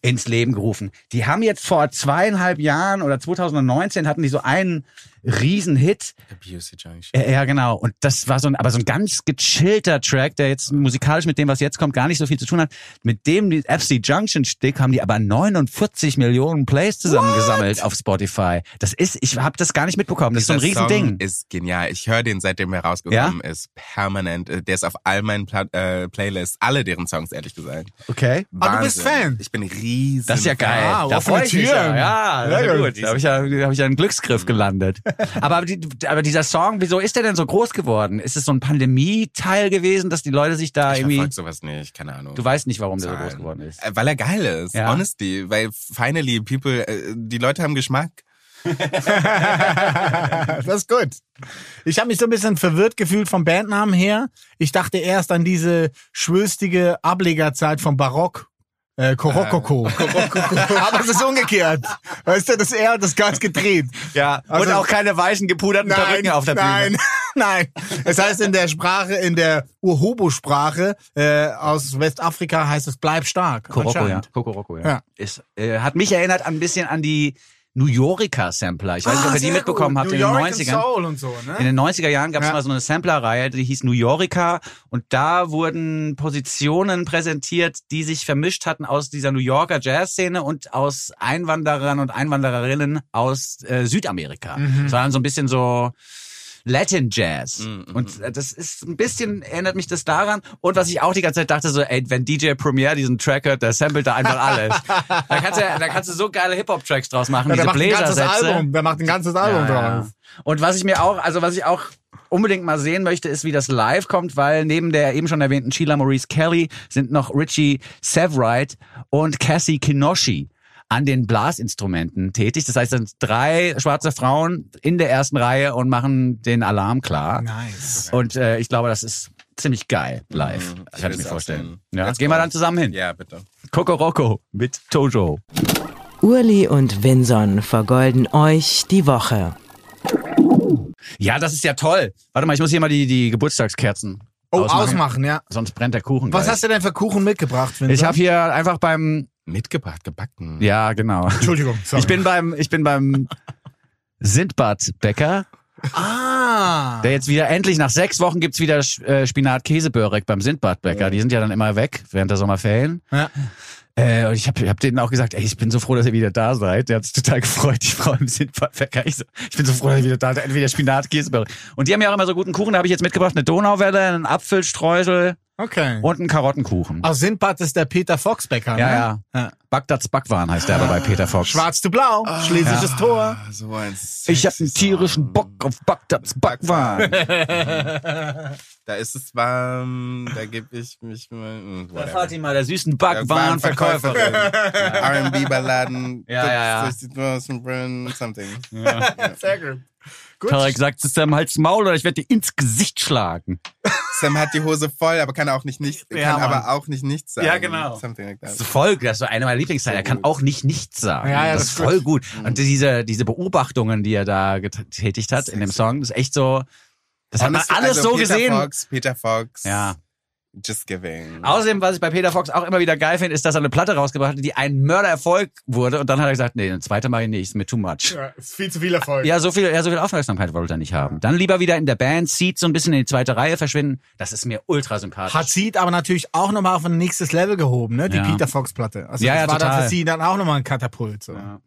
ins Leben gerufen. Die haben jetzt vor zweieinhalb Jahren oder 2019 hatten die so einen riesen Hit. Abuse Junction. Ja, genau. Und das war so ein, aber so ein ganz gechillter Track, der jetzt musikalisch mit dem, was jetzt kommt, gar nicht so viel zu tun hat. Mit dem die FC Junction Stick haben die aber 49 Millionen Plays zusammengesammelt auf Spotify. Das ist, ich habe das gar nicht mitbekommen. Das ist so ein Dieser Riesending. Song ist genial. Ich höre den, seitdem er rausgekommen ist, permanent. Äh, Der ist auf all meinen Pla äh, Playlists, alle deren Songs, ehrlich gesagt. Okay. Ah, du bist. Fan? Ich bin riesen Das ist ja geil. Ah, da freue ich mich ja. Ja, Sehr sehr gut. Da habe ich ja, da hab ich ja einen Glücksgriff gelandet. Aber, die, aber dieser Song, wieso ist der denn so groß geworden? Ist es so ein Pandemie-Teil gewesen, dass die Leute sich da Ich irgendwie... verfolge sowas nicht, keine Ahnung. Du weißt nicht, warum der so Zahlen. groß geworden ist. Äh, Weil er geil ist, Ja. honestly. Weil finally people, äh, die Leute haben Geschmack. [LAUGHS] das ist gut. Ich habe mich so ein bisschen verwirrt gefühlt vom Bandnamen her. Ich dachte erst an diese schwülstige Ablegerzeit vom Barock. Äh, Korokoko. [LAUGHS] Aber es ist umgekehrt. Weißt du, das er hat das ganz gedreht. Ja, Also- und auch keine weißen gepuderten Perücken auf der Bühne. nein, [LAUGHS] nein. Es heißt in der Sprache, in der Urhobo-Sprache äh, aus Westafrika heißt es bleib stark. Koroko, ja. Kokoroko, ja. Ja. Ist, äh, hat mich erinnert an ein bisschen an die New Yorker Sampler. Ich weiß nicht, ob Ah, ihr die mitbekommen gut. habt New in den York and 90ern. Soul und so, ne? In den 90er Jahren gab es Ja. mal so eine Sampler-Reihe, die hieß New Yorker und da wurden Positionen präsentiert, die sich vermischt hatten aus dieser New Yorker Jazzszene und aus Einwanderern und Einwandererinnen aus äh, Südamerika. Mhm. Es war dann so ein bisschen so Latin Jazz. Mhm, Und äh, das ist ein bisschen, erinnert mich das daran. Und was ich auch die ganze Zeit dachte, so, ey, wenn DJ Premier diesen Track hört, der samplet da einfach alles. [LAUGHS] da, kannst du, da kannst du so geile Hip-Hop-Tracks draus machen, Ja, der diese macht ein ganzes Bläsersätze. Album. Der macht ein ganzes Album Ja, ja. draus. Und was ich mir auch, also was ich auch unbedingt mal sehen möchte, ist, wie das live kommt, weil neben der eben schon erwähnten Sheila Maurice Kelly sind noch Richie Severide und Cassie Kinoshi an den Blasinstrumenten tätig. Das heißt, dann sind drei schwarze Frauen in der ersten Reihe und machen den Alarm klar. Nice. Und äh, ich glaube, das ist ziemlich geil live. Mhm, das kann ich will's mir vorstellen. Ja, Let's gehen wir dann zusammen hin. Ja, bitte. Kokoroko mit Tojo. Urli und Vinson vergolden euch die Woche. Ja, das ist ja toll. Warte mal, ich muss hier mal die, die Geburtstagskerzen Oh, ausmachen. ausmachen, ja. Sonst brennt der Kuchen Was gleich. hast du denn für Kuchen mitgebracht, Vincent? Ich habe hier einfach beim Mitgebracht, gebacken. ja genau. Entschuldigung, sorry. Ich bin beim ich bin beim Sindbad-Bäcker, Ah. der jetzt wieder endlich nach sechs Wochen gibt's wieder äh, Spinat-Käsebörek beim Sindbad-Bäcker. Die sind ja dann immer weg während der Sommerferien. Ja. Äh, und ich habe hab denen auch gesagt, ey, ich bin so froh, dass ihr wieder da seid. Der hat sich total gefreut, die Frau im Sindbad-Bäcker. Ich, so, ich bin so froh, dass ihr wieder da seid. Entweder Spinat, Käsebörek. Und die haben ja auch immer so guten Kuchen. Da habe ich jetzt mitgebracht eine Donauwelle, einen Apfelstreusel Okay. und einen Karottenkuchen. Aus Sindbad ist der Peter Fox Bäcker, ja, ne? ja. ja. Bagdads Backwaren heißt der aber bei Peter Fox. Schwarz zu blau, schlesisches Tor. Ah, so ein Ich habe sexy einen tierischen Song. Bock auf Bagdads Backwaren. [LAUGHS] Da ist es warm, da gebe ich mich mal. hm, Da. Fatima, der süßen Warenverkäuferin. Backwarenverkäuferin. R&B-Balladen. [LAUGHS] Ja, ja, ja. Something. Sehr gut. Gut. Tarek sagt es am Hals Maul oder ich werde dir ins Gesicht schlagen. Sam hat die Hose voll, aber kann auch nicht nicht, Ja, kann Mann. aber auch nicht nichts sagen. Ja, genau. Something like that. Das ist voll, das ist so einer meiner Lieblingsteile. Er kann gut. auch nicht nichts sagen. Ja, ja, das, das ist voll gut. Und diese, diese Beobachtungen, die er da getätigt hat in dem Song, das ist echt so, das hat man alles also so Peter gesehen. Fox, Peter Fox. Ja. Just giving. Außerdem, was ich bei Peter Fox auch immer wieder geil finde, ist, dass er eine Platte rausgebracht hat, die ein Mördererfolg wurde. Und dann hat er gesagt, nee, eine zweite mache ich nicht, ist mir too much. Ja, ist viel zu viel Erfolg. Ja, so viel, ja, so viel Aufmerksamkeit wollte er nicht haben. Dann lieber wieder in der Band, Seed so ein bisschen in die zweite Reihe verschwinden. Das ist mir ultra sympathisch. Hat sie aber natürlich auch nochmal auf ein nächstes Level gehoben, ne? Die Ja. Peter Fox Platte. Also Ja, das ja, war dann total. für sie dann auch nochmal ein Katapult. So. Ja.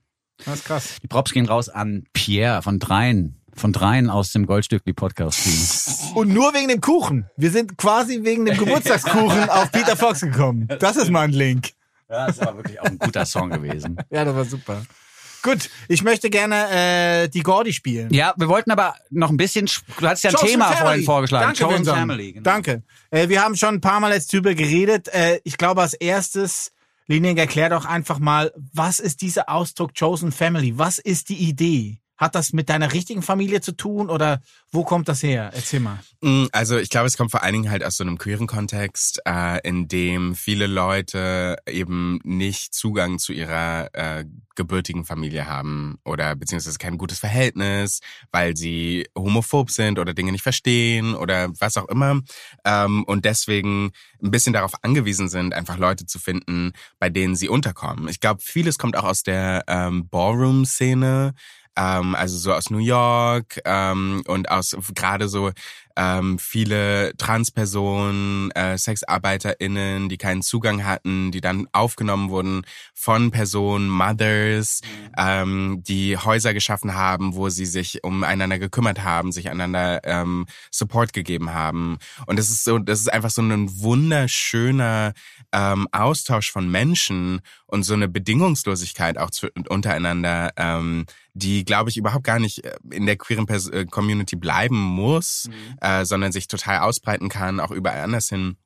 Das ist krass. Die Props gehen raus an Pierre von Dreien. Von Dreien aus dem Goldstückli Podcast Team. Und nur wegen dem Kuchen. Wir sind quasi wegen dem Geburtstagskuchen [LAUGHS] auf Peter Fox gekommen. Das ist mein Link. Ja, das war wirklich auch ein guter Song gewesen. Ja, das war super. Gut, ich möchte gerne äh, die Gordy spielen. Ja, wir wollten aber noch ein bisschen, du hast ja ein Chosen Thema Family. vorhin vorgeschlagen. Danke, Chosen Vincent. Family. Genau. Danke. Äh, wir haben schon ein paar Mal jetzt drüber geredet. Äh, ich glaube, als erstes, Lining, erklär doch einfach mal, was ist dieser Ausdruck Chosen Family? Was ist die Idee? Hat das mit deiner richtigen Familie zu tun oder wo kommt das her? Erzähl mal. Mm, Also ich glaube, es kommt vor allen Dingen halt aus so einem queeren Kontext, äh, in dem viele Leute eben nicht Zugang zu ihrer äh, gebürtigen Familie haben oder beziehungsweise kein gutes Verhältnis, weil sie homophob sind oder Dinge nicht verstehen oder was auch immer ähm, und deswegen ein bisschen darauf angewiesen sind, einfach Leute zu finden, bei denen sie unterkommen. Ich glaube, vieles kommt auch aus der ähm, Ballroom-Szene, ähm, also so aus New York ähm, und aus gerade so ähm, viele Transpersonen, äh, SexarbeiterInnen, die keinen Zugang hatten, die dann aufgenommen wurden von Personen, Mothers, ähm, die Häuser geschaffen haben, wo sie sich umeinander gekümmert haben, sich einander ähm, Support gegeben haben. Und das ist so, das ist einfach so ein wunderschöner ähm, Austausch von Menschen und so eine Bedingungslosigkeit auch zu, untereinander, ähm, die, glaube ich, überhaupt gar nicht äh, in der queeren Pers äh, Community bleiben muss, äh, sondern sich total ausbreiten kann, auch überall anders hin.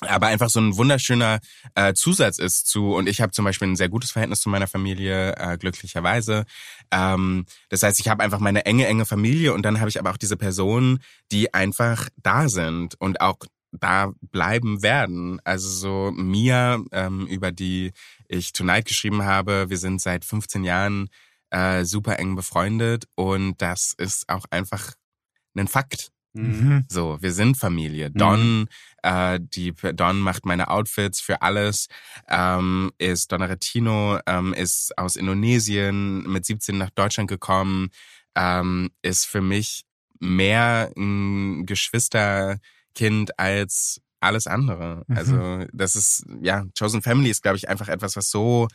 Aber einfach so ein wunderschöner äh, Zusatz ist zu und ich habe zum Beispiel ein sehr gutes Verhältnis zu meiner Familie äh, glücklicherweise. Ähm, das heißt ich habe einfach meine enge enge Familie und dann habe ich aber auch diese Personen die einfach da sind und auch da bleiben werden also so Mia ähm, über die ich Tonight geschrieben habe wir sind seit 15 Jahren äh, super eng befreundet und das ist auch einfach ein Fakt Mhm. so, wir sind Familie. Don, äh, die Don macht meine Outfits für alles. Ähm, ist Donna Retino, ähm, ist aus Indonesien mit 17 nach Deutschland gekommen. Ähm, ist für mich mehr ein Geschwisterkind als alles andere. Mhm. Also das ist ja Chosen Family ist glaube ich einfach etwas, was so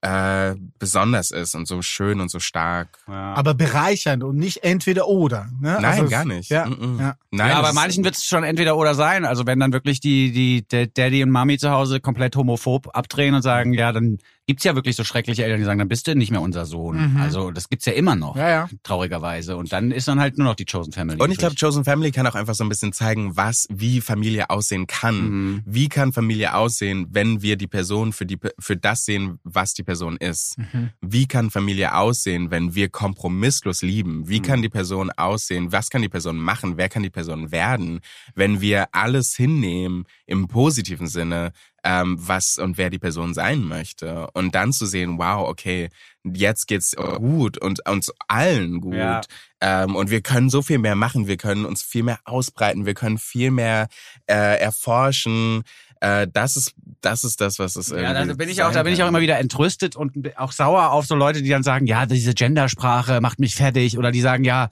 äh, besonders ist und so schön und so stark. Aber bereichernd und nicht entweder oder. Ne? Nein, Also, gar nicht. Ja, Mm-mm. ja. Nein, ja, bei manchen wird es schon entweder oder sein. Also wenn dann wirklich die, die der Daddy und Mami zu Hause komplett homophob abdrehen und sagen, ja, dann gibt's ja wirklich so schreckliche Eltern, die sagen, dann bist du nicht mehr unser Sohn. Mhm. Also das gibt's ja immer noch, Ja, ja. traurigerweise. Und dann ist dann halt nur noch die Chosen Family. Und ich glaube. Chosen Family kann auch einfach so ein bisschen zeigen, was, wie Familie aussehen kann. Mhm. Wie kann Familie aussehen, wenn wir die Person für die, für das sehen, was die Person ist? Mhm. Wie kann Familie aussehen, wenn wir kompromisslos lieben? Wie kann die Person aussehen? Was kann die Person machen? Wer kann die Person werden, wenn wir alles hinnehmen im positiven Sinne, ähm, was und wer die Person sein möchte? Und dann zu sehen, wow, okay, jetzt geht's gut und uns allen gut. Ja. Ähm, und wir können so viel mehr machen, wir können uns viel mehr ausbreiten, wir können viel mehr äh, erforschen. Äh, das ist das ist das, was es Ja, irgendwie da bin ich auch, da bin ich auch immer wieder entrüstet und auch sauer auf so Leute, die dann sagen, ja, diese Gendersprache macht mich fertig. Oder die sagen, ja,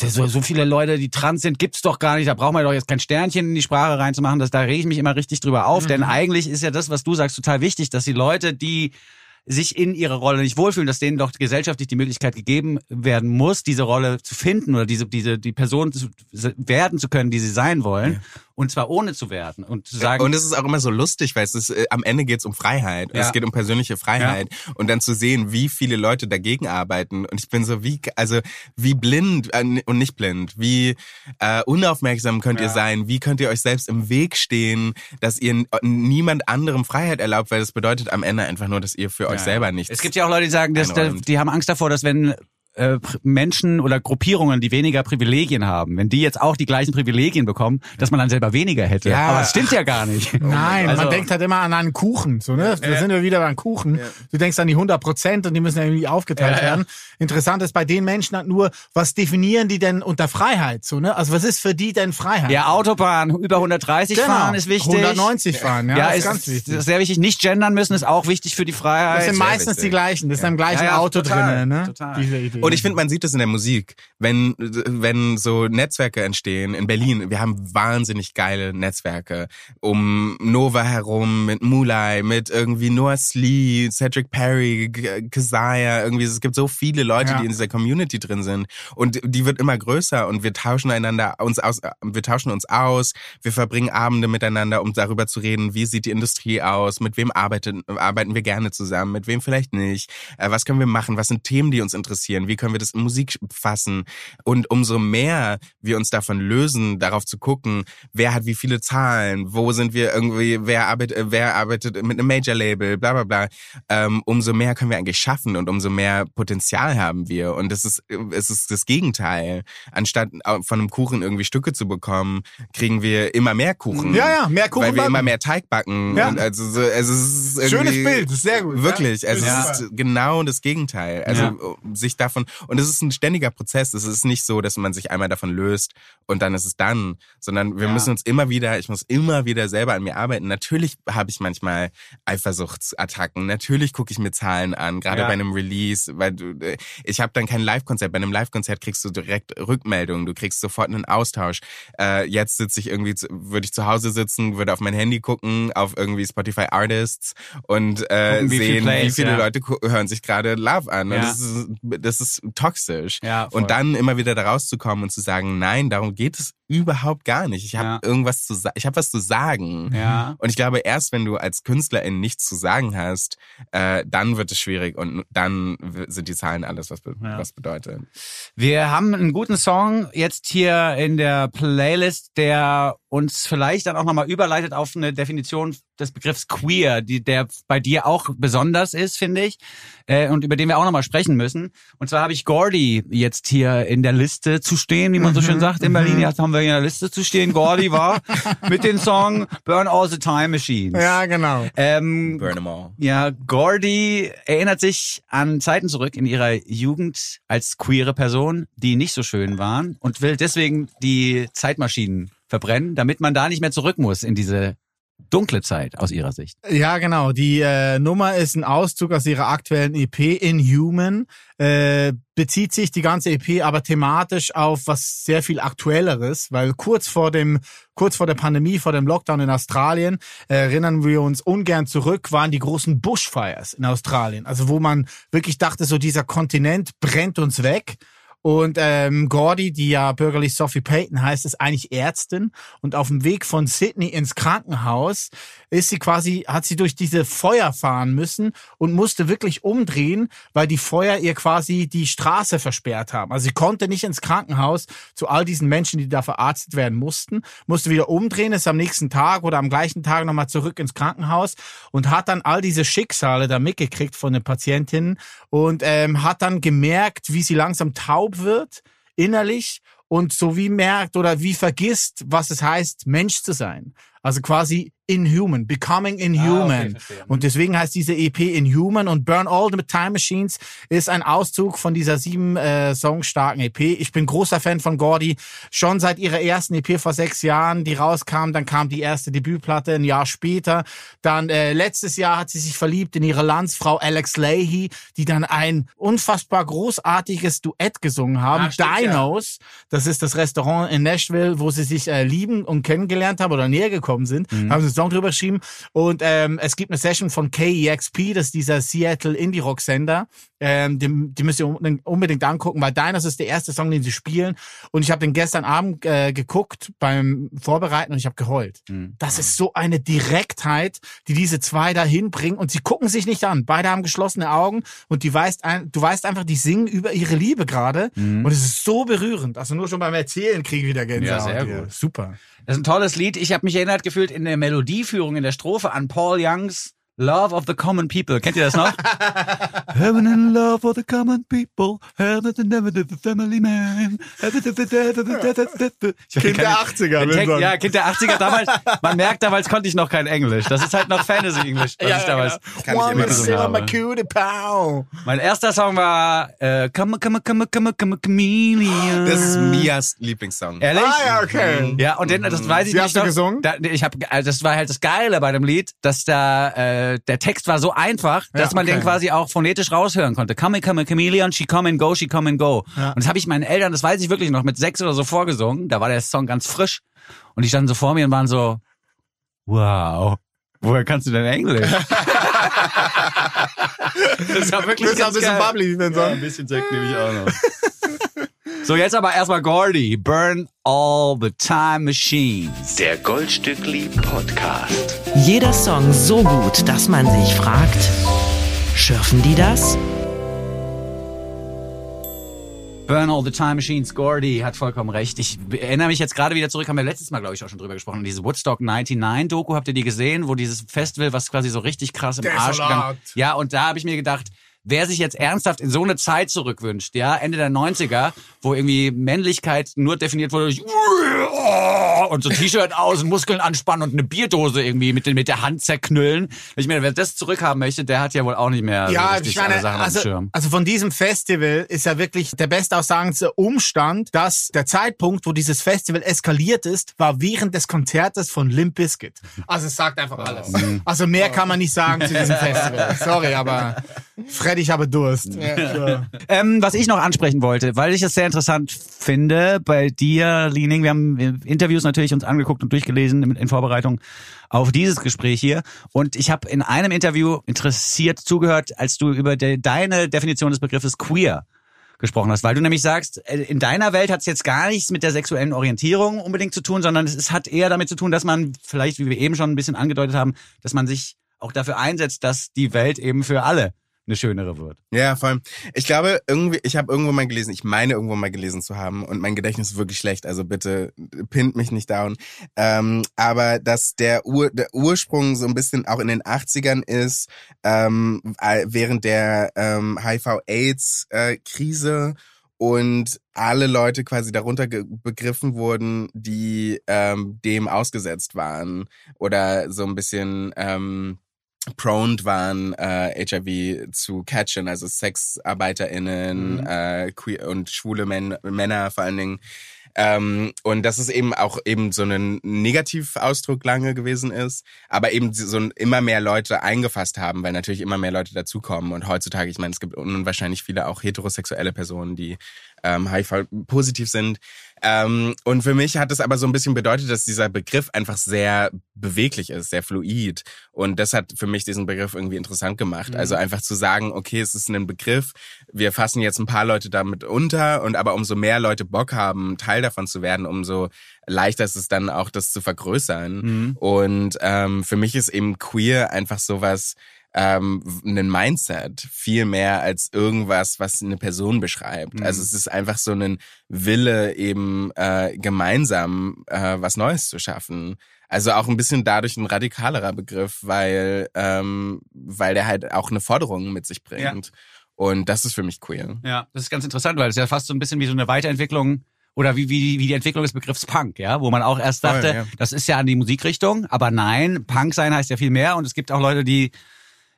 ja so, so viele Leute, die trans sind, gibt's doch gar nicht, da braucht man doch jetzt kein Sternchen in die Sprache reinzumachen, das, da rege ich mich immer richtig drüber auf, denn eigentlich ist ja das, was du sagst, total wichtig, dass die Leute, die sich in ihrer Rolle nicht wohlfühlen, dass denen doch gesellschaftlich die Möglichkeit gegeben werden muss, diese Rolle zu finden oder diese, diese, die Person zu, werden zu können, die sie sein wollen. Und zwar ohne zu werden und zu sagen, und es ist auch immer so lustig, weil es ist, äh, am Ende geht es um Freiheit. Ja. Es geht um persönliche Freiheit. Und dann zu sehen, wie viele Leute dagegen arbeiten. Und ich bin so, wie, also, wie blind äh, und nicht blind, wie äh, unaufmerksam könnt ihr Ja. sein, wie könnt ihr euch selbst im Weg stehen, dass ihr n- niemand anderem Freiheit erlaubt, weil das bedeutet am Ende einfach nur, dass ihr für euch Ja, selber ja. nichts. Es gibt ja auch Leute, die sagen, dass, einräumt. die haben Angst davor, dass wenn äh, Menschen oder Gruppierungen, die weniger Privilegien haben, wenn die jetzt auch die gleichen Privilegien bekommen, dass man dann selber weniger hätte. Ja. Aber es stimmt ja gar nicht. [LAUGHS] Nein, Also- man denkt halt immer an einen Kuchen, so, ne? Da sind wir wieder beim Kuchen. Du denkst an die 100 Prozent und die müssen ja irgendwie aufgeteilt werden. Interessant ist bei den Menschen halt nur, was definieren die denn unter Freiheit, so, ne? Also was ist für die denn Freiheit? Ja, Autobahn über 130 Genau. fahren ist wichtig. 190 fahren, ja, das ist ist, ganz wichtig. ist sehr wichtig. Nicht gendern müssen ist auch wichtig für die Freiheit. Das sind meistens die gleichen, das ist im gleichen Ja, ja, Auto total, drinnen, ne? total. Und ich finde, man sieht es in der Musik, wenn wenn so Netzwerke entstehen in Berlin. Wir haben wahnsinnig geile Netzwerke um Nova herum mit Mulai, mit irgendwie Noah Slee, Cedric Perry, Keziah. Irgendwie es gibt so viele Leute, Ja. die in dieser Community drin sind und die wird immer größer und wir tauschen einander uns aus, wir tauschen uns aus. Wir verbringen Abende miteinander, um darüber zu reden, wie sieht die Industrie aus, mit wem arbeiten arbeiten wir gerne zusammen, mit wem vielleicht nicht. Äh, was können wir machen? Was sind Themen, die uns interessieren? Wie können wir das in Musik fassen? Und umso mehr wir uns davon lösen, darauf zu gucken, wer hat wie viele Zahlen, wo sind wir irgendwie, wer arbeitet, wer arbeitet mit einem Major-Label, bla bla bla, ähm, umso mehr können wir eigentlich schaffen und umso mehr Potenzial haben wir. Und es ist, es ist das Gegenteil. Anstatt äh, von einem Kuchen irgendwie Stücke zu bekommen, kriegen wir immer mehr Kuchen. Ja, ja, mehr Kuchen Weil wir backen. immer mehr Teig backen. Ja. Also, so, also es ist Schönes Bild, sehr gut. Wirklich, also Ja. es ist genau das Gegenteil. Also Ja. sich davon und es ist ein ständiger Prozess. Es ist nicht so, dass man sich einmal davon löst und dann ist es dann, sondern wir Ja. müssen uns immer wieder, ich muss immer wieder selber an mir arbeiten. Natürlich habe ich manchmal Eifersuchtsattacken. Natürlich gucke ich mir Zahlen an, gerade Ja. bei einem Release, weil du, äh, ich habe dann kein Live-Konzert. Bei einem Live-Konzert kriegst du direkt Rückmeldungen, du kriegst sofort einen Austausch. Äh, jetzt sitze ich irgendwie, würde ich zu Hause sitzen, würde auf mein Handy gucken, auf irgendwie Spotify Artists und äh, Gucken, wie viel sehen, wie Plays, viele ja. Leute hören sich gerade Love an. Und das ist, das ist toxisch. Ja, voll. und dann immer wieder da rauszukommen und zu sagen, nein, darum geht es überhaupt gar nicht. Ich habe Ja. irgendwas zu sagen, ich habe was zu sagen. Ja. Und ich glaube, erst wenn du als Künstlerin nichts zu sagen hast, äh, dann wird es schwierig und dann sind die Zahlen alles, was, be Ja. was bedeutet. Wir haben einen guten Song jetzt hier in der Playlist, der uns vielleicht dann auch nochmal überleitet auf eine Definition des Begriffs queer, die, der bei dir auch besonders ist, finde ich, äh, und über den wir auch nochmal sprechen müssen. Und zwar habe ich Gordy jetzt hier in der Liste zu stehen, wie man so schön sagt in Berlin. Jetzt haben wir hier in der Liste zu stehen. Gordy war mit dem Song Burn All the Time Machines. ja, genau. Ähm, Burn 'em all. ja, Gordy erinnert sich an Zeiten zurück in ihrer Jugend als queere Person, die nicht so schön waren und will deswegen die Zeitmaschinen verbrennen, damit man da nicht mehr zurück muss in diese dunkle Zeit aus ihrer Sicht. Ja, genau. Die äh, Nummer ist ein Auszug aus ihrer aktuellen EP Inhuman. Äh, bezieht sich die ganze EP aber thematisch auf was sehr viel aktuelleres, weil kurz vor dem kurz vor der Pandemie, vor dem Lockdown in Australien, äh, erinnern wir uns ungern zurück, waren die großen Bushfires in Australien, also wo man wirklich dachte, so dieser Kontinent brennt uns weg. Und ähm, Gordy, die ja bürgerlich Sophie Payton heißt, ist eigentlich Ärztin. Und auf dem Weg von Sydney ins Krankenhaus ist sie quasi, hat sie durch diese Feuer fahren müssen und musste wirklich umdrehen, weil die Feuer ihr quasi die Straße versperrt haben. Also sie konnte nicht ins Krankenhaus zu all diesen Menschen, die da verarztet werden mussten, musste wieder umdrehen, ist am nächsten Tag oder am gleichen Tag nochmal zurück ins Krankenhaus und hat dann all diese Schicksale da mitgekriegt von den Patientinnen und ähm, hat dann gemerkt, wie sie langsam taub wird innerlich und so wie merkt oder wie vergisst, was es heißt, Mensch zu sein. Also quasi inhuman, becoming inhuman. verstehe. und deswegen heißt diese EP Inhuman und Burn All the Time Machines ist ein Auszug von dieser sieben äh, Song starken EP. Ich bin großer Fan von Gordy, schon seit ihrer ersten EP vor sechs Jahren, die rauskam. Dann kam die erste Debütplatte ein Jahr später. Dann äh, letztes Jahr hat sie sich verliebt in ihre Landsfrau Alex Leahy, die dann ein unfassbar großartiges Duett gesungen haben. Ah, stimmt, ja. Dinos, das ist das Restaurant in Nashville, wo sie sich äh, lieben und kennengelernt haben oder näher gekommen sind. Mhm. Haben sie einen Song drüber geschrieben. Und ähm, es gibt eine Session von KEXP, das ist dieser Seattle Indie-Rock-Sender. Ähm, die, die müsst ihr unbedingt, angucken, weil Dinos ist der erste Song, den sie spielen. Und ich habe den gestern Abend äh, geguckt beim Vorbereiten und ich habe geheult. Mhm. Das ist so eine Direktheit, die diese zwei da hinbringen und sie gucken sich nicht an. Beide haben geschlossene Augen und die weißt ein, du weißt einfach, die singen über ihre Liebe gerade und es ist so berührend. Also nur schon beim Erzählen kriege ich wieder Gänsehaut. Ja, sehr gut. Super. Das ist ein tolles Lied. Ich habe mich erinnert gefühlt in der Melodieführung in der Strophe an Paul Youngs Love of the Common People. Kennt ihr das noch? [LAUGHS] Heaven in love for the common people. Heaven and never the family man. Kind der 80er, Den Text, ja, Kind der 80er damals. Man merkt, damals konnte ich noch kein Englisch. Das ist halt noch Fantasy-Englisch, was ich damals Kann ich on habe. my cutie pow. Mein erster Song war äh, Come, come, come, come, come, Chameleon. Das ist Mias Lieblingssong. Ehrlich? Ah, ja, okay. Ja, und den, das weiß ich Wie nicht. hast du noch. gesungen? Da, ich hab, also das war halt das Geile bei dem Lied, dass da äh, der Text war so einfach, dass Ja, man okay. den quasi auch phonetisch raushören konnte. Come, come, chameleon, she come and go, she come and go. Und das habe ich meinen Eltern, das weiß ich wirklich noch, mit sechs oder so vorgesungen. Da war der Song ganz frisch. Und die standen so vor mir und waren so, wow. Woher kannst du denn Englisch? [LAUGHS] das war wirklich Du bist auch ein bisschen geil. bubbly, den Song. ein bisschen Sekt nehme ich auch noch. So, jetzt aber erstmal Gordy. Burn all the time machines. Der Goldstückli Podcast. Jeder Song so gut, dass man sich fragt, schürfen die das? Burn all the time machines. Gordy hat vollkommen recht. Ich erinnere mich jetzt gerade wieder zurück, haben wir letztes Mal, glaube ich, auch schon drüber gesprochen. Diese Woodstock 99 Doku, habt ihr die gesehen, wo dieses Festival, was quasi so richtig krass im Arsch Desolat. gegangen. Ja, und da habe ich mir gedacht, wer sich jetzt ernsthaft in so eine Zeit zurückwünscht, ja, Ende der 90er, wo irgendwie Männlichkeit nur definiert wurde durch [LAUGHS] und so T-Shirt aus und Muskeln anspannen und eine Bierdose irgendwie mit, mit der Hand zerknüllen. Ich meine, wer das zurückhaben möchte, der hat ja wohl auch nicht mehr so Ja, richtig ich meine, also, Schirm. also von diesem Festival ist ja wirklich der bestaussagendste Umstand, dass der Zeitpunkt, wo dieses Festival eskaliert ist, war während des Konzertes von Limp Bizkit. Also es sagt einfach alles. Also mehr kann man nicht sagen zu diesem [LAUGHS] Festival. Sorry, aber Fred, [LAUGHS] ich habe Durst. So. [LAUGHS] Ähm, was ich noch ansprechen wollte, weil ich es sehr interessant finde bei dir, Liening, wir haben Interviews natürlich uns angeguckt und durchgelesen in, in Vorbereitung auf dieses Gespräch hier und ich habe in einem Interview interessiert zugehört, als du über de, deine Definition des Begriffes queer gesprochen hast, weil du nämlich sagst, äh, in deiner Welt hat es jetzt gar nichts mit der sexuellen Orientierung unbedingt zu tun, sondern es hat eher damit zu tun, dass man vielleicht, wie wir eben schon ein bisschen angedeutet haben, dass man sich auch dafür einsetzt, dass die Welt eben für alle eine schönere wird. Ja, vor allem. Ich glaube, irgendwie, ich habe irgendwo mal gelesen, ich meine irgendwo mal gelesen zu haben und mein Gedächtnis ist wirklich schlecht, also bitte pinnt mich nicht down. Ähm, aber dass der, Ur, der Ursprung so ein bisschen auch in den 80ern ist, ähm, äh, während der ähm, HIV-AIDS-Krise und alle Leute quasi darunter begriffen wurden, die ähm, dem ausgesetzt waren oder so ein bisschen ähm, prone waren, äh, HIV zu catchen, also SexarbeiterInnen Mhm. äh, queer und schwule Män Männer vor allen Dingen. Ähm, und dass es eben auch eben so ein Negativausdruck lange gewesen ist, aber eben so ein, immer mehr Leute eingefasst haben, weil natürlich immer mehr Leute dazukommen. Und heutzutage, ich meine, es gibt unwahrscheinlich viele auch heterosexuelle Personen, die ähm, HIV-positiv sind. Ähm, und für mich hat es aber so ein bisschen bedeutet, dass dieser Begriff einfach sehr beweglich ist, sehr fluid. Und das hat für mich diesen Begriff irgendwie interessant gemacht. Also einfach zu sagen, okay, es ist ein Begriff, wir fassen jetzt ein paar Leute damit unter und aber umso mehr Leute Bock haben, Teil davon zu werden, umso leichter ist es dann auch, das zu vergrößern. Und ähm, für mich ist eben queer einfach sowas, ähm, ein Mindset viel mehr als irgendwas, was eine Person beschreibt. Mhm. Also es ist einfach so ein Wille, eben äh, gemeinsam äh, was Neues zu schaffen. Also auch ein bisschen dadurch ein radikalerer Begriff, weil ähm, weil der halt auch eine Forderung mit sich bringt. Und das ist für mich queer. Ja, das ist ganz interessant, weil es ja fast so ein bisschen wie so eine Weiterentwicklung oder wie, wie, wie die Entwicklung des Begriffs Punk, ja, wo man auch erst Voll, dachte, ja. das ist ja an die Musikrichtung, aber nein, Punk sein heißt ja viel mehr und es gibt auch Leute, die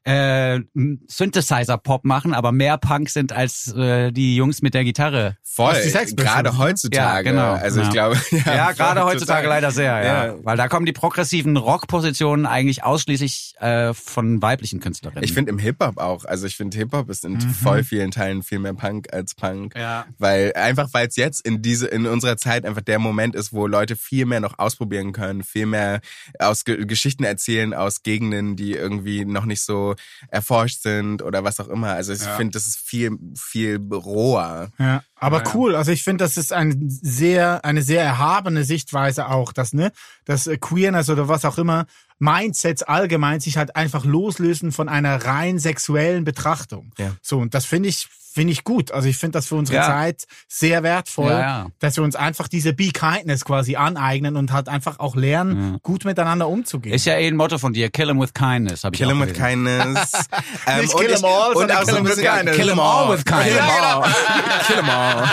äh, Synthesizer-Pop machen, aber mehr Punk sind als äh, die Jungs mit der Gitarre. Voll, gerade heutzutage. Ja, genau. Also ich Ja. glaube, [LAUGHS] ja, Ja, gerade heutzutage leider sehr, ja. Ja. Weil da kommen die progressiven Rockpositionen eigentlich ausschließlich äh, von weiblichen Künstlerinnen. Ich finde im Hip-Hop auch. Also ich finde Hip-Hop ist in voll vielen Teilen viel mehr Punk als Punk. Ja. Weil einfach, weil es jetzt in diese, in unserer Zeit einfach der Moment ist, wo Leute viel mehr noch ausprobieren können, viel mehr aus Ge Geschichten erzählen aus Gegenden, die irgendwie noch nicht so erforscht sind oder was auch immer. Also ich finde, das ist viel, viel roher. Ja, aber cool. Also ich finde, das ist ein sehr, eine sehr erhabene Sichtweise auch, dass, ne, dass äh, Queerness oder was auch immer, Mindsets allgemein sich halt einfach loslösen von einer rein sexuellen Betrachtung. Ja. So, und das finde ich, finde ich gut. Also ich finde das für unsere Ja. Zeit sehr wertvoll, Ja, ja. dass wir uns einfach diese Be-Kindness quasi aneignen und halt einfach auch lernen, gut miteinander umzugehen. Ist ja eh ein Motto von dir, kill 'em with kindness, habe ich Kill auch 'em with kindness. [LAUGHS] ähm, Nicht kill 'em ich- all, sondern kill so ein 'em with kindness. Kill 'em all with kindness. Kill 'em all. Kill 'em all.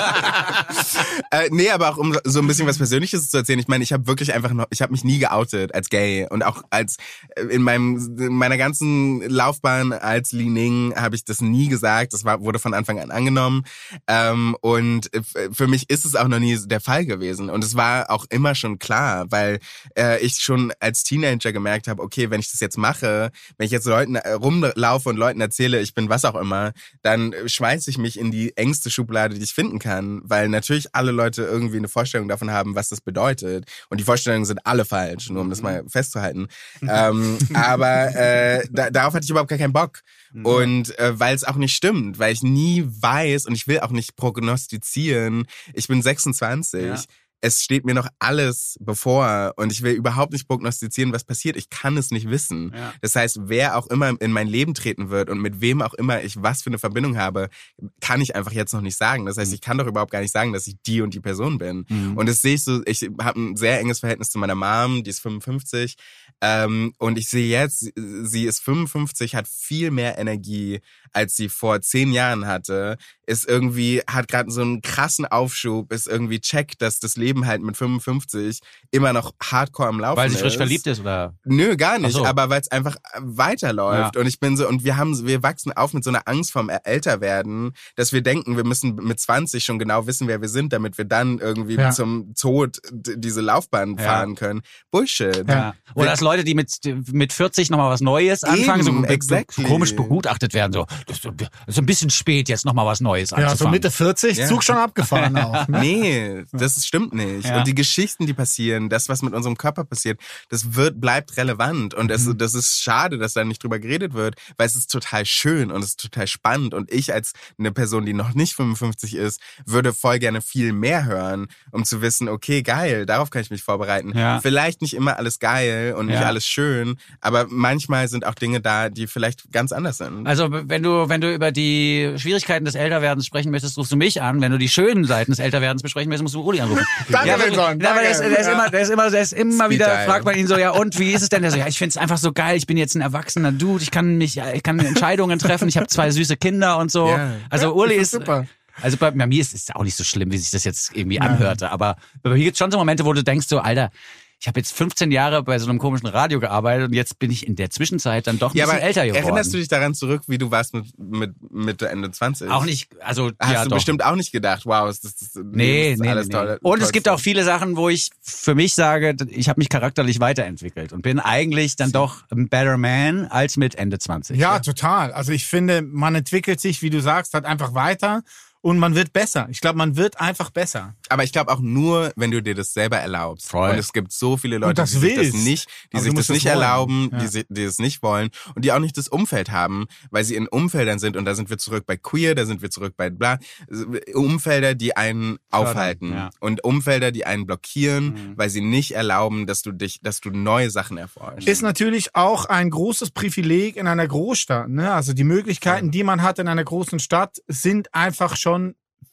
äh, nee, aber auch um so ein bisschen was Persönliches zu erzählen. Ich meine, ich habe wirklich einfach noch, ich habe mich nie geoutet als gay und auch als äh, in meinem in meiner ganzen Laufbahn als Li Ning habe ich das nie gesagt. Das war wurde von Anfang an angenommen ähm, und äh, für mich ist es auch noch nie der Fall gewesen und es war auch immer schon klar, weil äh, ich schon als Teenager gemerkt habe, okay, wenn ich das jetzt mache, wenn ich jetzt Leuten äh, rumlaufe und Leuten erzähle, ich bin was auch immer, dann schmeiße ich mich in die engste Schublade, die ich finden kann, weil natürlich alle Leute irgendwie eine Vorstellung davon haben, was das bedeutet. Und die Vorstellungen sind alle falsch, nur um das mal festzuhalten. [LAUGHS] ähm, aber äh, da, darauf hatte ich überhaupt gar keinen Bock. Und äh, weil es auch nicht stimmt, weil ich nie weiß und ich will auch nicht prognostizieren. Ich bin 26. Ja. Es steht mir noch alles bevor und ich will überhaupt nicht prognostizieren, was passiert. Ich kann es nicht wissen. Ja. Das heißt, wer auch immer in mein Leben treten wird und mit wem auch immer ich was für eine Verbindung habe, kann ich einfach jetzt noch nicht sagen. Das heißt, ich kann doch überhaupt gar nicht sagen, dass ich die und die Person bin. Und das sehe ich so, ich habe ein sehr enges Verhältnis zu meiner Mom, die ist 55. Ähm, und ich sehe jetzt, sie- sie ist 55, hat viel mehr Energie, als sie vor zehn Jahren hatte. Ist irgendwie, hat gerade so einen krassen Aufschub, ist irgendwie checkt, dass das Leben halt mit 55 immer noch hardcore am Laufen Weil sie ist. frisch verliebt ist oder? Nö, gar nicht, so. aber weil es einfach weiterläuft. Ja. Und ich bin so, und wir haben, wir wachsen auf mit so einer Angst vom Älterwerden, dass wir denken, wir müssen mit 20 schon genau wissen, wer wir sind, damit wir dann irgendwie Ja. zum Tod diese Laufbahn Ja. fahren können. Bullshit. Ja. Oder dass Leute, die mit, mit 40 nochmal was Neues anfangen, so, Eben, be- exactly. so komisch begutachtet werden. So, das, ist ein bisschen spät, jetzt nochmal was Neues ja, so anzufangen. Mitte 40, Ja. Zug schon abgefahren [LAUGHS] auch. Ne? Nee, das stimmt nicht. Ja. Und die Geschichten, die passieren, das, was mit unserem Körper passiert, das wird, bleibt relevant. Und es, das ist schade, dass da nicht drüber geredet wird, weil es ist total schön und es ist total spannend. Und ich als eine Person, die noch nicht 55 ist, würde voll gerne viel mehr hören, um zu wissen, okay, geil, darauf kann ich mich vorbereiten. Ja. Vielleicht nicht immer alles geil und nicht Ja. alles schön, aber manchmal sind auch Dinge da, die vielleicht ganz anders sind. Also wenn du wenn du über die Schwierigkeiten des Älterwerdens sprechen möchtest, rufst du mich an. Wenn du die schönen Seiten des Älterwerdens besprechen möchtest, musst du Uli anrufen. [LAUGHS] Danke, ja, ja, aber der ist, der ist Ja. immer, der ist immer, der ist immer Speed wieder. Fragt man ihn so, ja und wie ist es denn? Der so, ja, ich find's einfach so geil. Ich bin jetzt ein erwachsener Dude. Ich kann mich, ich kann Entscheidungen treffen. Ich habe zwei süße Kinder und so. Ja. Also Uli ist super. Also bei, bei mir ist es auch nicht so schlimm, wie sich das jetzt irgendwie anhörte. Aber bei mir gibt es schon so Momente, wo du denkst so, Alter, ich habe jetzt 15 Jahre bei so einem komischen Radio gearbeitet und jetzt bin ich in der Zwischenzeit dann doch ein Ja, bisschen aber älter geworden. erinnerst du dich daran zurück, wie du warst mit, mit Mitte, Ende 20? auch nicht, also Hast ja, du doch. bestimmt auch nicht gedacht, wow, ist das, das, Nee, das ist nee, alles nee, toll. nee. Und es tollste. gibt auch viele Sachen, wo ich für mich sage, ich habe mich charakterlich weiterentwickelt und bin eigentlich dann doch ein better man als mit Ende 20. Ja, total. Also ich finde, man entwickelt sich, wie du sagst, halt einfach weiter und man wird besser. Ich glaube, man wird einfach besser. Aber ich glaube auch nur, wenn du dir das selber erlaubst. Voll. Und es gibt so viele Leute, das die sich das nicht, die sich das nicht es wollen. erlauben, Ja. die, si- die es nicht wollen und die auch nicht das Umfeld haben, weil sie in Umfeldern sind und da sind wir zurück bei queer, da sind wir zurück bei bla, Umfelder, die einen aufhalten ja. und Umfelder, die einen blockieren, Mhm. weil sie nicht erlauben, dass du dich, dass du neue Sachen erforschst. Ist natürlich auch ein großes Privileg in einer Großstadt. Ne? Also die Möglichkeiten, die man hat in einer großen Stadt, sind einfach schon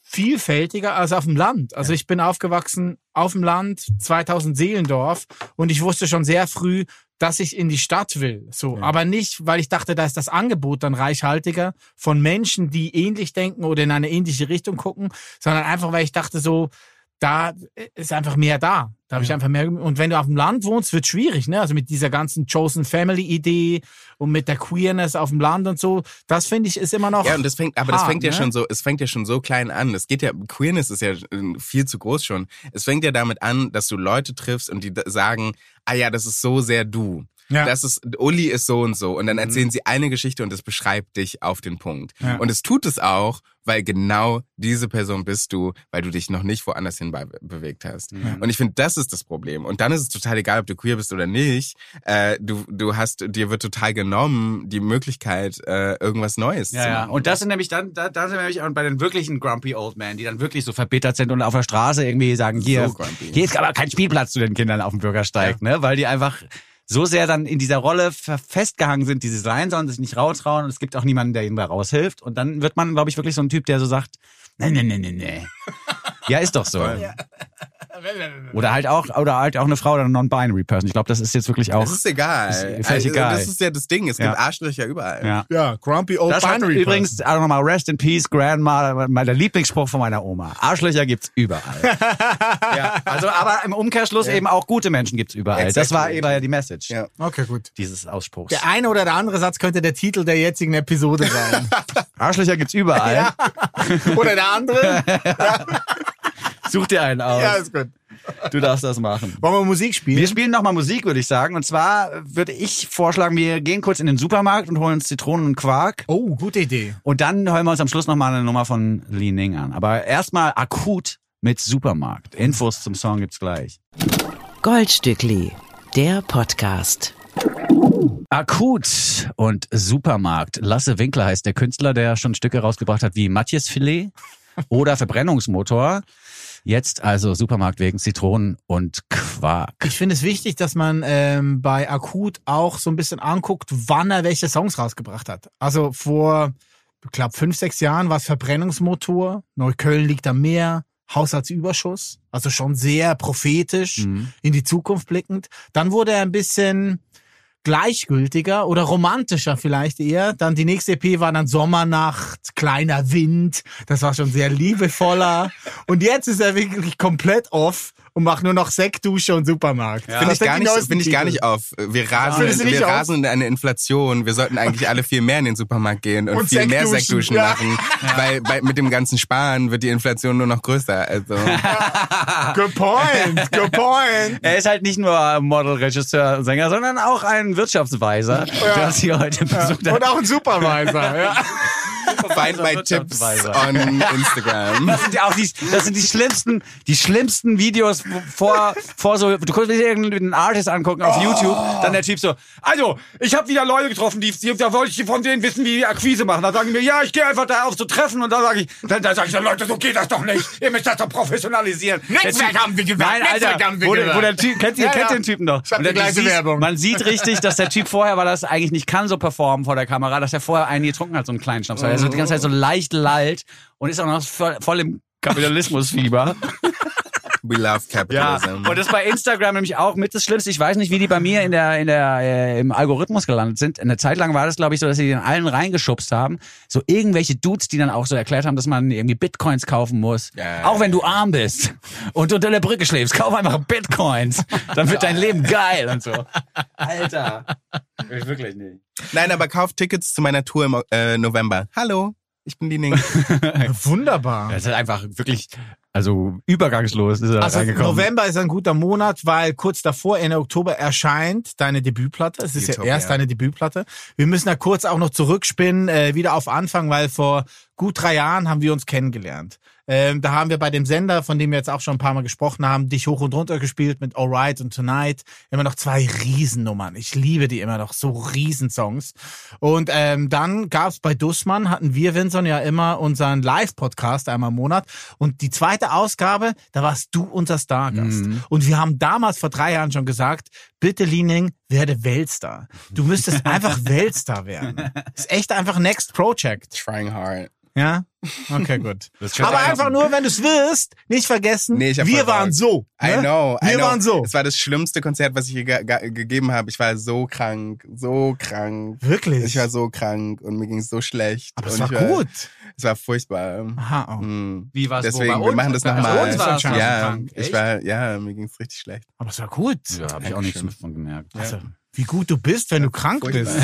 vielfältiger als auf dem Land. Also ich bin aufgewachsen auf dem Land, 2000 Seelendorf und ich wusste schon sehr früh, dass ich in die Stadt will. So, aber nicht, weil ich dachte, da ist das Angebot dann reichhaltiger von Menschen, die ähnlich denken oder in eine ähnliche Richtung gucken, sondern einfach, weil ich dachte so, da ist einfach mehr da. Da habe ich einfach mehr. Und wenn du auf dem Land wohnst, wird schwierig, ne? Also mit dieser ganzen Chosen Family Idee und mit der Queerness auf dem Land und so. Das finde ich ist immer noch. Ja, und das fängt, aber das hart, fängt ja ne? schon so, es fängt ja schon so klein an. Es geht ja, Queerness ist ja äh, viel zu groß schon. Es fängt ja damit an, dass du Leute triffst und die sagen, ah ja, das ist so sehr du. Ja. Das ist, Uli ist so und so. Und dann erzählen sie eine Geschichte und es beschreibt dich auf den Punkt. Ja. Und es tut es auch, weil genau diese Person bist du, weil du dich noch nicht woanders hin be bewegt hast. Und ich finde, das ist das Problem. Und dann ist es total egal, ob du queer bist oder nicht. Äh, du, du hast, dir wird total genommen die Möglichkeit, äh, irgendwas Neues Ja, zu ja. machen. Und das sind nämlich dann, da, da sind wir nämlich auch bei den wirklichen Grumpy Old Men, die dann wirklich so verbittert sind und auf der Straße irgendwie sagen, hier, So hier ist aber kein Spielplatz zu den Kindern auf dem Bürgersteig, ne? Weil die einfach so sehr dann in dieser Rolle festgehangen sind, die sie sein sollen, sich nicht raustrauen und es gibt auch niemanden, der ihnen da raushilft. Und dann wird man, glaube ich, wirklich so ein Typ, der so sagt, nee, nee, nee, nee, nee. Ja, ist doch so. Oder halt auch, oder halt auch eine Frau oder eine non-binary Person. Ich glaube, das ist jetzt wirklich auch. Das ist egal. Ist völlig also, egal. Das ist ja das Ding. Es Ja. gibt Arschlöcher überall. ja. ja, Grumpy Old Das hat Binary. übrigens auch nochmal Rest in Peace, Grandma, mein der Lieblingsspruch von meiner Oma. Arschlöcher gibt's überall. [LAUGHS] ja, also, aber im Umkehrschluss eben auch gute Menschen gibt's überall. Das Exactly. war eben ja die Message Ja. Okay, gut. dieses Ausspruchs. Der eine oder der andere Satz könnte der Titel der jetzigen Episode sein. [LAUGHS] Arschlöcher gibt's überall. [LAUGHS] oder der andere? Such dir einen aus. Ja, ist gut. Du darfst das machen. Wollen wir Musik spielen? Wir spielen nochmal Musik, würde ich sagen. Und zwar würde ich vorschlagen, wir gehen kurz in den Supermarkt und holen uns Zitronen und Quark. oh, gute Idee. Und dann hören wir uns am Schluss nochmal eine Nummer von Li Ning an. Aber erstmal akut mit Supermarkt. Infos zum Song gibt's gleich. Goldstückli, der Podcast. Akut und Supermarkt. Lasse Winkler heißt der Künstler, der schon Stücke rausgebracht hat wie Matjesfilet oder Verbrennungsmotor. Jetzt also Supermarkt wegen Zitronen und Quark. Ich finde es wichtig, dass man ähm, bei Akut auch so ein bisschen anguckt, wann er welche Songs rausgebracht hat. Also vor, ich glaube, fünf, sechs Jahren war es Verbrennungsmotor, Neukölln liegt am Meer, Haushaltsüberschuss, also schon sehr prophetisch, Mhm. in die Zukunft blickend. Dann wurde er ein bisschen gleichgültiger oder romantischer vielleicht eher. Dann die nächste EP war dann Sommernacht, kleiner Wind. Das war schon sehr liebevoller. Und jetzt ist er wirklich komplett off und macht nur noch Sektdusche und Supermarkt. Finde Das ich, gar nicht, finde ich gar nicht auf. Wir rasen, nicht wir auf? rasen in eine Inflation. Wir sollten eigentlich alle viel mehr in den Supermarkt gehen und, Und viel mehr Sektduschen, Sektduschen ja. machen. Weil bei, mit dem ganzen Sparen wird die Inflation nur noch größer. Also [LAUGHS] Good point, good point. Er ist halt nicht nur Model, Regisseur, Sänger, sondern auch ein Wirtschaftsweiser, der uns hier heute besucht hat. Und auch ein Supervisor, ja. [LAUGHS] find my tips on Instagram. Das sind ja auch die, das sind die schlimmsten, die schlimmsten Videos vor, vor so, du kannst dir irgendeinen Artist angucken auf YouTube, dann der Typ so, also, ich habe wieder Leute getroffen, die, die, da wollte ich von denen wissen, wie die Akquise machen. Dann sagen die mir, ja, ich gehe einfach da auf so Treffen und dann sage ich, dann, dann sage ich so, Leute, so geht das doch nicht. Ihr müsst das doch professionalisieren. Netzwerk Typ- haben wir gesagt, Nein, Alter, Netzwerk haben wir wo, wo der Typ, kennt ihr, Ja, kennt ja. den Typen doch. Ich hab die gleiche siehst- Werbung. Man sieht [LAUGHS] richtig, dass der Typ vorher, weil er das eigentlich nicht kann, so performen vor der Kamera, dass er vorher einen getrunken hat, so einen kleinen Schnaps, weil er so die ganze Zeit so leicht lallt und ist auch noch voll, voll im Kapitalismusfieber. [LAUGHS] We love [LAUGHS] Ja, capitalism. und das bei Instagram nämlich auch mit das Schlimmste. Ich weiß nicht, wie die bei mir in der, in der, äh, im Algorithmus gelandet sind. Eine Zeit lang war das, glaube ich, so, dass sie den allen reingeschubst haben. So irgendwelche Dudes, die dann auch so erklärt haben, dass man irgendwie Bitcoins kaufen muss. Ja. Auch wenn du arm bist und unter der Brücke schläfst, kauf einfach Bitcoins. Dann wird dein Leben geil und so. Alter. Ich wirklich nicht. Nein, aber kauft Tickets zu meiner Tour im äh, November. Hallo, ich bin die Ning. [LAUGHS] Wunderbar. Das ist einfach wirklich, also übergangslos ist er Also reingekommen. November ist ein guter Monat, weil kurz davor, Ende Oktober, erscheint deine Debütplatte. Es ist ja Utopia. erst deine Debütplatte. Wir müssen da kurz auch noch zurückspinnen, äh, wieder auf Anfang, weil vor gut drei Jahren haben wir uns kennengelernt. Ähm, da haben wir bei dem Sender, von dem wir jetzt auch schon ein paar Mal gesprochen haben, dich hoch und runter gespielt mit Alright und Tonight. Immer noch zwei Riesennummern. Ich liebe die immer noch, so Riesensongs. Und ähm, dann gab's bei Dussmann, hatten wir, Vinson, ja immer unseren Live-Podcast einmal im Monat. Und die zweite Ausgabe, da warst du unser Stargast. Und wir haben damals vor drei Jahren schon gesagt, bitte Liening, werde Weltstar. Du müsstest [LAUGHS] einfach Weltstar werden. Ist echt einfach Next Project. Trying hard. Ja? Okay, gut. Aber einfach nur, wenn du es wirst, nicht vergessen, Nee, wir waren so. I ne? know, I Wir know. waren so. Es war das schlimmste Konzert, was ich je ge ge gegeben habe. Ich war so krank, so krank. Wirklich? Ich war so krank und mir ging es so schlecht. Aber es war ich gut. Es war furchtbar. Aha, oh. Hm. Wie war's wo? Deswegen, Bei wir uns? machen das Bei nochmal. ja, krank. ich Echt? war, ja, mir ging es richtig schlecht. Aber es war gut. Ja, habe ich auch nichts von gemerkt. Also, wie gut du bist, wenn du krank bist. [LAUGHS]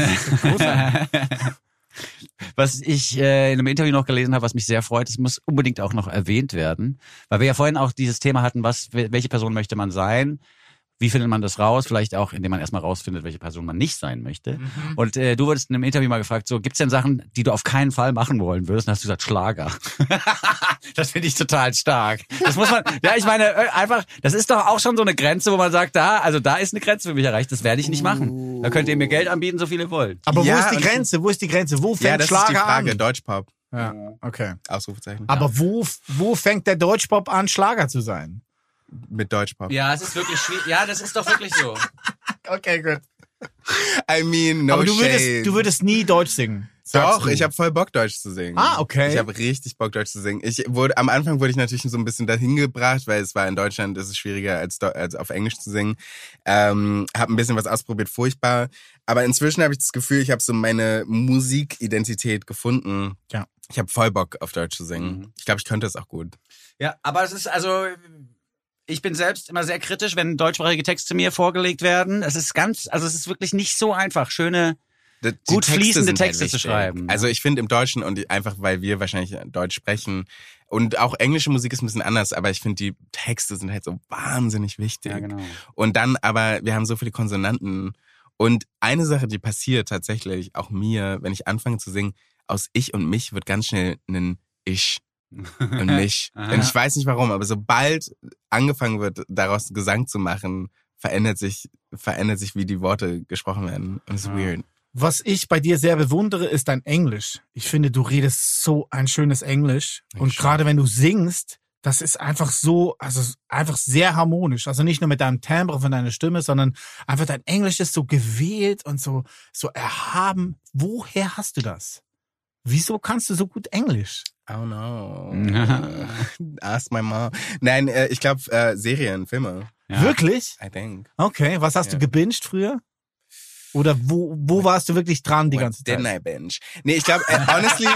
Was ich äh, in einem Interview noch gelesen habe, was mich sehr freut, es muss unbedingt auch noch erwähnt werden, weil wir ja vorhin auch dieses Thema hatten, was welche Person möchte man sein? Wie findet man das raus? Vielleicht auch, indem man erstmal rausfindet, welche Person man nicht sein möchte. Und äh, du wurdest in einem Interview mal gefragt, so gibt's denn Sachen, die du auf keinen Fall machen wollen würdest? Und dann hast du gesagt, Schlager. [LAUGHS] das finde ich total stark. Das muss man, ja, ich meine, äh, einfach, das ist doch auch schon so eine Grenze, wo man sagt, da, also da ist eine Grenze für mich erreicht, das werde ich nicht machen. Da könnt ihr mir Geld anbieten, so viel ihr wollt. Aber Ja, wo ist die Grenze? Wo ist die Grenze? Wo fängt Ja, das Schlager ist die Frage. an? Deutschpop. Ja, okay. Ausrufezeichen. Aber wo, wo fängt der Deutschpop an, Schlager zu sein? Mit Deutschpop. Ja, es ist wirklich schwierig. Ja, das ist doch wirklich so. Okay, gut. I mean, no Aber du shade. würdest, du würdest nie Deutsch singen. Doch, du. ich habe voll Bock, Deutsch zu singen. Ah, okay. Ich habe richtig Bock, Deutsch zu singen. Ich wurde, am Anfang wurde ich natürlich so ein bisschen dahin gebracht, weil es war in Deutschland, ist es schwieriger als, als auf Englisch zu singen. Ähm, habe ein bisschen was ausprobiert, furchtbar. Aber inzwischen habe ich das Gefühl, ich habe so meine Musikidentität gefunden. Ja. Ich habe voll Bock, auf Deutsch zu singen. Mhm. Ich glaube, ich könnte es auch gut. Ja, aber es ist also, ich bin selbst immer sehr kritisch, wenn deutschsprachige Texte mir vorgelegt werden. Es ist ganz, also es ist wirklich nicht so einfach, schöne. Die- die Gut Texte fließende halt Texte zu wichtig. schreiben. Also ich finde im Deutschen und einfach, weil wir wahrscheinlich Deutsch sprechen und auch englische Musik ist ein bisschen anders, aber ich finde die Texte sind halt so wahnsinnig wichtig. genau. Und dann aber, wir haben so viele Konsonanten. Und eine Sache, die passiert tatsächlich, auch mir, wenn ich anfange zu singen, aus ich und mich wird ganz schnell ein ich und [LAUGHS] mich. Und ich weiß nicht warum, aber sobald angefangen wird, daraus Gesang zu machen, verändert sich, verändert sich, wie die Worte gesprochen werden. Und es ist Ja. weird. Was ich bei dir sehr bewundere, ist dein Englisch. Ich finde, du redest so ein schönes Englisch. Und Dankeschön. gerade wenn du singst, das ist einfach so, also einfach sehr harmonisch. Also nicht nur mit deinem Timbre von deiner Stimme, sondern einfach dein Englisch ist so gewählt und so, so erhaben. Woher hast du das? Wieso kannst du so gut Englisch? Don't know. [LAUGHS] Ask my mom. Nein, äh, ich glaube äh, Serien, Filme. Ja. Wirklich? I think. Okay. Was hast Ja. du gebinged früher? Oder wo, wo warst du wirklich dran die What ganze Zeit? Didn't I binge? Nee, ich glaube, äh, honestly,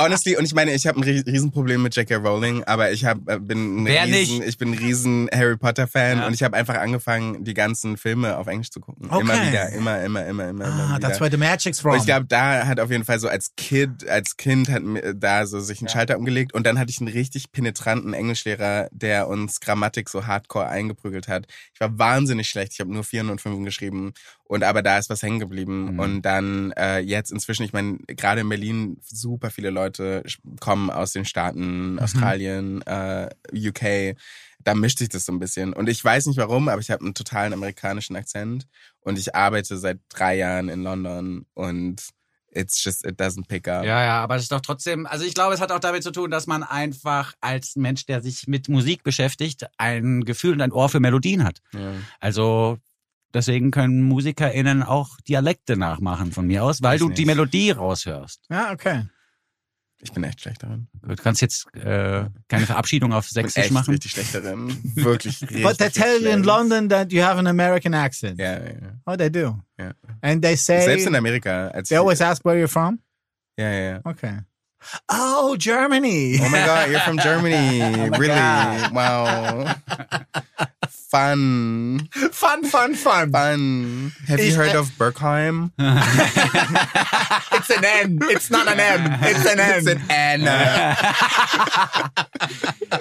honestly, und ich meine, ich habe ein ries- Riesenproblem mit J.K. Rowling, aber ich hab, äh, bin ein Wer riesen, nicht? ich bin ein riesen Harry Potter Fan Ja. und ich habe einfach angefangen, die ganzen Filme auf Englisch zu gucken. Okay. Immer wieder, immer, immer, immer, immer, immer Ah, wieder. that's where the magic's from. Und ich glaube, da hat auf jeden Fall so als Kid, als Kind hat mir da so sich ein Schalter umgelegt und dann hatte ich einen richtig penetranten Englischlehrer, der uns Grammatik so hardcore eingeprügelt hat. Ich war wahnsinnig schlecht. Ich habe nur Vieren und Fünfen geschrieben und aber da ist was hängen geblieben Mhm. und dann äh, jetzt inzwischen, ich meine, gerade in Berlin super viele Leute kommen aus den Staaten, Australien, äh, UK. Da mischt sich das so ein bisschen und ich weiß nicht warum, aber ich habe einen totalen amerikanischen Akzent und ich arbeite seit drei Jahren in London und it's just, it doesn't pick up. Ja, ja, aber es ist doch trotzdem, also ich glaube, es hat auch damit zu tun, dass man einfach als Mensch, der sich mit Musik beschäftigt, ein Gefühl und ein Ohr für Melodien hat. Ja. Also deswegen können MusikerInnen auch Dialekte nachmachen von mir aus, weil du nicht. die Melodie raushörst. ja, okay. Ich bin echt schlecht darin. Du kannst jetzt äh, keine Verabschiedung auf Ich bin Sächsisch machen. richtig schlecht darin. Wirklich richtig. But they tell you in. London that you have an American accent. Ja, ja, ja. Oh, they do. Ja. And they say Selbst in Amerika. Als they always ask where you're from. ja, ja, ja. Okay. Oh, Germany. Oh my God, you're from Germany. [LAUGHS] Oh really? Wow. Fun. fun, fun, fun. Fun. Have you Ich- heard of Berkheim? [LAUGHS] It's an N. It's not an M. It's an It's N. an N.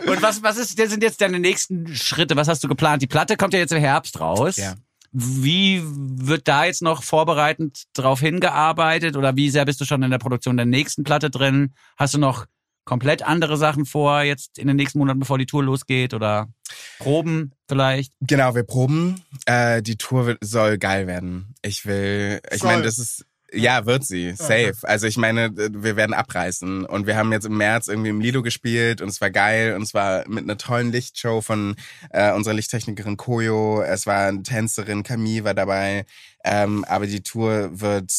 [LAUGHS] Und was, was ist, das sind jetzt deine nächsten Schritte? Was hast du geplant? Die Platte kommt ja jetzt im Herbst raus. Ja. Wie wird da jetzt noch vorbereitend drauf hingearbeitet oder wie sehr bist du schon in der Produktion der nächsten Platte drin? Hast du noch komplett andere Sachen vor jetzt in den nächsten Monaten, bevor die Tour losgeht oder Proben vielleicht? Genau, wir proben. Äh, die Tour soll geil werden. Ich will, ich meine, das ist, ja, wird sie, safe. Also ich meine, wir werden abreißen. Und wir haben jetzt im März irgendwie im Lido gespielt und es war geil und es war mit einer tollen Lichtshow von äh, unserer Lichttechnikerin Koyo. Es war eine Tänzerin, Camille war dabei. Ähm, aber die Tour wird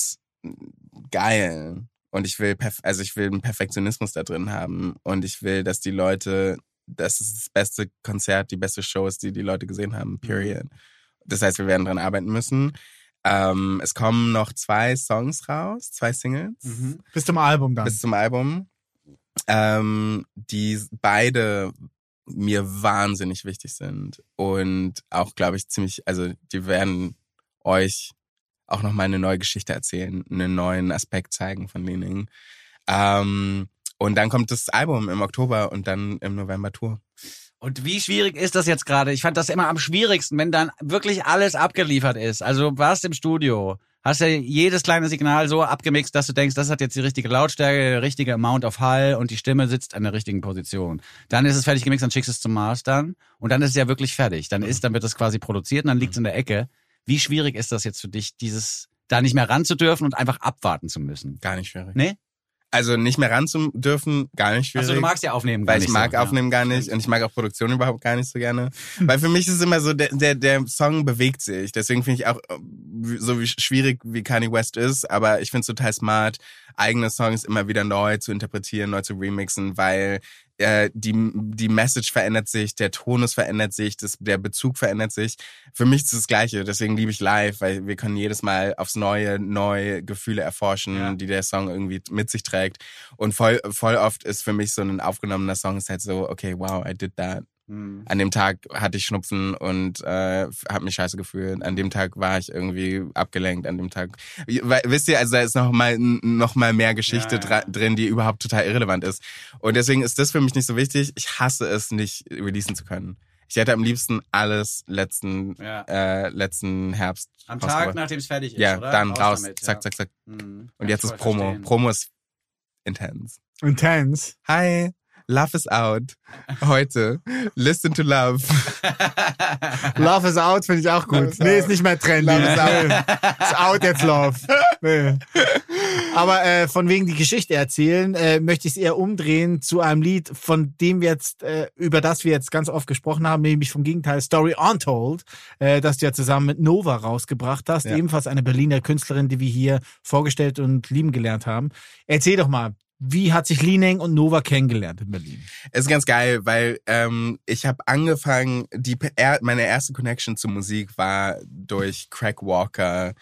geil. Und ich will, also ich will einen Perfektionismus da drin haben. Und ich will, dass die Leute, dass es das beste Konzert, die beste Show ist, die die Leute gesehen haben. Period. Das heißt, wir werden dran arbeiten müssen. Ähm, es kommen noch zwei Songs raus, zwei Singles Bis zum Album dann. bis zum Album, ähm, die beide mir wahnsinnig wichtig sind und auch, glaube ich, ziemlich, also die werden euch auch noch mal eine neue Geschichte erzählen, einen neuen Aspekt zeigen von Lening. Ähm, und dann kommt das Album im Oktober und dann im November Tour. Und wie schwierig ist das jetzt gerade? Ich fand das immer am schwierigsten, wenn dann wirklich alles abgeliefert ist. Also du warst im Studio, hast ja jedes kleine Signal so abgemixt, dass du denkst, das hat jetzt die richtige Lautstärke, der richtige Amount of Hall und die Stimme sitzt an der richtigen Position. Dann ist es fertig gemixt, dann schickst du es zum Mastern und dann ist es ja wirklich fertig. Dann ist, dann wird es quasi produziert und dann liegt es in der Ecke. Wie schwierig ist das jetzt für dich, dieses da nicht mehr ran zu dürfen und einfach abwarten zu müssen? Gar nicht schwierig. Nee? Also nicht mehr ran zu dürfen, gar nicht schwierig. Also du magst ja aufnehmen gar Weil nicht ich mag so, ja. Aufnehmen gar nicht und ich mag auch Produktion überhaupt gar nicht so gerne. Weil für mich ist es immer so, der, der, der Song bewegt sich. Deswegen finde ich auch äh, so wie schwierig wie Kanye West ist, aber ich finde es total smart, eigene Songs immer wieder neu zu interpretieren, neu zu remixen, weil äh, die, die Message verändert sich, der Tonus verändert sich, das, der Bezug verändert sich. Für mich ist es das Gleiche, deswegen liebe ich live, weil wir können jedes Mal aufs Neue neue Gefühle erforschen, Ja. die der Song irgendwie mit sich trägt. Und voll, voll oft ist für mich so ein aufgenommener Song ist halt so, okay, wow, I did that. Hm. An dem Tag hatte ich Schnupfen und äh, habe mich scheiße gefühlt. An dem Tag war ich irgendwie abgelenkt. An dem Tag, weil, wisst ihr, also da ist noch mal noch mal mehr Geschichte Ja, ja. drin, die überhaupt total irrelevant ist. Und deswegen ist das für mich nicht so wichtig. Ich hasse es nicht releasen zu können. Ich hätte am liebsten alles letzten Ja. äh, letzten Herbst Am Tag, nachdem es fertig ist, ja, oder? dann raus, damit, zack, ja. zack, zack. Hm. Und Kann jetzt ist Promo. verstehen. Promo ist intens. Intense. Hi, Love is out. Heute. Listen to Love. [LAUGHS] Love is out finde ich auch gut. Nee, ist nicht mehr trendy. Love is out. Ist out jetzt Love. Nee. Aber äh, von wegen die Geschichte erzählen, äh, möchte ich es eher umdrehen zu einem Lied, von dem wir jetzt, äh, über das wir jetzt ganz oft gesprochen haben, nämlich vom Gegenteil Story Untold, äh, das du ja zusammen mit Nova rausgebracht hast, Ja. ebenfalls eine Berliner Künstlerin, die wir hier vorgestellt und lieben gelernt haben. Erzähl doch mal, wie hat sich Lineng und Nova kennengelernt in Berlin? ist ganz geil, weil ähm, ich habe angefangen, die meine erste Connection zur Musik war durch Craig Walker.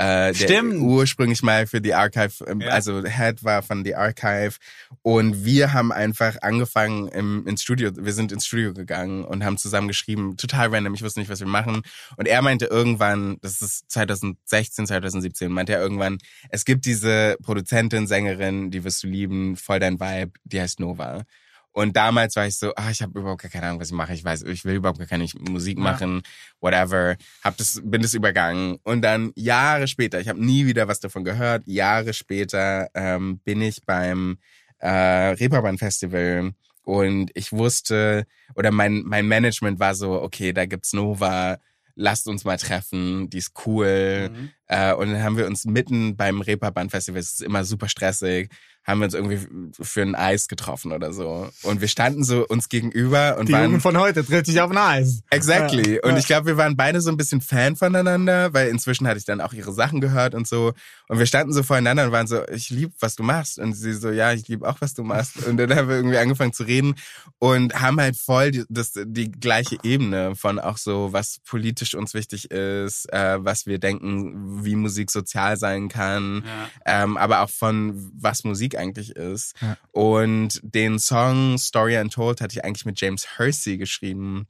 Äh, der Stimmt. ursprünglich mal für The Archive, ähm, Ja. also Head war von The Archive und wir haben einfach angefangen im, ins Studio, wir sind ins Studio gegangen und haben zusammen geschrieben, total random, ich wusste nicht, was wir machen und er meinte irgendwann, das ist 2016, 2017, meinte er irgendwann, es gibt diese Produzentin, Sängerin, die wirst du lieben, voll dein Vibe, die heißt Nova. Und damals war ich so, ah, ich habe überhaupt gar keine Ahnung, was ich mache. Ich weiß, ich will überhaupt gar keine Musik machen, whatever. Hab das, bin das übergangen. Und dann Jahre später, ich habe nie wieder was davon gehört. Jahre später ähm, bin ich beim äh, Reeperbahn Festival und ich wusste oder mein mein Management war so, okay, da gibt's Nova. Lasst uns mal treffen, die ist cool. Mhm. Äh, und dann haben wir uns mitten beim Reeperbahn Festival, es ist immer super stressig, haben wir uns irgendwie für ein Eis getroffen oder so. Und wir standen so uns gegenüber und Die waren Jugend von heute trifft sich auf ein Eis. Exactly. Ja. Und Ja. ich glaube, wir waren beide so ein bisschen Fan voneinander, weil inzwischen hatte ich dann auch ihre Sachen gehört und so. Und wir standen so voreinander und waren so, ich lieb, was du machst. Und sie so, ja, ich lieb auch, was du machst. Und dann haben wir irgendwie angefangen zu reden und haben halt voll die, das, die gleiche Ebene von auch so, was politisch uns wichtig ist, äh, was wir denken, wie Musik sozial sein kann, ähm, aber auch von was Musik eigentlich ist. Ja. Und den Song Story Untold hatte ich eigentlich mit James Hersey geschrieben,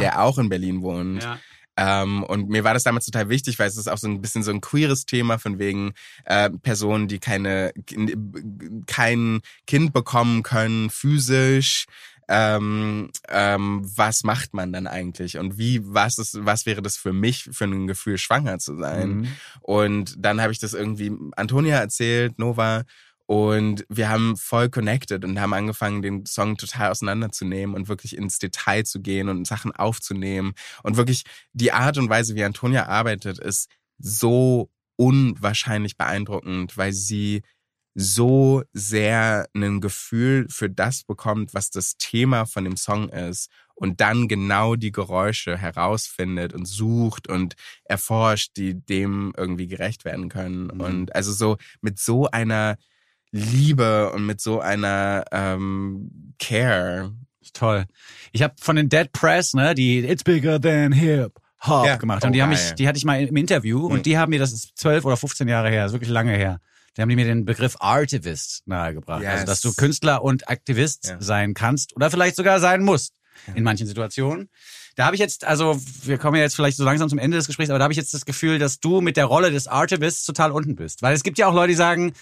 der auch in Berlin wohnt. Ja. Ähm, und mir war das damals total wichtig, weil es ist auch so ein bisschen so ein queeres Thema von wegen äh, Personen, die keine kein Kind bekommen können, physisch. Ähm, ähm, was macht man dann eigentlich und wie was ist was wäre das für mich für ein Gefühl schwanger zu sein Mhm. und dann habe ich das irgendwie Antonia erzählt Nova und wir haben voll connected und haben angefangen, den Song total auseinanderzunehmen und wirklich ins Detail zu gehen und Sachen aufzunehmen. Und wirklich die Art und Weise, wie Antonia arbeitet, ist so unwahrscheinlich beeindruckend, weil sie so sehr ein Gefühl für das bekommt, was das Thema von dem Song ist und dann genau die Geräusche herausfindet und sucht und erforscht, die dem irgendwie gerecht werden können. Und also so mit so einer Liebe und mit so einer ähm, Care. Toll. Ich habe von den Dead Press, ne, die It's Bigger Than Hip Hop Ja. gemacht. Oh, Und die haben mich, die hatte ich mal im Interview Mhm. und die haben mir, das ist zwölf oder 15 Jahre her, ist wirklich lange her. Die haben mir den Begriff Artivist nahegebracht. Yes. Also, dass du Künstler und Aktivist Ja. sein kannst oder vielleicht sogar sein musst in manchen Situationen. Da habe ich jetzt, also wir kommen ja jetzt vielleicht so langsam zum Ende des Gesprächs, aber da habe ich jetzt das Gefühl, dass du mit der Rolle des Artivists total unten bist. Weil es gibt ja auch Leute, die sagen,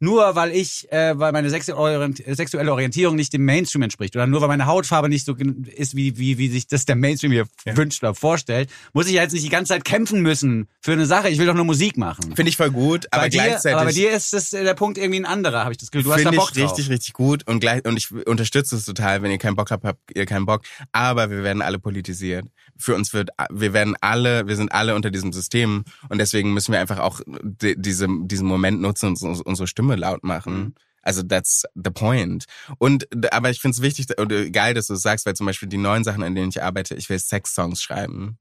nur weil ich, äh, weil meine sexuelle Orientierung nicht dem Mainstream entspricht oder nur weil meine Hautfarbe nicht so ist, wie, wie, wie sich das der Mainstream hier wünscht oder vorstellt, muss ich ja jetzt nicht die ganze Zeit kämpfen müssen für eine Sache. Ich will doch nur Musik machen. Finde ich voll gut, aber bei dir, gleichzeitig. aber bei dir ist das, äh, der Punkt irgendwie ein anderer, habe ich das Gefühl. Du hast da Finde Bock ich drauf. richtig, richtig gut und gleich und ich unterstütze es total. Wenn ihr keinen Bock habt, habt ihr keinen Bock. Aber wir werden alle politisiert. Für uns wird, wir werden alle, wir sind alle unter diesem System und deswegen müssen wir einfach auch di- diese, diesen Moment nutzen und uns- unsere Stimme laut machen. Also that's the point. Und aber ich finde es wichtig und äh, geil, dass du es sagst, weil zum Beispiel die neuen Sachen, an denen ich arbeite, ich will Sex-Songs schreiben.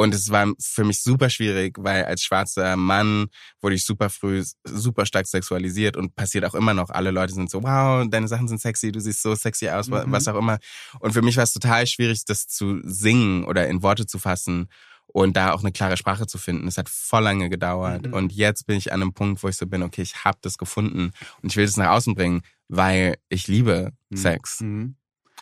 Und es war für mich super schwierig, weil als schwarzer Mann wurde ich super früh super stark sexualisiert und passiert auch immer noch. Alle Leute sind so, wow, deine Sachen sind sexy, du siehst so sexy aus, Mhm. was auch immer. Und für mich war es total schwierig, das zu singen oder in Worte zu fassen und da auch eine klare Sprache zu finden. Es hat voll lange gedauert. Mhm. Und jetzt bin ich an einem Punkt, wo ich so bin, okay, ich habe das gefunden und ich will das nach außen bringen, weil ich liebe Sex. Mhm.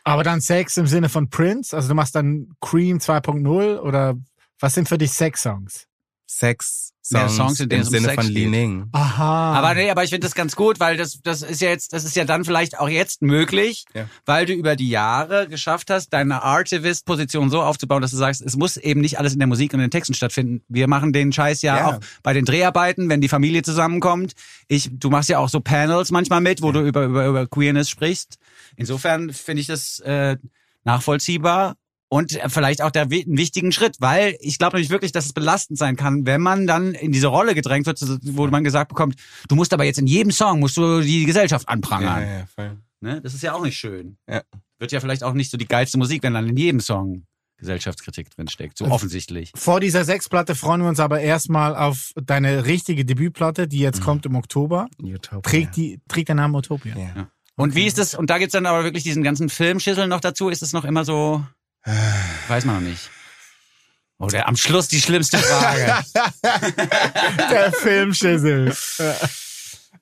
Aber dann Sex im Sinne von Prince? Also du machst dann Cream 2.0 oder was sind für dich Sex-Songs? Sex Ja, Songs, Songs, in denen im Sinne Sex von geht. Li Ning. Aha. Aber nee, aber ich finde das ganz gut, weil das, das ist ja jetzt, das ist ja dann vielleicht auch jetzt möglich, Ja. weil du über die Jahre geschafft hast, deine Artivist-Position so aufzubauen, dass du sagst, es muss eben nicht alles in der Musik und in den Texten stattfinden. Wir machen den Scheiß ja, Ja. auch bei den Dreharbeiten, wenn die Familie zusammenkommt. Ich, du machst ja auch so Panels manchmal mit, wo du über, über, über Queerness sprichst. Insofern finde ich das äh, nachvollziehbar. Und äh, vielleicht auch der einen wichtigen Schritt, weil ich glaube nämlich wirklich, dass es belastend sein kann, wenn man dann in diese Rolle gedrängt wird, wo man gesagt bekommt, du musst aber jetzt in jedem Song, musst du die Gesellschaft anprangern. ja, voll. Ne? Das ist ja auch nicht schön. Ja. Wird ja vielleicht auch nicht so die geilste Musik, wenn dann in jedem Song Gesellschaftskritik drinsteckt. So offensichtlich. Vor dieser Sexplatte freuen wir uns aber erstmal auf deine richtige Debütplatte, die jetzt kommt im Oktober. Utopia. Trägt, die, trägt der Name Utopia. Ja. Und wie ist das, und da gibt's dann aber wirklich diesen ganzen Filmschüssel noch dazu, ist es noch immer so, weiß man noch nicht. Oder am Schluss die schlimmste Frage. [LAUGHS] Der Filmschüssel.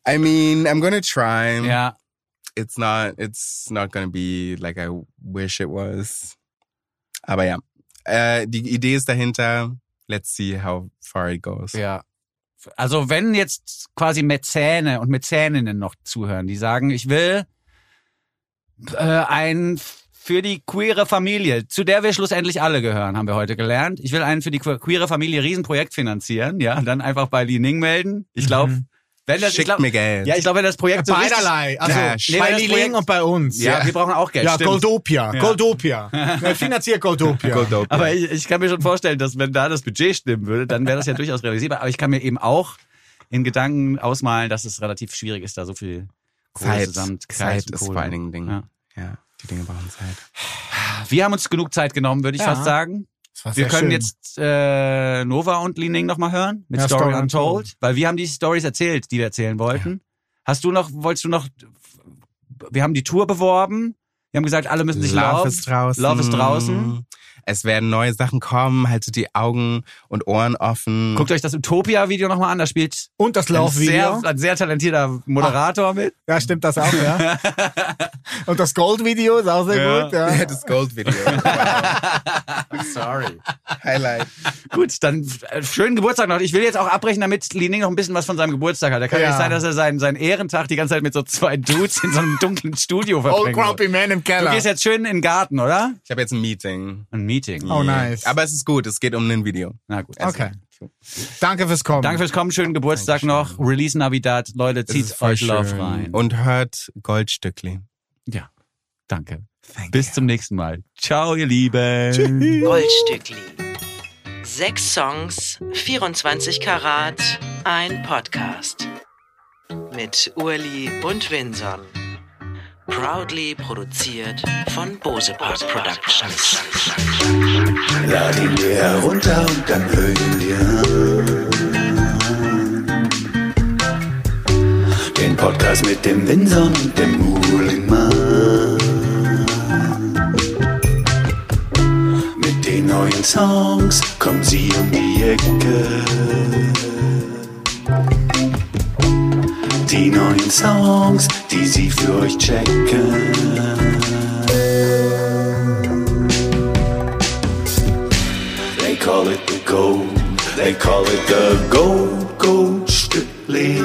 I mean, I'm gonna try. ja. It's not. It's not gonna be like I wish it was. Aber ja, äh, die Idee ist dahinter. Let's see how far it goes. Ja. Also wenn jetzt quasi Mäzene und Mäzeninnen noch zuhören, die sagen, ich will äh, ein für die queere Familie, zu der wir schlussendlich alle gehören, haben wir heute gelernt. Ich will einen für die que- queere Familie Riesenprojekt finanzieren, ja, dann einfach bei Li Ning melden. Ich glaube, wenn das, ich Schickt glaub, mir Geld. ja, ich glaube, wenn das Projekt so richtig- Beiderlei. Also Ja, bei nee, Li Ling und bei uns. ja, wir brauchen auch Geld. Ja, stimmt. Goldopia. Goldopia. Ja, Finanziert Goldopia. Goldopia. Aber ich, ich kann mir schon vorstellen, dass wenn da das Budget stimmen würde, dann wäre das ja [LAUGHS] durchaus realisierbar. Aber ich kann mir eben auch in Gedanken ausmalen, dass es relativ schwierig ist, da so viel Kohle Zeit, zusammen, Zeit ist vor allen Dingen Ding. Ja. Ja. Die Dinge brauchen Zeit. Wir haben uns genug Zeit genommen, würde ich Ja. fast sagen. Wir können schön. jetzt äh, Nova und Lining nochmal hören mit Ja, Story, Story Untold, Untold. weil wir haben die Stories erzählt, die wir erzählen wollten. Hast du noch, wolltest du noch, wir haben die Tour beworben, wir haben gesagt, alle müssen sich Love Love, ist draußen. Love ist draußen. Es werden neue Sachen kommen. Haltet die Augen und Ohren offen. Guckt euch das Utopia-Video nochmal an, da spielt Und das ein sehr, Laufvideo. ein sehr talentierter Moderator mit. Ja, stimmt das auch, ja. [LAUGHS] Und das Goldvideo ist auch sehr Ja. gut, ja. das Gold-Video. [LAUGHS] Sorry. Highlight. Gut, dann äh, schönen Geburtstag noch. Ich will jetzt auch abbrechen, damit Lining noch ein bisschen was von seinem Geburtstag hat. Da kann ja Ja. nicht sein, dass er seinen, seinen Ehrentag die ganze Zeit mit so zwei Dudes in so einem dunklen Studio verbringt. Old Grumpy Man im Du Keller. gehst jetzt schön in den Garten, oder? Ich habe jetzt ein Meeting. Ein Meeting. Oh, nice. Aber es ist gut. Es geht um ein Video. Na gut. Okay. Danke fürs Kommen. Danke fürs Kommen, schönen Geburtstag noch. Release Navidad. Leute, zieht euch Love schön. rein. Und hört Goldstückli. ja, danke. Bis zum nächsten Mal. Ciao, ihr Lieben. Goldstückli. Sechs Songs, 24 Karat, ein Podcast. Mit Urli und Vinson. Proudly produziert von Bose Park Productions. Lad ihn dir herunter und dann hör ihn dir an. Den Podcast mit dem Winson und dem Uhlingmann. Mit den neuen Songs kommen sie um die Ecke. Die neuen Songs, die sie für euch checken. They call it the gold. They call it the gold, gold strictly.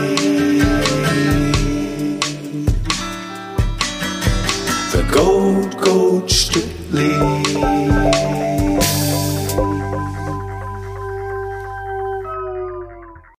The gold, gold strictly.